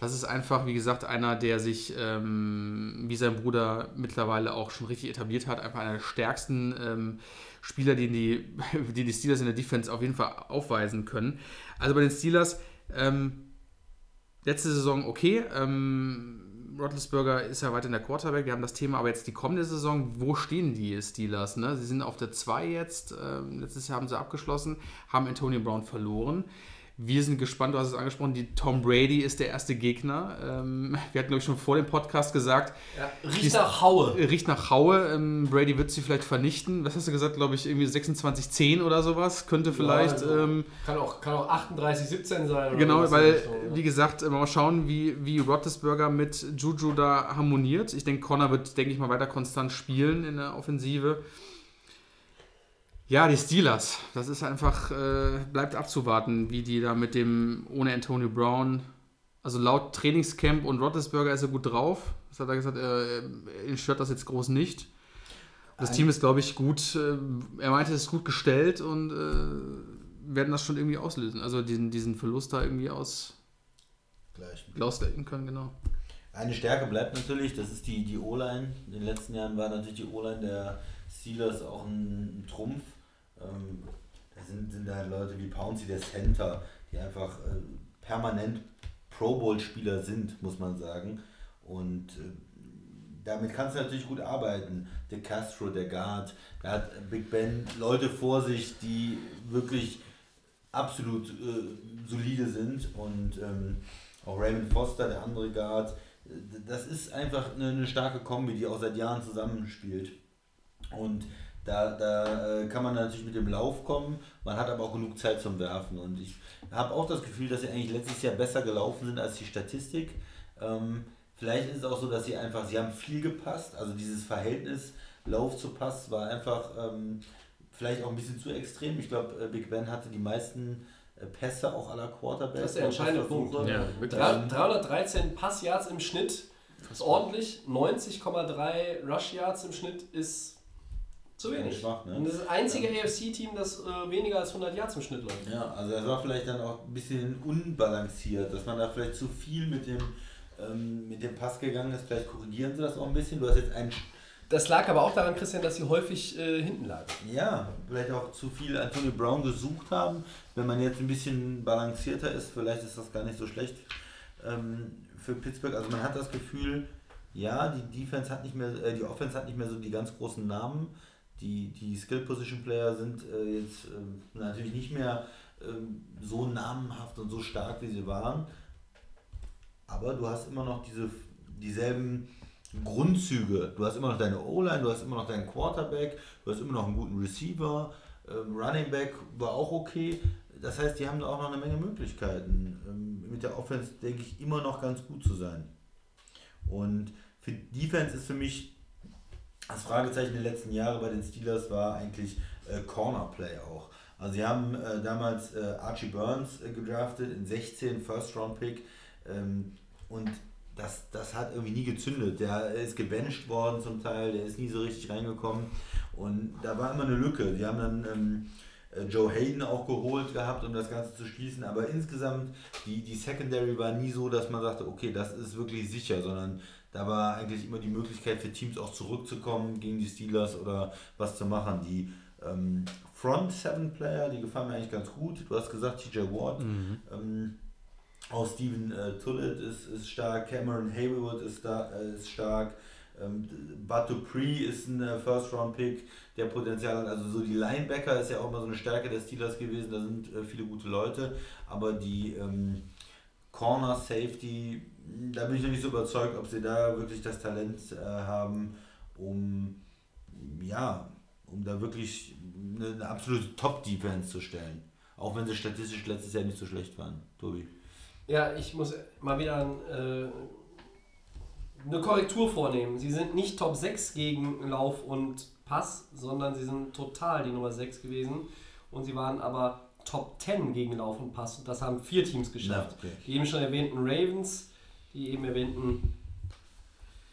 Das ist einfach, wie gesagt, einer, der sich ähm, wie sein Bruder mittlerweile auch schon richtig etabliert hat. Einfach einer der stärksten ähm, Spieler, die die, die die Steelers in der Defense auf jeden Fall aufweisen können. Also bei den Steelers, ähm, letzte Saison okay. Ähm, Roethlisberger ist ja weiter in der Quarterback. Wir haben das Thema aber jetzt die kommende Saison. Wo stehen die Steelers? Ne? Sie sind auf der 2 jetzt. Ähm, letztes Jahr haben sie abgeschlossen, haben Antonio Brown verloren. Wir sind gespannt, du hast es angesprochen, die Tom Brady ist der erste Gegner. Ähm, wir hatten, glaube ich, schon vor dem Podcast gesagt. Ja, riecht nach Haue. Riecht nach Haue. Ähm, Brady wird sie vielleicht vernichten. Was hast du gesagt, glaube ich, irgendwie 26-10 oder sowas? Könnte vielleicht. Ja, also, ähm, kann auch, kann auch 38-17 sein. Genau, weil, wie gesagt, mal schauen, wie, wie Roethlisberger mit Juju da harmoniert. Ich denke, Connor wird, denke ich mal, weiter konstant spielen in der Offensive. Ja, die Steelers. Das ist einfach, äh, bleibt abzuwarten, wie die da mit dem, ohne Antonio Brown, also laut Trainingscamp und Roethlisberger ist er gut drauf. Das hat er gesagt, äh, ihn stört das jetzt groß nicht. Das Team ist, glaube ich, gut, äh, er meinte, es ist gut gestellt und äh, werden das schon irgendwie auslösen. Also diesen, diesen Verlust da irgendwie aus Gleich. ausdecken können, genau. Eine Stärke bleibt natürlich, das ist die, die O-Line. In den letzten Jahren war natürlich die O-Line der Steelers auch ein, ein Trumpf. Ähm, da sind, sind da Leute wie Pouncy, der Center, die einfach äh, permanent Pro Bowl-Spieler sind, muss man sagen. Und äh, damit kannst du natürlich gut arbeiten. Der Castro, der Guard, da hat Big Ben Leute vor sich, die wirklich absolut äh, solide sind. Und ähm, auch Raymond Foster, der andere Guard, das ist einfach eine, eine starke Kombi, die auch seit Jahren zusammenspielt. Und da, da äh, kann man natürlich mit dem Lauf kommen, man hat aber auch genug Zeit zum Werfen. Und ich habe auch das Gefühl, dass sie eigentlich letztes Jahr besser gelaufen sind als die Statistik. Ähm, vielleicht ist es auch so, dass sie einfach, sie haben viel gepasst, also dieses Verhältnis Lauf zu Pass war einfach ähm, vielleicht auch ein bisschen zu extrem. Ich glaube, äh, Big Ben hatte die meisten äh, Pässe auch aller Quarterbacks. Das ist der entscheidende Punkt. Ja, wirklich. Drei- 313 Passyards im Schnitt ist ordentlich. 90,3 Rush Yards im Schnitt ist zu wenig. Schwach, ne? Und das ist das einzige AFC-Team, das äh, weniger als 100 Yards im Schnitt läuft. Ja, also das war vielleicht dann auch ein bisschen unbalanciert, dass man da vielleicht zu viel mit dem, ähm, mit dem Pass gegangen ist. Vielleicht korrigieren sie das auch ein bisschen. Du hast jetzt einen, Das lag aber auch daran, Christian, dass sie häufig äh, hinten lagen. ja, vielleicht auch zu viel Antonio Brown gesucht haben. Wenn man jetzt ein bisschen balancierter ist, vielleicht ist das gar nicht so schlecht ähm, für Pittsburgh. Also man hat das Gefühl, ja, die Defense hat nicht mehr, äh, die Offense hat nicht mehr so die ganz großen Namen. Die, die Skill-Position-Player sind äh, jetzt ähm, natürlich nicht mehr ähm, so namenhaft und so stark, wie sie waren. Aber du hast immer noch diese, dieselben Grundzüge. Du hast immer noch deine O-Line, du hast immer noch deinen Quarterback, du hast immer noch einen guten Receiver, ähm, Running Back war auch okay. Das heißt, die haben da auch noch eine Menge Möglichkeiten, ähm, mit der Offense, denke ich, immer noch ganz gut zu sein. Und für Defense ist für mich das Fragezeichen der letzten Jahre bei den Steelers war eigentlich äh, Corner Play auch. Also sie haben äh, damals äh, Archie Burns äh, gedraftet in 16 First Round Pick ähm, und das, das hat irgendwie nie gezündet. Der ist gebencht worden zum Teil, der ist nie so richtig reingekommen und da war immer eine Lücke. Die haben dann ähm, äh, Joe Hayden auch geholt gehabt, um das Ganze zu schließen, aber insgesamt die, die Secondary war nie so, dass man sagte, okay, das ist wirklich sicher, sondern da war eigentlich immer die Möglichkeit für Teams auch zurückzukommen gegen die Steelers oder was zu machen. Die ähm, Front Seven Player, die gefallen mir eigentlich ganz gut. Du hast gesagt, TJ Ward. Ähm, auch Steven äh, Tullett ist, ist stark, Cameron Haywood ist, da, äh, ist stark. Ähm, Bud Dupree ist ein äh, First-Round-Pick, der Potenzial hat. Also so die Linebacker ist ja auch mal so eine Stärke des Steelers gewesen. Da sind äh, viele gute Leute. Aber die ähm, Corner, Safety, da bin ich noch nicht so überzeugt, ob sie da wirklich das Talent äh, haben, um ja, um da wirklich eine, eine absolute Top-Defense zu stellen. Auch wenn sie statistisch letztes Jahr nicht so schlecht waren, Tobi. Ja, ich muss mal wieder äh, eine Korrektur vornehmen. Sie sind nicht Top 6 gegen Lauf und Pass, sondern sie sind total die Nummer 6 gewesen. Und sie waren aber Top 10 gegen Lauf und Pass. Und das haben vier Teams geschafft. Ja, okay. Die eben schon erwähnten Ravens, die eben erwähnten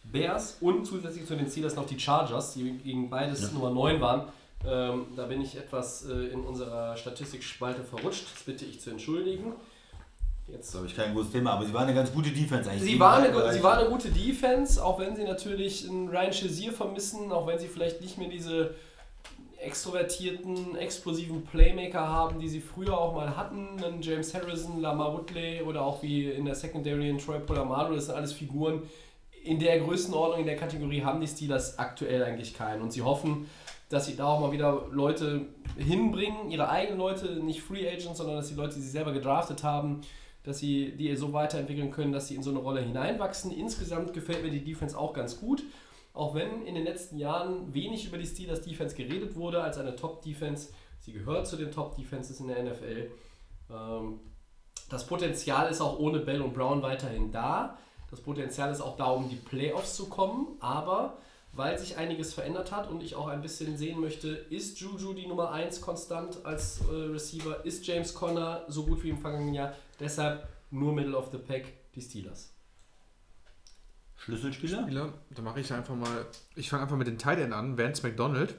Bears und zusätzlich zu den Steelers noch die Chargers, die gegen beides Ja. Nummer 9 waren. Ähm, da bin ich etwas äh, in unserer Statistikspalte verrutscht. Das bitte ich zu entschuldigen. Das Jetzt glaube ich, kein großes Thema, aber sie waren eine ganz gute Defense eigentlich. Sie beiden eine, sie waren eine gute Defense, auch wenn sie natürlich einen Ryan Shazier vermissen, auch wenn sie vielleicht nicht mehr diese extrovertierten, explosiven Playmaker haben, die sie früher auch mal hatten. Einen James Harrison, Lamar Woodley oder auch wie in der Secondary in Troy Polamalu, das sind alles Figuren. In der Größenordnung, in der Kategorie haben die Steelers aktuell eigentlich keinen. Und sie hoffen, dass sie da auch mal wieder Leute hinbringen, ihre eigenen Leute, nicht Free Agents, sondern dass die Leute, die sie selber gedraftet haben, dass sie die so weiterentwickeln können, dass sie in so eine Rolle hineinwachsen. Insgesamt gefällt mir die Defense auch ganz gut. Auch wenn in den letzten Jahren wenig über die Steelers Defense geredet wurde als eine Top-Defense. Sie gehört zu den Top-Defenses in der NFL. Ähm, das Potenzial ist auch ohne Bell und Brown weiterhin da. Das Potenzial ist auch da, um die Playoffs zu kommen. Aber weil sich einiges verändert hat und ich auch ein bisschen sehen möchte, ist Juju die Nummer 1 konstant als äh, Receiver? Ist James Conner so gut wie im vergangenen Jahr? Deshalb nur Middle of the Pack die Steelers. Schlüsselspieler? Spieler, da mache ich einfach mal, ich fange einfach mit den Tight End an, Vance McDonald.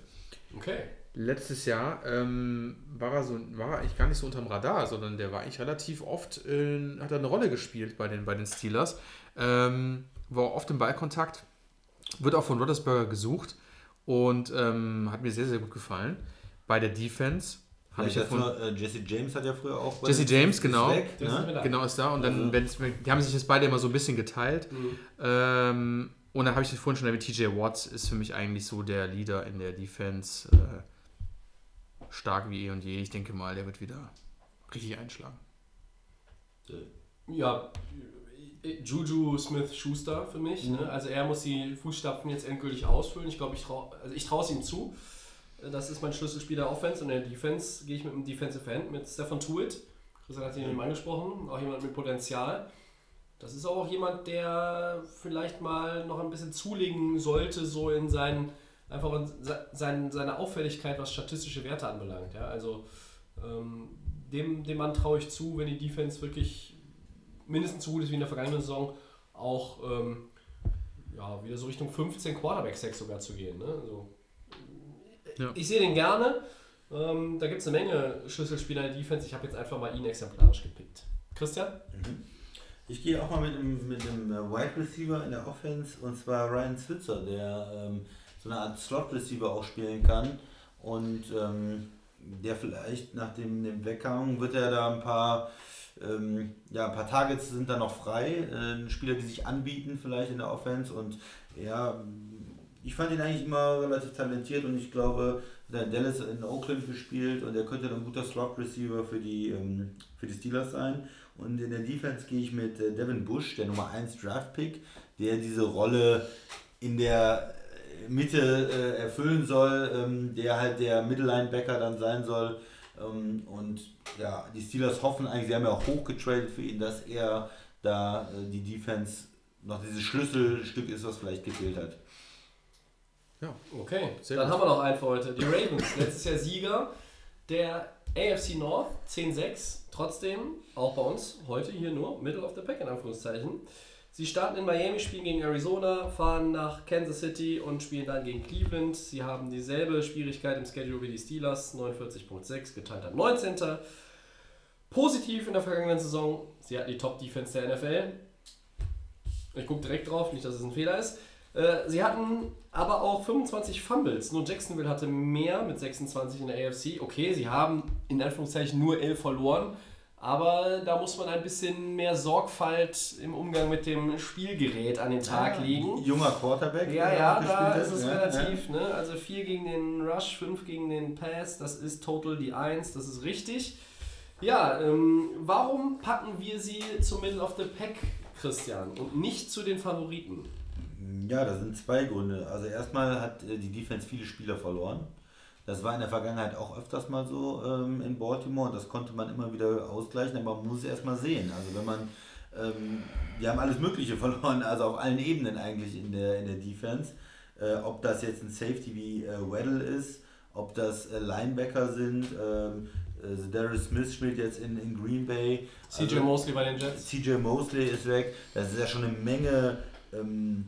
Okay. Letztes Jahr ähm, war er so, war eigentlich gar nicht so unterm Radar, sondern der war eigentlich relativ oft, äh, hat er eine Rolle gespielt bei den, bei den Steelers. Ähm, war oft im Ballkontakt, wird auch von Roethlisberger gesucht und ähm, hat mir sehr, sehr gut gefallen. Bei der Defense habe ich ja äh, Jesse James hat ja früher auch. bei Jesse James, genau. Weg, ne? Genau, ist da. Und dann, Also- wenn's, die haben sich das beide immer so ein bisschen geteilt. Mhm. Ähm, und dann habe ich das vorhin schon erwähnt, TJ Watt ist für mich eigentlich so der Leader in der Defense. Äh, stark wie eh und je. Ich denke mal, der wird wieder richtig einschlagen. Ja, Juju Smith Schuster für mich. Ne? Also er muss die Fußstapfen jetzt endgültig ausfüllen. Ich glaube, ich traue also ich traue es ihm zu. Das ist mein Schlüsselspieler Offense und in der Defense gehe ich mit einem Defensive End, mit Stefan Tuitt. Christian hat ihn eben angesprochen, auch jemand mit Potenzial. Das ist auch jemand, der vielleicht mal noch ein bisschen zulegen sollte, so in seinen, einfach in se- sein, seine Auffälligkeit, was statistische Werte anbelangt. Ja? Also ähm, dem, dem Mann traue ich zu, wenn die Defense wirklich mindestens so gut ist wie in der vergangenen Saison, auch ähm, ja, wieder so Richtung 15 Quarterback-Sacks sogar zu gehen. Ne? Also, Ja. Ich sehe den gerne. Ähm, da gibt es eine Menge Schlüsselspieler in der Defense. Ich habe jetzt einfach mal ihn exemplarisch gepickt. Christian? Ich gehe auch mal mit einem, mit einem äh, Wide Receiver in der Offense und zwar Ryan Switzer, der ähm, so eine Art Slot Receiver auch spielen kann und ähm, der vielleicht nach dem, dem Weggang wird er da ein paar ähm, ja, ein paar Targets sind da noch frei, äh, Spieler, die sich anbieten vielleicht in der Offense und ja, ich fand ihn eigentlich immer relativ talentiert und ich glaube, der Dallas in Oakland gespielt und er könnte dann ein guter Slot Receiver für die, ähm, für die Steelers sein. Und in der Defense gehe ich mit äh, Devin Bush, der Nummer 1 Draft Pick, der diese Rolle in der äh, Mitte äh, erfüllen soll, ähm, der halt der Mittellinebacker dann sein soll. Ähm, und ja, die Steelers hoffen eigentlich, sie haben ja auch hochgetradet für ihn, dass er da die Defense noch dieses Schlüsselstück ist, was vielleicht gefehlt hat. Okay, Sehr dann gut. haben wir noch einen für heute. Die Ravens, letztes Jahr Sieger der AFC North, 10-6. Trotzdem, auch bei uns, heute hier nur Middle of the Pack in Anführungszeichen. Sie starten in Miami, spielen gegen Arizona, fahren nach Kansas City und spielen dann gegen Cleveland. Sie haben dieselbe Schwierigkeit im Schedule wie die Steelers, 49.6, geteilt an 19. Positiv in der vergangenen Saison, sie hatten die Top-Defense der NFL. Ich gucke direkt drauf, nicht, dass es ein Fehler ist. Äh, Sie hatten aber auch 25 Fumbles. Nur Jacksonville hatte mehr mit 26 in der AFC. Okay, sie haben in Anführungszeichen nur 11 verloren. Aber da muss man ein bisschen mehr Sorgfalt im Umgang mit dem Spielgerät an den Tag legen. Junger Quarterback. Ja, ja, da ist es Ja, relativ. Ne? Also 4 gegen den Rush, 5 gegen den Pass, das ist total die 1, das ist richtig. Ja, ähm, warum packen wir sie zum Middle of the Pack, Christian, und nicht zu den Favoriten? Ja, das sind zwei Gründe. Also erstmal hat äh, die Defense viele Spieler verloren. Das war in der Vergangenheit auch öfters mal so ähm, in Baltimore und das konnte man immer wieder ausgleichen, aber man muss es erstmal sehen. Also wenn man, ähm, wir haben alles Mögliche verloren, also auf allen Ebenen eigentlich in der, in der Defense. Äh, ob das jetzt ein Safety wie äh, Weddle ist, ob das äh, Linebacker sind, ähm, äh, Darius Smith spielt jetzt in, in Green Bay. CJ Also- Mosley bei den Jets. CJ Mosley ist weg. Das ist ja schon eine Menge ähm,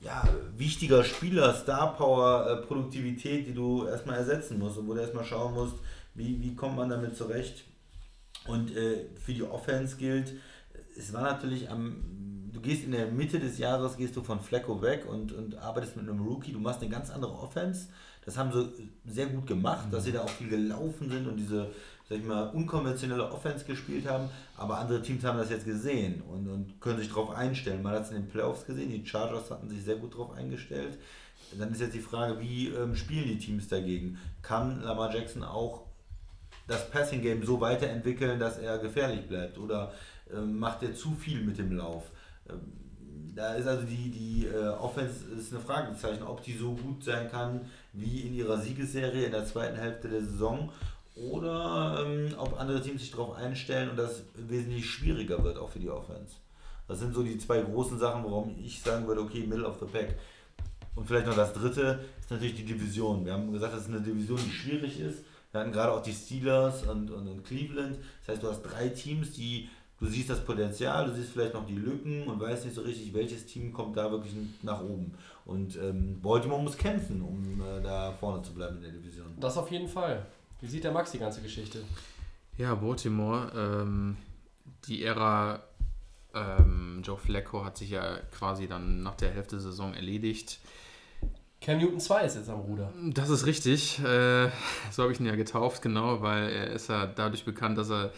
ja, wichtiger Spieler, Star Power, äh, Produktivität, die du erstmal ersetzen musst und wo du erstmal schauen musst, wie, wie kommt man damit zurecht. Und äh, für die Offense gilt, es war natürlich am, du gehst in der Mitte des Jahres, gehst du von Flecko weg und, und arbeitest mit einem Rookie, du machst eine ganz andere Offense. Das haben sie sehr gut gemacht, dass sie da auch viel gelaufen sind und diese, sag ich mal, unkonventionelle Offense gespielt haben. Aber andere Teams haben das jetzt gesehen und, und können sich darauf einstellen. Man hat es in den Playoffs gesehen, die Chargers hatten sich sehr gut darauf eingestellt. Dann ist jetzt die Frage, wie ähm, spielen die Teams dagegen? Kann Lamar Jackson auch das Passing Game so weiterentwickeln, dass er gefährlich bleibt? Oder ähm, macht er zu viel mit dem Lauf? Ähm, da ist also die, die äh, Offense ist eine Fragezeichen, ob die so gut sein kann wie in ihrer Siegesserie in der zweiten Hälfte der Saison oder ähm, ob andere Teams sich darauf einstellen und das wesentlich schwieriger wird auch für die Offense. Das sind so die zwei großen Sachen, warum ich sagen würde, okay, Middle of the Pack. Und vielleicht noch das dritte ist natürlich die Division. Wir haben gesagt, das ist eine Division, die schwierig ist. Wir hatten gerade auch die Steelers und, und, und Cleveland. Das heißt, du hast drei Teams, die du siehst das Potenzial, du siehst vielleicht noch die Lücken und weißt nicht so richtig, welches Team kommt da wirklich nach oben. Und ähm, Baltimore muss kämpfen, um äh, da vorne zu bleiben in der Division. Das auf jeden Fall. Wie sieht der Max die ganze Geschichte? Ja, Baltimore, ähm, die Ära ähm, Joe Flacco hat sich ja quasi dann nach der Hälfte der Saison erledigt. Cam Newton 2 ist jetzt am Ruder. Das ist richtig. Äh, so habe ich ihn ja getauft, genau, weil er ist ja dadurch bekannt, dass er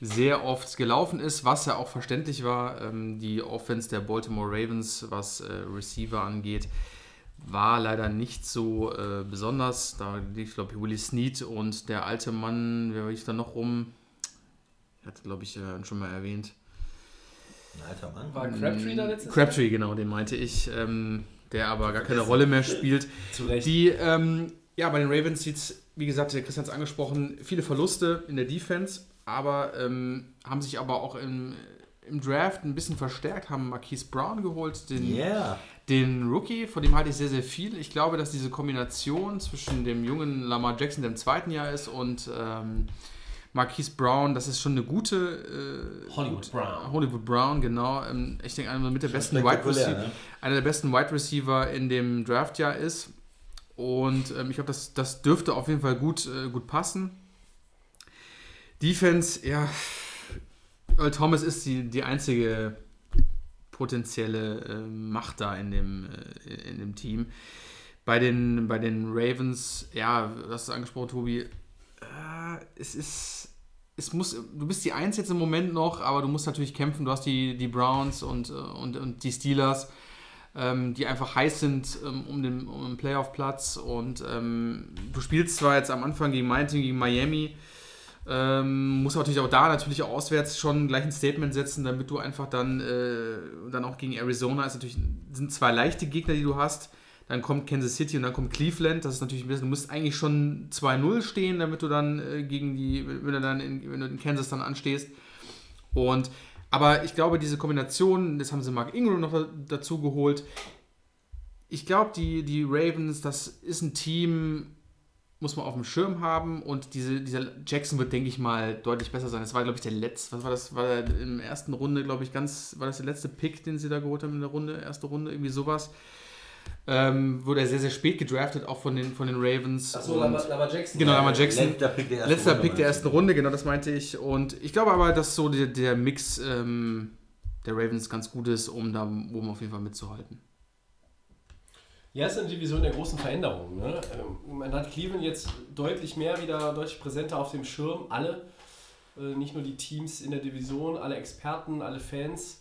sehr oft gelaufen ist, was ja auch verständlich war. Ähm, die Offense der Baltimore Ravens, was äh, Receiver angeht, war leider nicht so äh, besonders. Da lief, glaube ich, Willie Snead und der alte Mann, wer lief da noch rum? Ich hatte, glaube ich, äh, schon mal erwähnt. Ein alter Mann. War Crabtree da letztes Crabtree, genau, den meinte ich, ähm, der aber gar keine Rolle mehr spielt. Zu Recht. Die, ähm, ja, bei den Ravens sieht es, wie gesagt, der Christian hat es angesprochen, viele Verluste in der Defense, aber ähm, haben sich aber auch im, im Draft ein bisschen verstärkt, haben Marquise Brown geholt, den, Yeah. Den Rookie, von dem halte ich sehr, sehr viel. Ich glaube, dass diese Kombination zwischen dem jungen Lamar Jackson, der im zweiten Jahr ist, und ähm, Marquise Brown, das ist schon eine gute äh, Hollywood Brown. Hollywood Brown, genau. Ähm, Ich denke, einer mit der besten Wide Receiver, ne? einer der besten Wide Receiver in dem Draftjahr ist. Und ähm, ich glaube, das, das dürfte auf jeden Fall gut, äh, gut passen. Defense, ja, Earl Thomas ist die, die einzige potenzielle äh, Macht da in dem, äh, in dem Team. Bei den, bei den Ravens, ja, hast es angesprochen, Tobi, äh, es ist, es muss, du bist die Eins jetzt im Moment noch, aber du musst natürlich kämpfen. Du hast die, die Browns und, äh, und, und die Steelers, ähm, die einfach heiß sind ähm, um, den, um den Playoff-Platz. Und ähm, du spielst zwar jetzt am Anfang gegen mein Team, gegen Miami, ähm, muss natürlich auch da natürlich auch auswärts schon gleich ein Statement setzen, damit du einfach dann, äh, dann auch gegen Arizona ist natürlich, sind zwei leichte Gegner, die du hast. Dann kommt Kansas City und dann kommt Cleveland. Das ist natürlich ein bisschen, du musst eigentlich schon 2-0 stehen, damit du dann äh, gegen die, wenn du dann in, wenn du in Kansas dann anstehst. Und aber ich glaube, diese Kombination, das haben sie Mark Ingram noch da- dazu geholt. Ich glaube, die, die Ravens, das ist ein Team, muss man auf dem Schirm haben und diese, dieser Jackson wird, denke ich mal, deutlich besser sein. Das war, glaube ich, der letzte, was war das, war der in der ersten Runde, glaube ich, ganz, war das der letzte Pick, den sie da geholt haben in der Runde, erste Runde, irgendwie sowas. Ähm, wurde er sehr, sehr spät gedraftet, auch von den, von den Ravens. Achso, Lamar, Lamar Jackson. Genau, Lamar Jackson. Letzter Pick der ersten Letzter Runde, Pick der ersten? Runde, genau das meinte ich. Und ich glaube aber, dass so der, der Mix ähm, der Ravens ganz gut ist, um da oben auf jeden Fall mitzuhalten. Ja, es ist eine Division der großen Veränderungen. Ne? Ähm, Man hat Cleveland jetzt deutlich mehr wieder, deutlich präsenter auf dem Schirm, alle. Äh, nicht nur die Teams in der Division, alle Experten, alle Fans.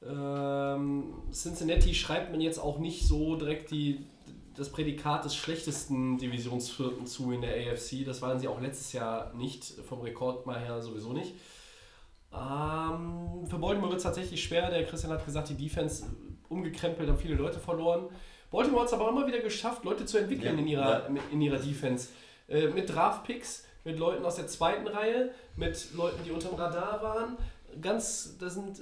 Ähm, Cincinnati schreibt man jetzt auch nicht so direkt die, das Prädikat des schlechtesten Divisionsvierten zu in der AFC. Das waren sie auch letztes Jahr nicht, vom Rekord mal her sowieso nicht. Ähm, für Baltimore wird es tatsächlich schwer. Der Christian hat gesagt, die Defense umgekrempelt, haben viele Leute verloren. Baltimore hat es aber immer wieder geschafft, Leute zu entwickeln Ja, in, ihrer, in ihrer Defense. Äh, mit Draftpicks, mit Leuten aus der zweiten Reihe, mit Leuten, die unterm Radar waren. Ganz, das sind,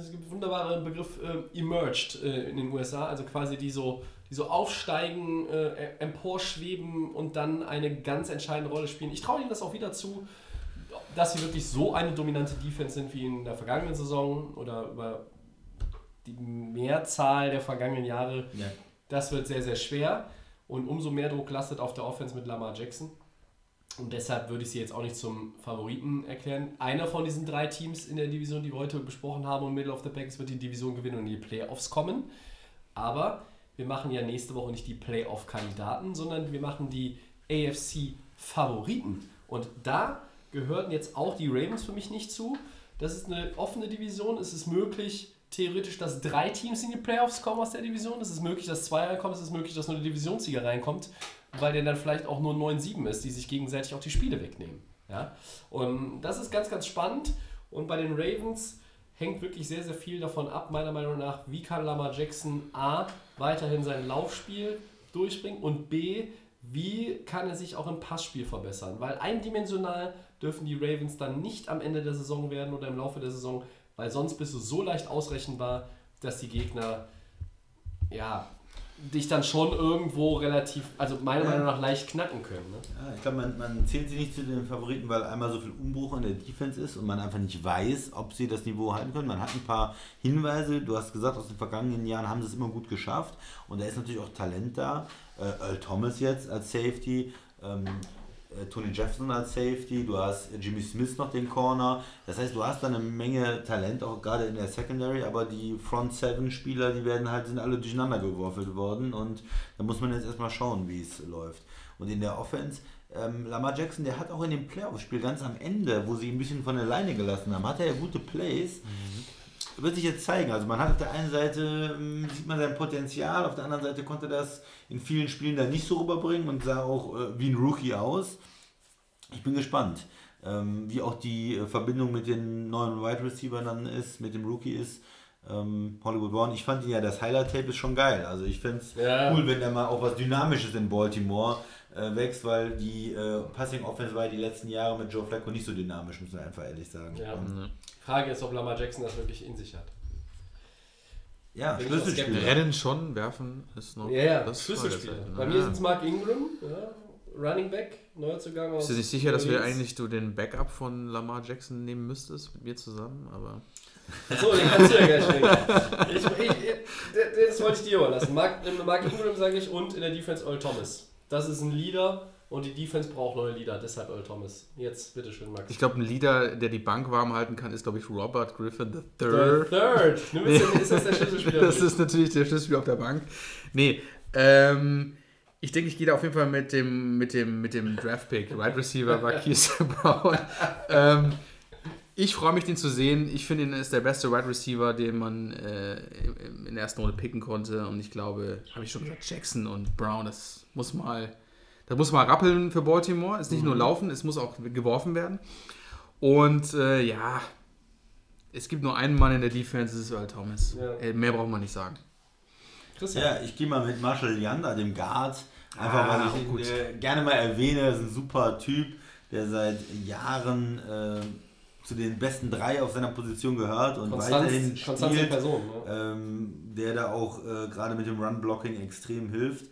es gibt wunderbare Begriff äh, emerged äh, in den USA, also quasi die so, die so aufsteigen, äh, emporschweben und dann eine ganz entscheidende Rolle spielen. Ich traue ihnen das auch wieder zu, dass sie wirklich so eine dominante Defense sind wie in der vergangenen Saison oder über die Mehrzahl der vergangenen Jahre. Ja. Das wird sehr, sehr schwer. Und umso mehr Druck lastet auf der Offense mit Lamar Jackson. Und deshalb würde ich sie jetzt auch nicht zum Favoriten erklären. Einer von diesen drei Teams in der Division, die wir heute besprochen haben und Middle of the Packs, wird die Division gewinnen und in die Playoffs kommen. Aber wir machen ja nächste Woche nicht die Playoff-Kandidaten, sondern wir machen die AFC-Favoriten. Und da gehören jetzt auch die Ravens für mich nicht zu. Das ist eine offene Division. Es ist möglich, theoretisch, dass drei Teams in die Playoffs kommen aus der Division. Es ist möglich, dass zwei reinkommen. Es ist möglich, dass nur der Divisionssieger reinkommt, weil der dann vielleicht auch nur 9-7 ist, die sich gegenseitig auch die Spiele wegnehmen. Ja? Und das ist ganz, ganz spannend. Und bei den Ravens hängt wirklich sehr, sehr viel davon ab, meiner Meinung nach, wie kann Lamar Jackson A weiterhin sein Laufspiel durchbringen und B, wie kann er sich auch im Passspiel verbessern. Weil eindimensional dürfen die Ravens dann nicht am Ende der Saison werden oder im Laufe der Saison, weil sonst bist du so leicht ausrechenbar, dass die Gegner ja, dich dann schon irgendwo relativ, also meiner. Meinung nach leicht knacken können. Ne? Ja, ich glaube, man, man zählt sie nicht zu den Favoriten, weil einmal so viel Umbruch in der Defense ist und man einfach nicht weiß, ob sie das Niveau halten können. Man hat ein paar Hinweise, du hast gesagt, aus den vergangenen Jahren haben sie es immer gut geschafft und da ist natürlich auch Talent da. Äh, Earl Thomas jetzt als Safety, ähm, äh, Tony Jefferson als Safety, du hast Jimmy Smith noch den Corner. Das heißt, du hast da eine Menge Talent, auch gerade in der Secondary, aber die Front Seven Spieler, die werden halt, sind alle durcheinander geworfelt worden und da muss man jetzt erstmal schauen, wie es läuft. Und in der Offense, ähm, Lamar Jackson, der hat auch in dem Playoff-Spiel ganz am Ende, wo sie ein bisschen von der Leine gelassen haben, hat er ja gute Plays. Wird sich jetzt zeigen. Also man hat auf der einen Seite, ähm, sieht man sein Potenzial, auf der anderen Seite konnte er das in vielen Spielen dann nicht so rüberbringen und sah auch äh, wie ein Rookie aus. Ich bin gespannt, ähm, wie auch die äh, Verbindung mit den neuen Wide Receiver dann ist, mit dem Rookie ist. Ähm, Hollywood Brown, ich fand ihn ja, das Highlight-Tape ist schon geil. Also ich fände es Ja. cool, wenn da mal auch was Dynamisches in Baltimore äh, wächst, weil die äh, Passing Offense war die letzten Jahre mit Joe Flacco nicht so dynamisch, muss man einfach ehrlich sagen. Ja. Und, Frage ist, ob Lamar Jackson das wirklich in sich hat. ja Bin Schlüsselspieler. Rennen schon, werfen ist noch. Ja, ja, das ist Schlüsselspieler. Bei ne? mir Ja. sind es Mark Ingram, ja, Running Back, Neuzugang aus. Bist du nicht sicher, dass wir eigentlich du den Backup von Lamar Jackson nehmen müsstest mit mir zusammen? Aber So, den kannst du ja gleich nehmen. Ich, ich, ich, das wollte ich dir überlassen. Mark, Mark Ingram sage ich und in der Defense Earl Thomas. Das ist ein Leader und die Defense braucht neue Leader, deshalb Earl Thomas. Jetzt, bitteschön, Max. ich glaube, ein Leader, der die Bank warm halten kann, ist, glaube ich, Robert Griffin III. Third. Third. Ist das der Schlüsselspieler? Das ist natürlich der Schlüsselspieler auf der Bank. Nee, ähm, ich denke, ich gehe da auf jeden Fall mit dem, mit dem, mit dem Draft-Pick. Wide Receiver Marquise Brown. ähm, ich freue mich, den zu sehen. Ich finde, ihn ist der beste Wide Receiver, den man äh, in in der ersten Runde picken konnte. Und ich glaube, habe ich schon gesagt, Jackson und Brown, das muss mal, das muss mal rappeln für Baltimore. Es ist nicht nur laufen, es muss auch geworfen werden. Und äh, ja, es gibt nur einen Mann in der Defense, das ist Earl Thomas. Ja. Äh, mehr braucht man nicht sagen. Christian. Ja, ich gehe mal mit Marshall Yanda, dem Guard. Einfach Ah, weil ich gut. ihn äh, gerne mal erwähne. Er ist ein super Typ, der seit Jahren äh, zu den besten drei auf seiner Position gehört und weiterhin Konstanz, Konstanz in spielt. Person. Ne? ähm, der da auch äh, gerade mit dem Run-Blocking extrem hilft.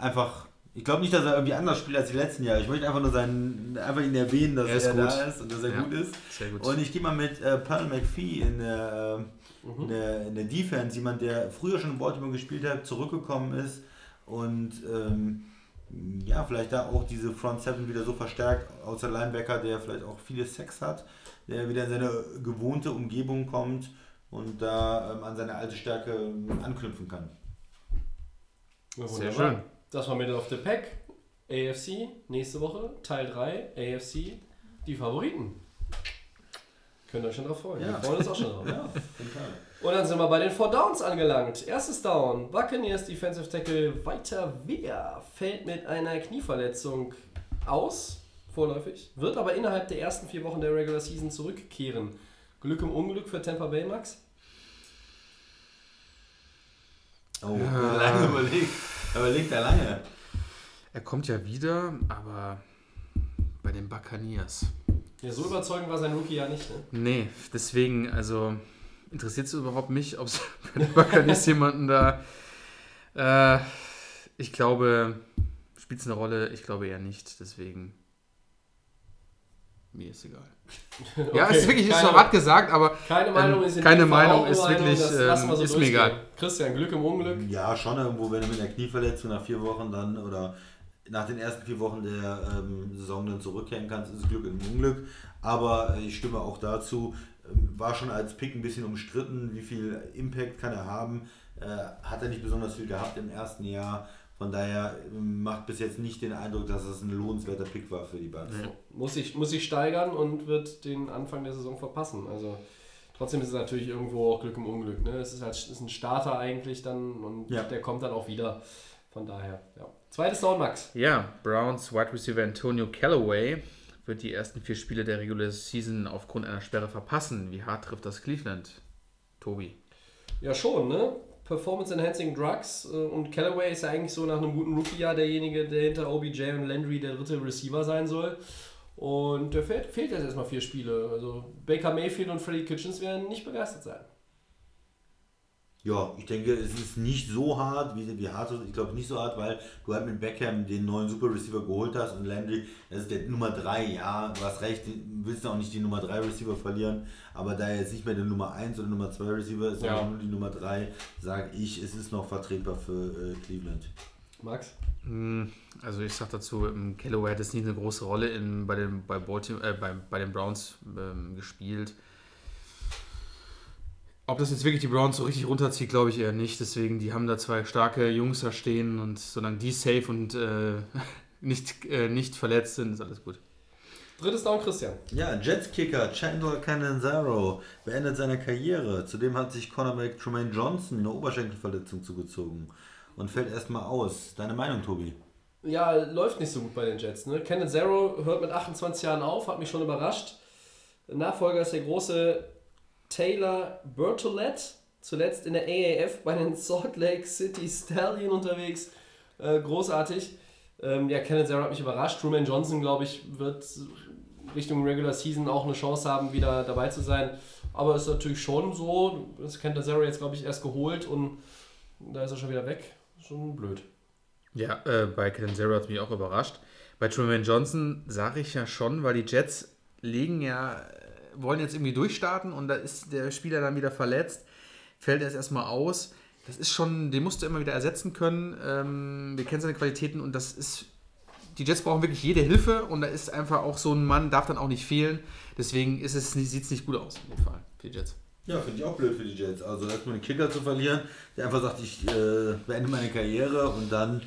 Einfach, ich glaube nicht, dass er irgendwie anders spielt als die letzten Jahre. Ich möchte einfach nur seinen, einfach ihn erwähnen, dass Er er, da ist und dass er Ja. gut ist. Sehr gut. Und ich gehe mal mit äh, Pearl McPhee in der, äh, in, der, in der Defense, jemand, der früher schon in Baltimore gespielt hat, zurückgekommen ist und ähm, ja, vielleicht da auch diese Front Seven wieder so verstärkt, außer Linebacker, der vielleicht auch viele Sex hat, der wieder in seine gewohnte Umgebung kommt und da ähm, an seine alte Stärke ähm, anknüpfen kann. Sehr schön. Das war Middle of the Pack. AFC, nächste Woche, Teil 3, AFC, die Favoriten. Könnt ihr euch schon drauf freuen. Ja. Wir freuen uns auch schon drauf. Ja, total. Und dann sind wir bei den Four Downs angelangt. Erstes Down. Buccaneers Defensive Tackle Walter Wehr fällt mit einer Knieverletzung aus, vorläufig, wird aber innerhalb der ersten vier Wochen der Regular Season zurückkehren. Glück im Unglück für Tampa Bay, Max? Oh, lange überlegt. Überlegt er lange. Er kommt ja wieder, aber bei den Buccaneers. Ja, so überzeugend war sein Rookie ja nicht, ne? Nee, deswegen, also interessiert es überhaupt mich, ob es bei den Buccaneers jemanden da. Äh, ich glaube, spielt es eine Rolle? Ich glaube eher nicht, deswegen. Mir ist egal. ja, Okay, es ist wirklich ist so hart gesagt, aber Keine Meinung ähm, ist in keine Meinung ist Meinung, wirklich, wir ähm, so ist mir egal. Christian, Glück im Unglück. Ja, schon irgendwo, wenn du mit einer Knieverletzung nach vier Wochen dann oder nach den ersten vier Wochen der ähm, Saison dann zurückkehren kannst, ist es Glück im Unglück. Aber äh, ich stimme auch dazu, ähm, war schon als Pick ein bisschen umstritten, wie viel Impact kann er haben. Äh, hat er nicht besonders viel gehabt im ersten Jahr. Von daher ähm, macht bis jetzt nicht den Eindruck, dass es ein lohnenswerter Pick war für die Bucks. Muss sich, muss sich steigern und wird den Anfang der Saison verpassen. Also trotzdem ist es natürlich irgendwo auch Glück im Unglück. Ne? Es ist halt ist ein Starter eigentlich dann und Ja. der kommt dann auch wieder. Von daher, ja. Zweites Down, Max. Ja, Browns Wide Receiver Antonio Callaway wird die ersten vier Spiele der Regular Season aufgrund einer Sperre verpassen. Wie hart trifft das Cleveland? Tobi. Ja, schon, ne? Performance Enhancing Drugs äh, und Callaway ist ja eigentlich so nach einem guten Rookie-Jahr derjenige, der hinter OBJ und Landry der dritte Receiver sein soll. Und der fehlt, fehlt jetzt erstmal vier Spiele. Also Baker Mayfield und Freddie Kitchens werden nicht begeistert sein. Ja, ich denke, es ist nicht so hart, wie, wie hart es- ich glaube nicht so hart, weil du halt mit Beckham den neuen Super Receiver geholt hast und Landry, das ist der Nummer 3, ja, du hast recht, du willst auch nicht die Nummer 3 Receiver verlieren, aber da er jetzt nicht mehr der Nummer 1 oder Nummer 2 Receiver ist, Ja. sondern nur die Nummer 3, sage ich, es ist noch vertretbar für äh, Cleveland. Max? Hm, Also ich sag dazu, ähm, Callaway hat jetzt nicht eine große Rolle in, bei, den, bei, Baltimore, äh, bei, bei den Browns ähm, gespielt. Ob das jetzt wirklich die Browns so richtig runterzieht, glaube ich eher nicht. Deswegen, die haben da zwei starke Jungs da stehen und solange die safe und äh, nicht, äh, nicht verletzt sind, ist alles gut. Drittes Down, Christian. Ja, Jets-Kicker Chandler Cananzaro beendet seine Karriere. Zudem hat sich Cornerback Tremaine Johnson eine Oberschenkelverletzung zugezogen und fällt erstmal aus. Deine Meinung, Tobi? Ja, läuft nicht so gut bei den Jets. Ne? Zero hört mit 28 Jahren auf, hat mich schon überrascht. Nachfolger ist der große Taylor Bertolette, zuletzt in der AAF bei den Salt Lake City Stallion unterwegs. Äh, großartig. Ähm, ja, Kenneth Zero hat mich überrascht. Truman Johnson, glaube ich, wird Richtung Regular Season auch eine Chance haben, wieder dabei zu sein. Aber ist natürlich schon so, das Kenneth Zero jetzt, glaube ich, erst geholt und da ist er schon wieder weg. Schon blöd. Ja, äh, bei Canzero hat es mich auch überrascht. Bei Truman Johnson sage ich ja schon, weil die Jets legen ja, wollen jetzt irgendwie durchstarten und da ist der Spieler dann wieder verletzt, fällt erst erstmal aus. Das ist schon, den musst du immer wieder ersetzen können. Ähm, wir kennen seine Qualitäten und das ist, die Jets brauchen wirklich jede Hilfe und da ist einfach auch so ein Mann, darf dann auch nicht fehlen. Deswegen sieht es nicht gut aus in dem Fall für die Jets. Ja, finde ich auch blöd für die Jets. Also erstmal einen Kicker zu verlieren, der einfach sagt, ich äh, beende meine Karriere und dann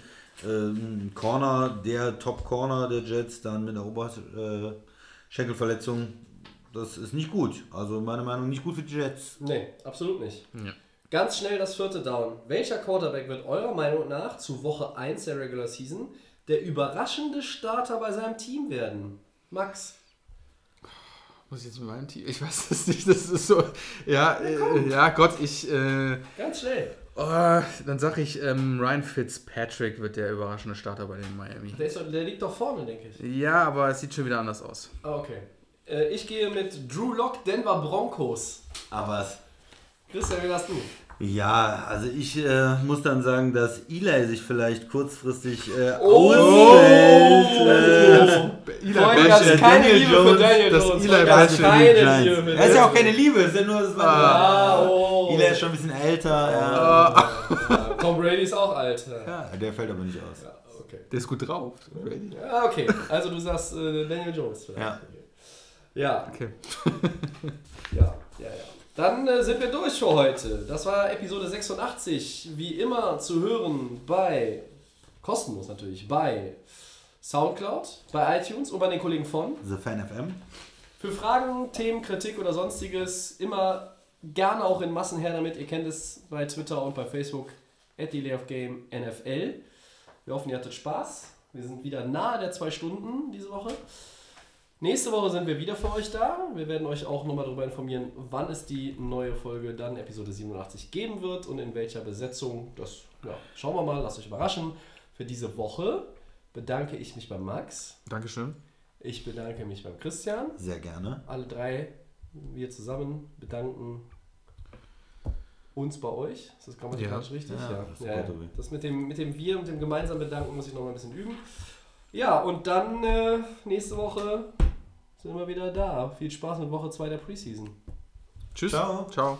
ähm, Corner, der Top-Corner der Jets, dann mit einer Oberschenkelverletzung. Das ist nicht gut. Also meiner Meinung nach nicht gut für die Jets. Nee, absolut nicht. Ja. Ganz schnell das vierte Down. Welcher Quarterback wird eurer Meinung nach zu Woche 1 der Regular Season der überraschende Starter bei seinem Team werden? Max. Muss ich jetzt mit meinem Team? Ich weiß es nicht. Das ist so. Ja, äh, ja Gott, ich. Äh, Ganz schnell. Oh, dann sag ich, ähm, Ryan Fitzpatrick wird der überraschende Starter bei den Miami. Der, ist, doch- der liegt doch vorne, denke ich. Ja, aber es sieht schon wieder anders aus. Ah, okay. Äh, ich gehe mit Drew Lock Denver Broncos. Aber Christian, wie hast du? ja, also ich äh, muss dann sagen, dass Eli sich vielleicht kurzfristig äh, Oh! ausfällt. Äh, Freunde, das ist keine Daniel Liebe Jones, für Daniel das Jones. Eli das keine Liebe für Er ist ja auch keine Liebe, ist ja nur das Ah, oh. Eli ist schon ein bisschen älter. Ja. Ja, Tom Brady ist auch alt. Ja. ja, der fällt aber nicht aus. Ja, okay. Der ist gut drauf. Ja, okay. Also du sagst äh, Daniel Jones vielleicht. Ja. Ja, Okay. ja, ja, ja. Dann äh, sind wir durch für heute. Das war Episode 86. Wie immer zu hören bei, kostenlos natürlich, bei Soundcloud, bei iTunes und bei den Kollegen von The Fan FM. Für Fragen, Themen, Kritik oder sonstiges immer gerne auch in Massen her damit. Ihr kennt es bei Twitter und bei Facebook at Delay of Game NFL. Wir hoffen, ihr hattet Spaß. Wir sind wieder nahe der zwei Stunden diese Woche. Nächste Woche sind wir wieder für euch da. Wir werden euch auch nochmal darüber informieren, wann es die neue Folge dann Episode 87 geben wird und in welcher Besetzung. Das ja, schauen wir mal, lasst euch überraschen. Für diese Woche bedanke ich mich bei Max. Dankeschön. Ich bedanke mich beim Christian. Sehr gerne. Alle drei, wir zusammen bedanken uns bei euch. Ist das grammatikalisch Ja. richtig? Ja, das ist ja. gut, Tobi. Das mit dem, mit dem Wir, mit dem gemeinsamen Bedanken muss ich noch mal ein bisschen üben. Ja, und dann äh, nächste Woche sind wir wieder da. Viel Spaß mit Woche 2 der Preseason. Tschüss. Ciao. Ciao.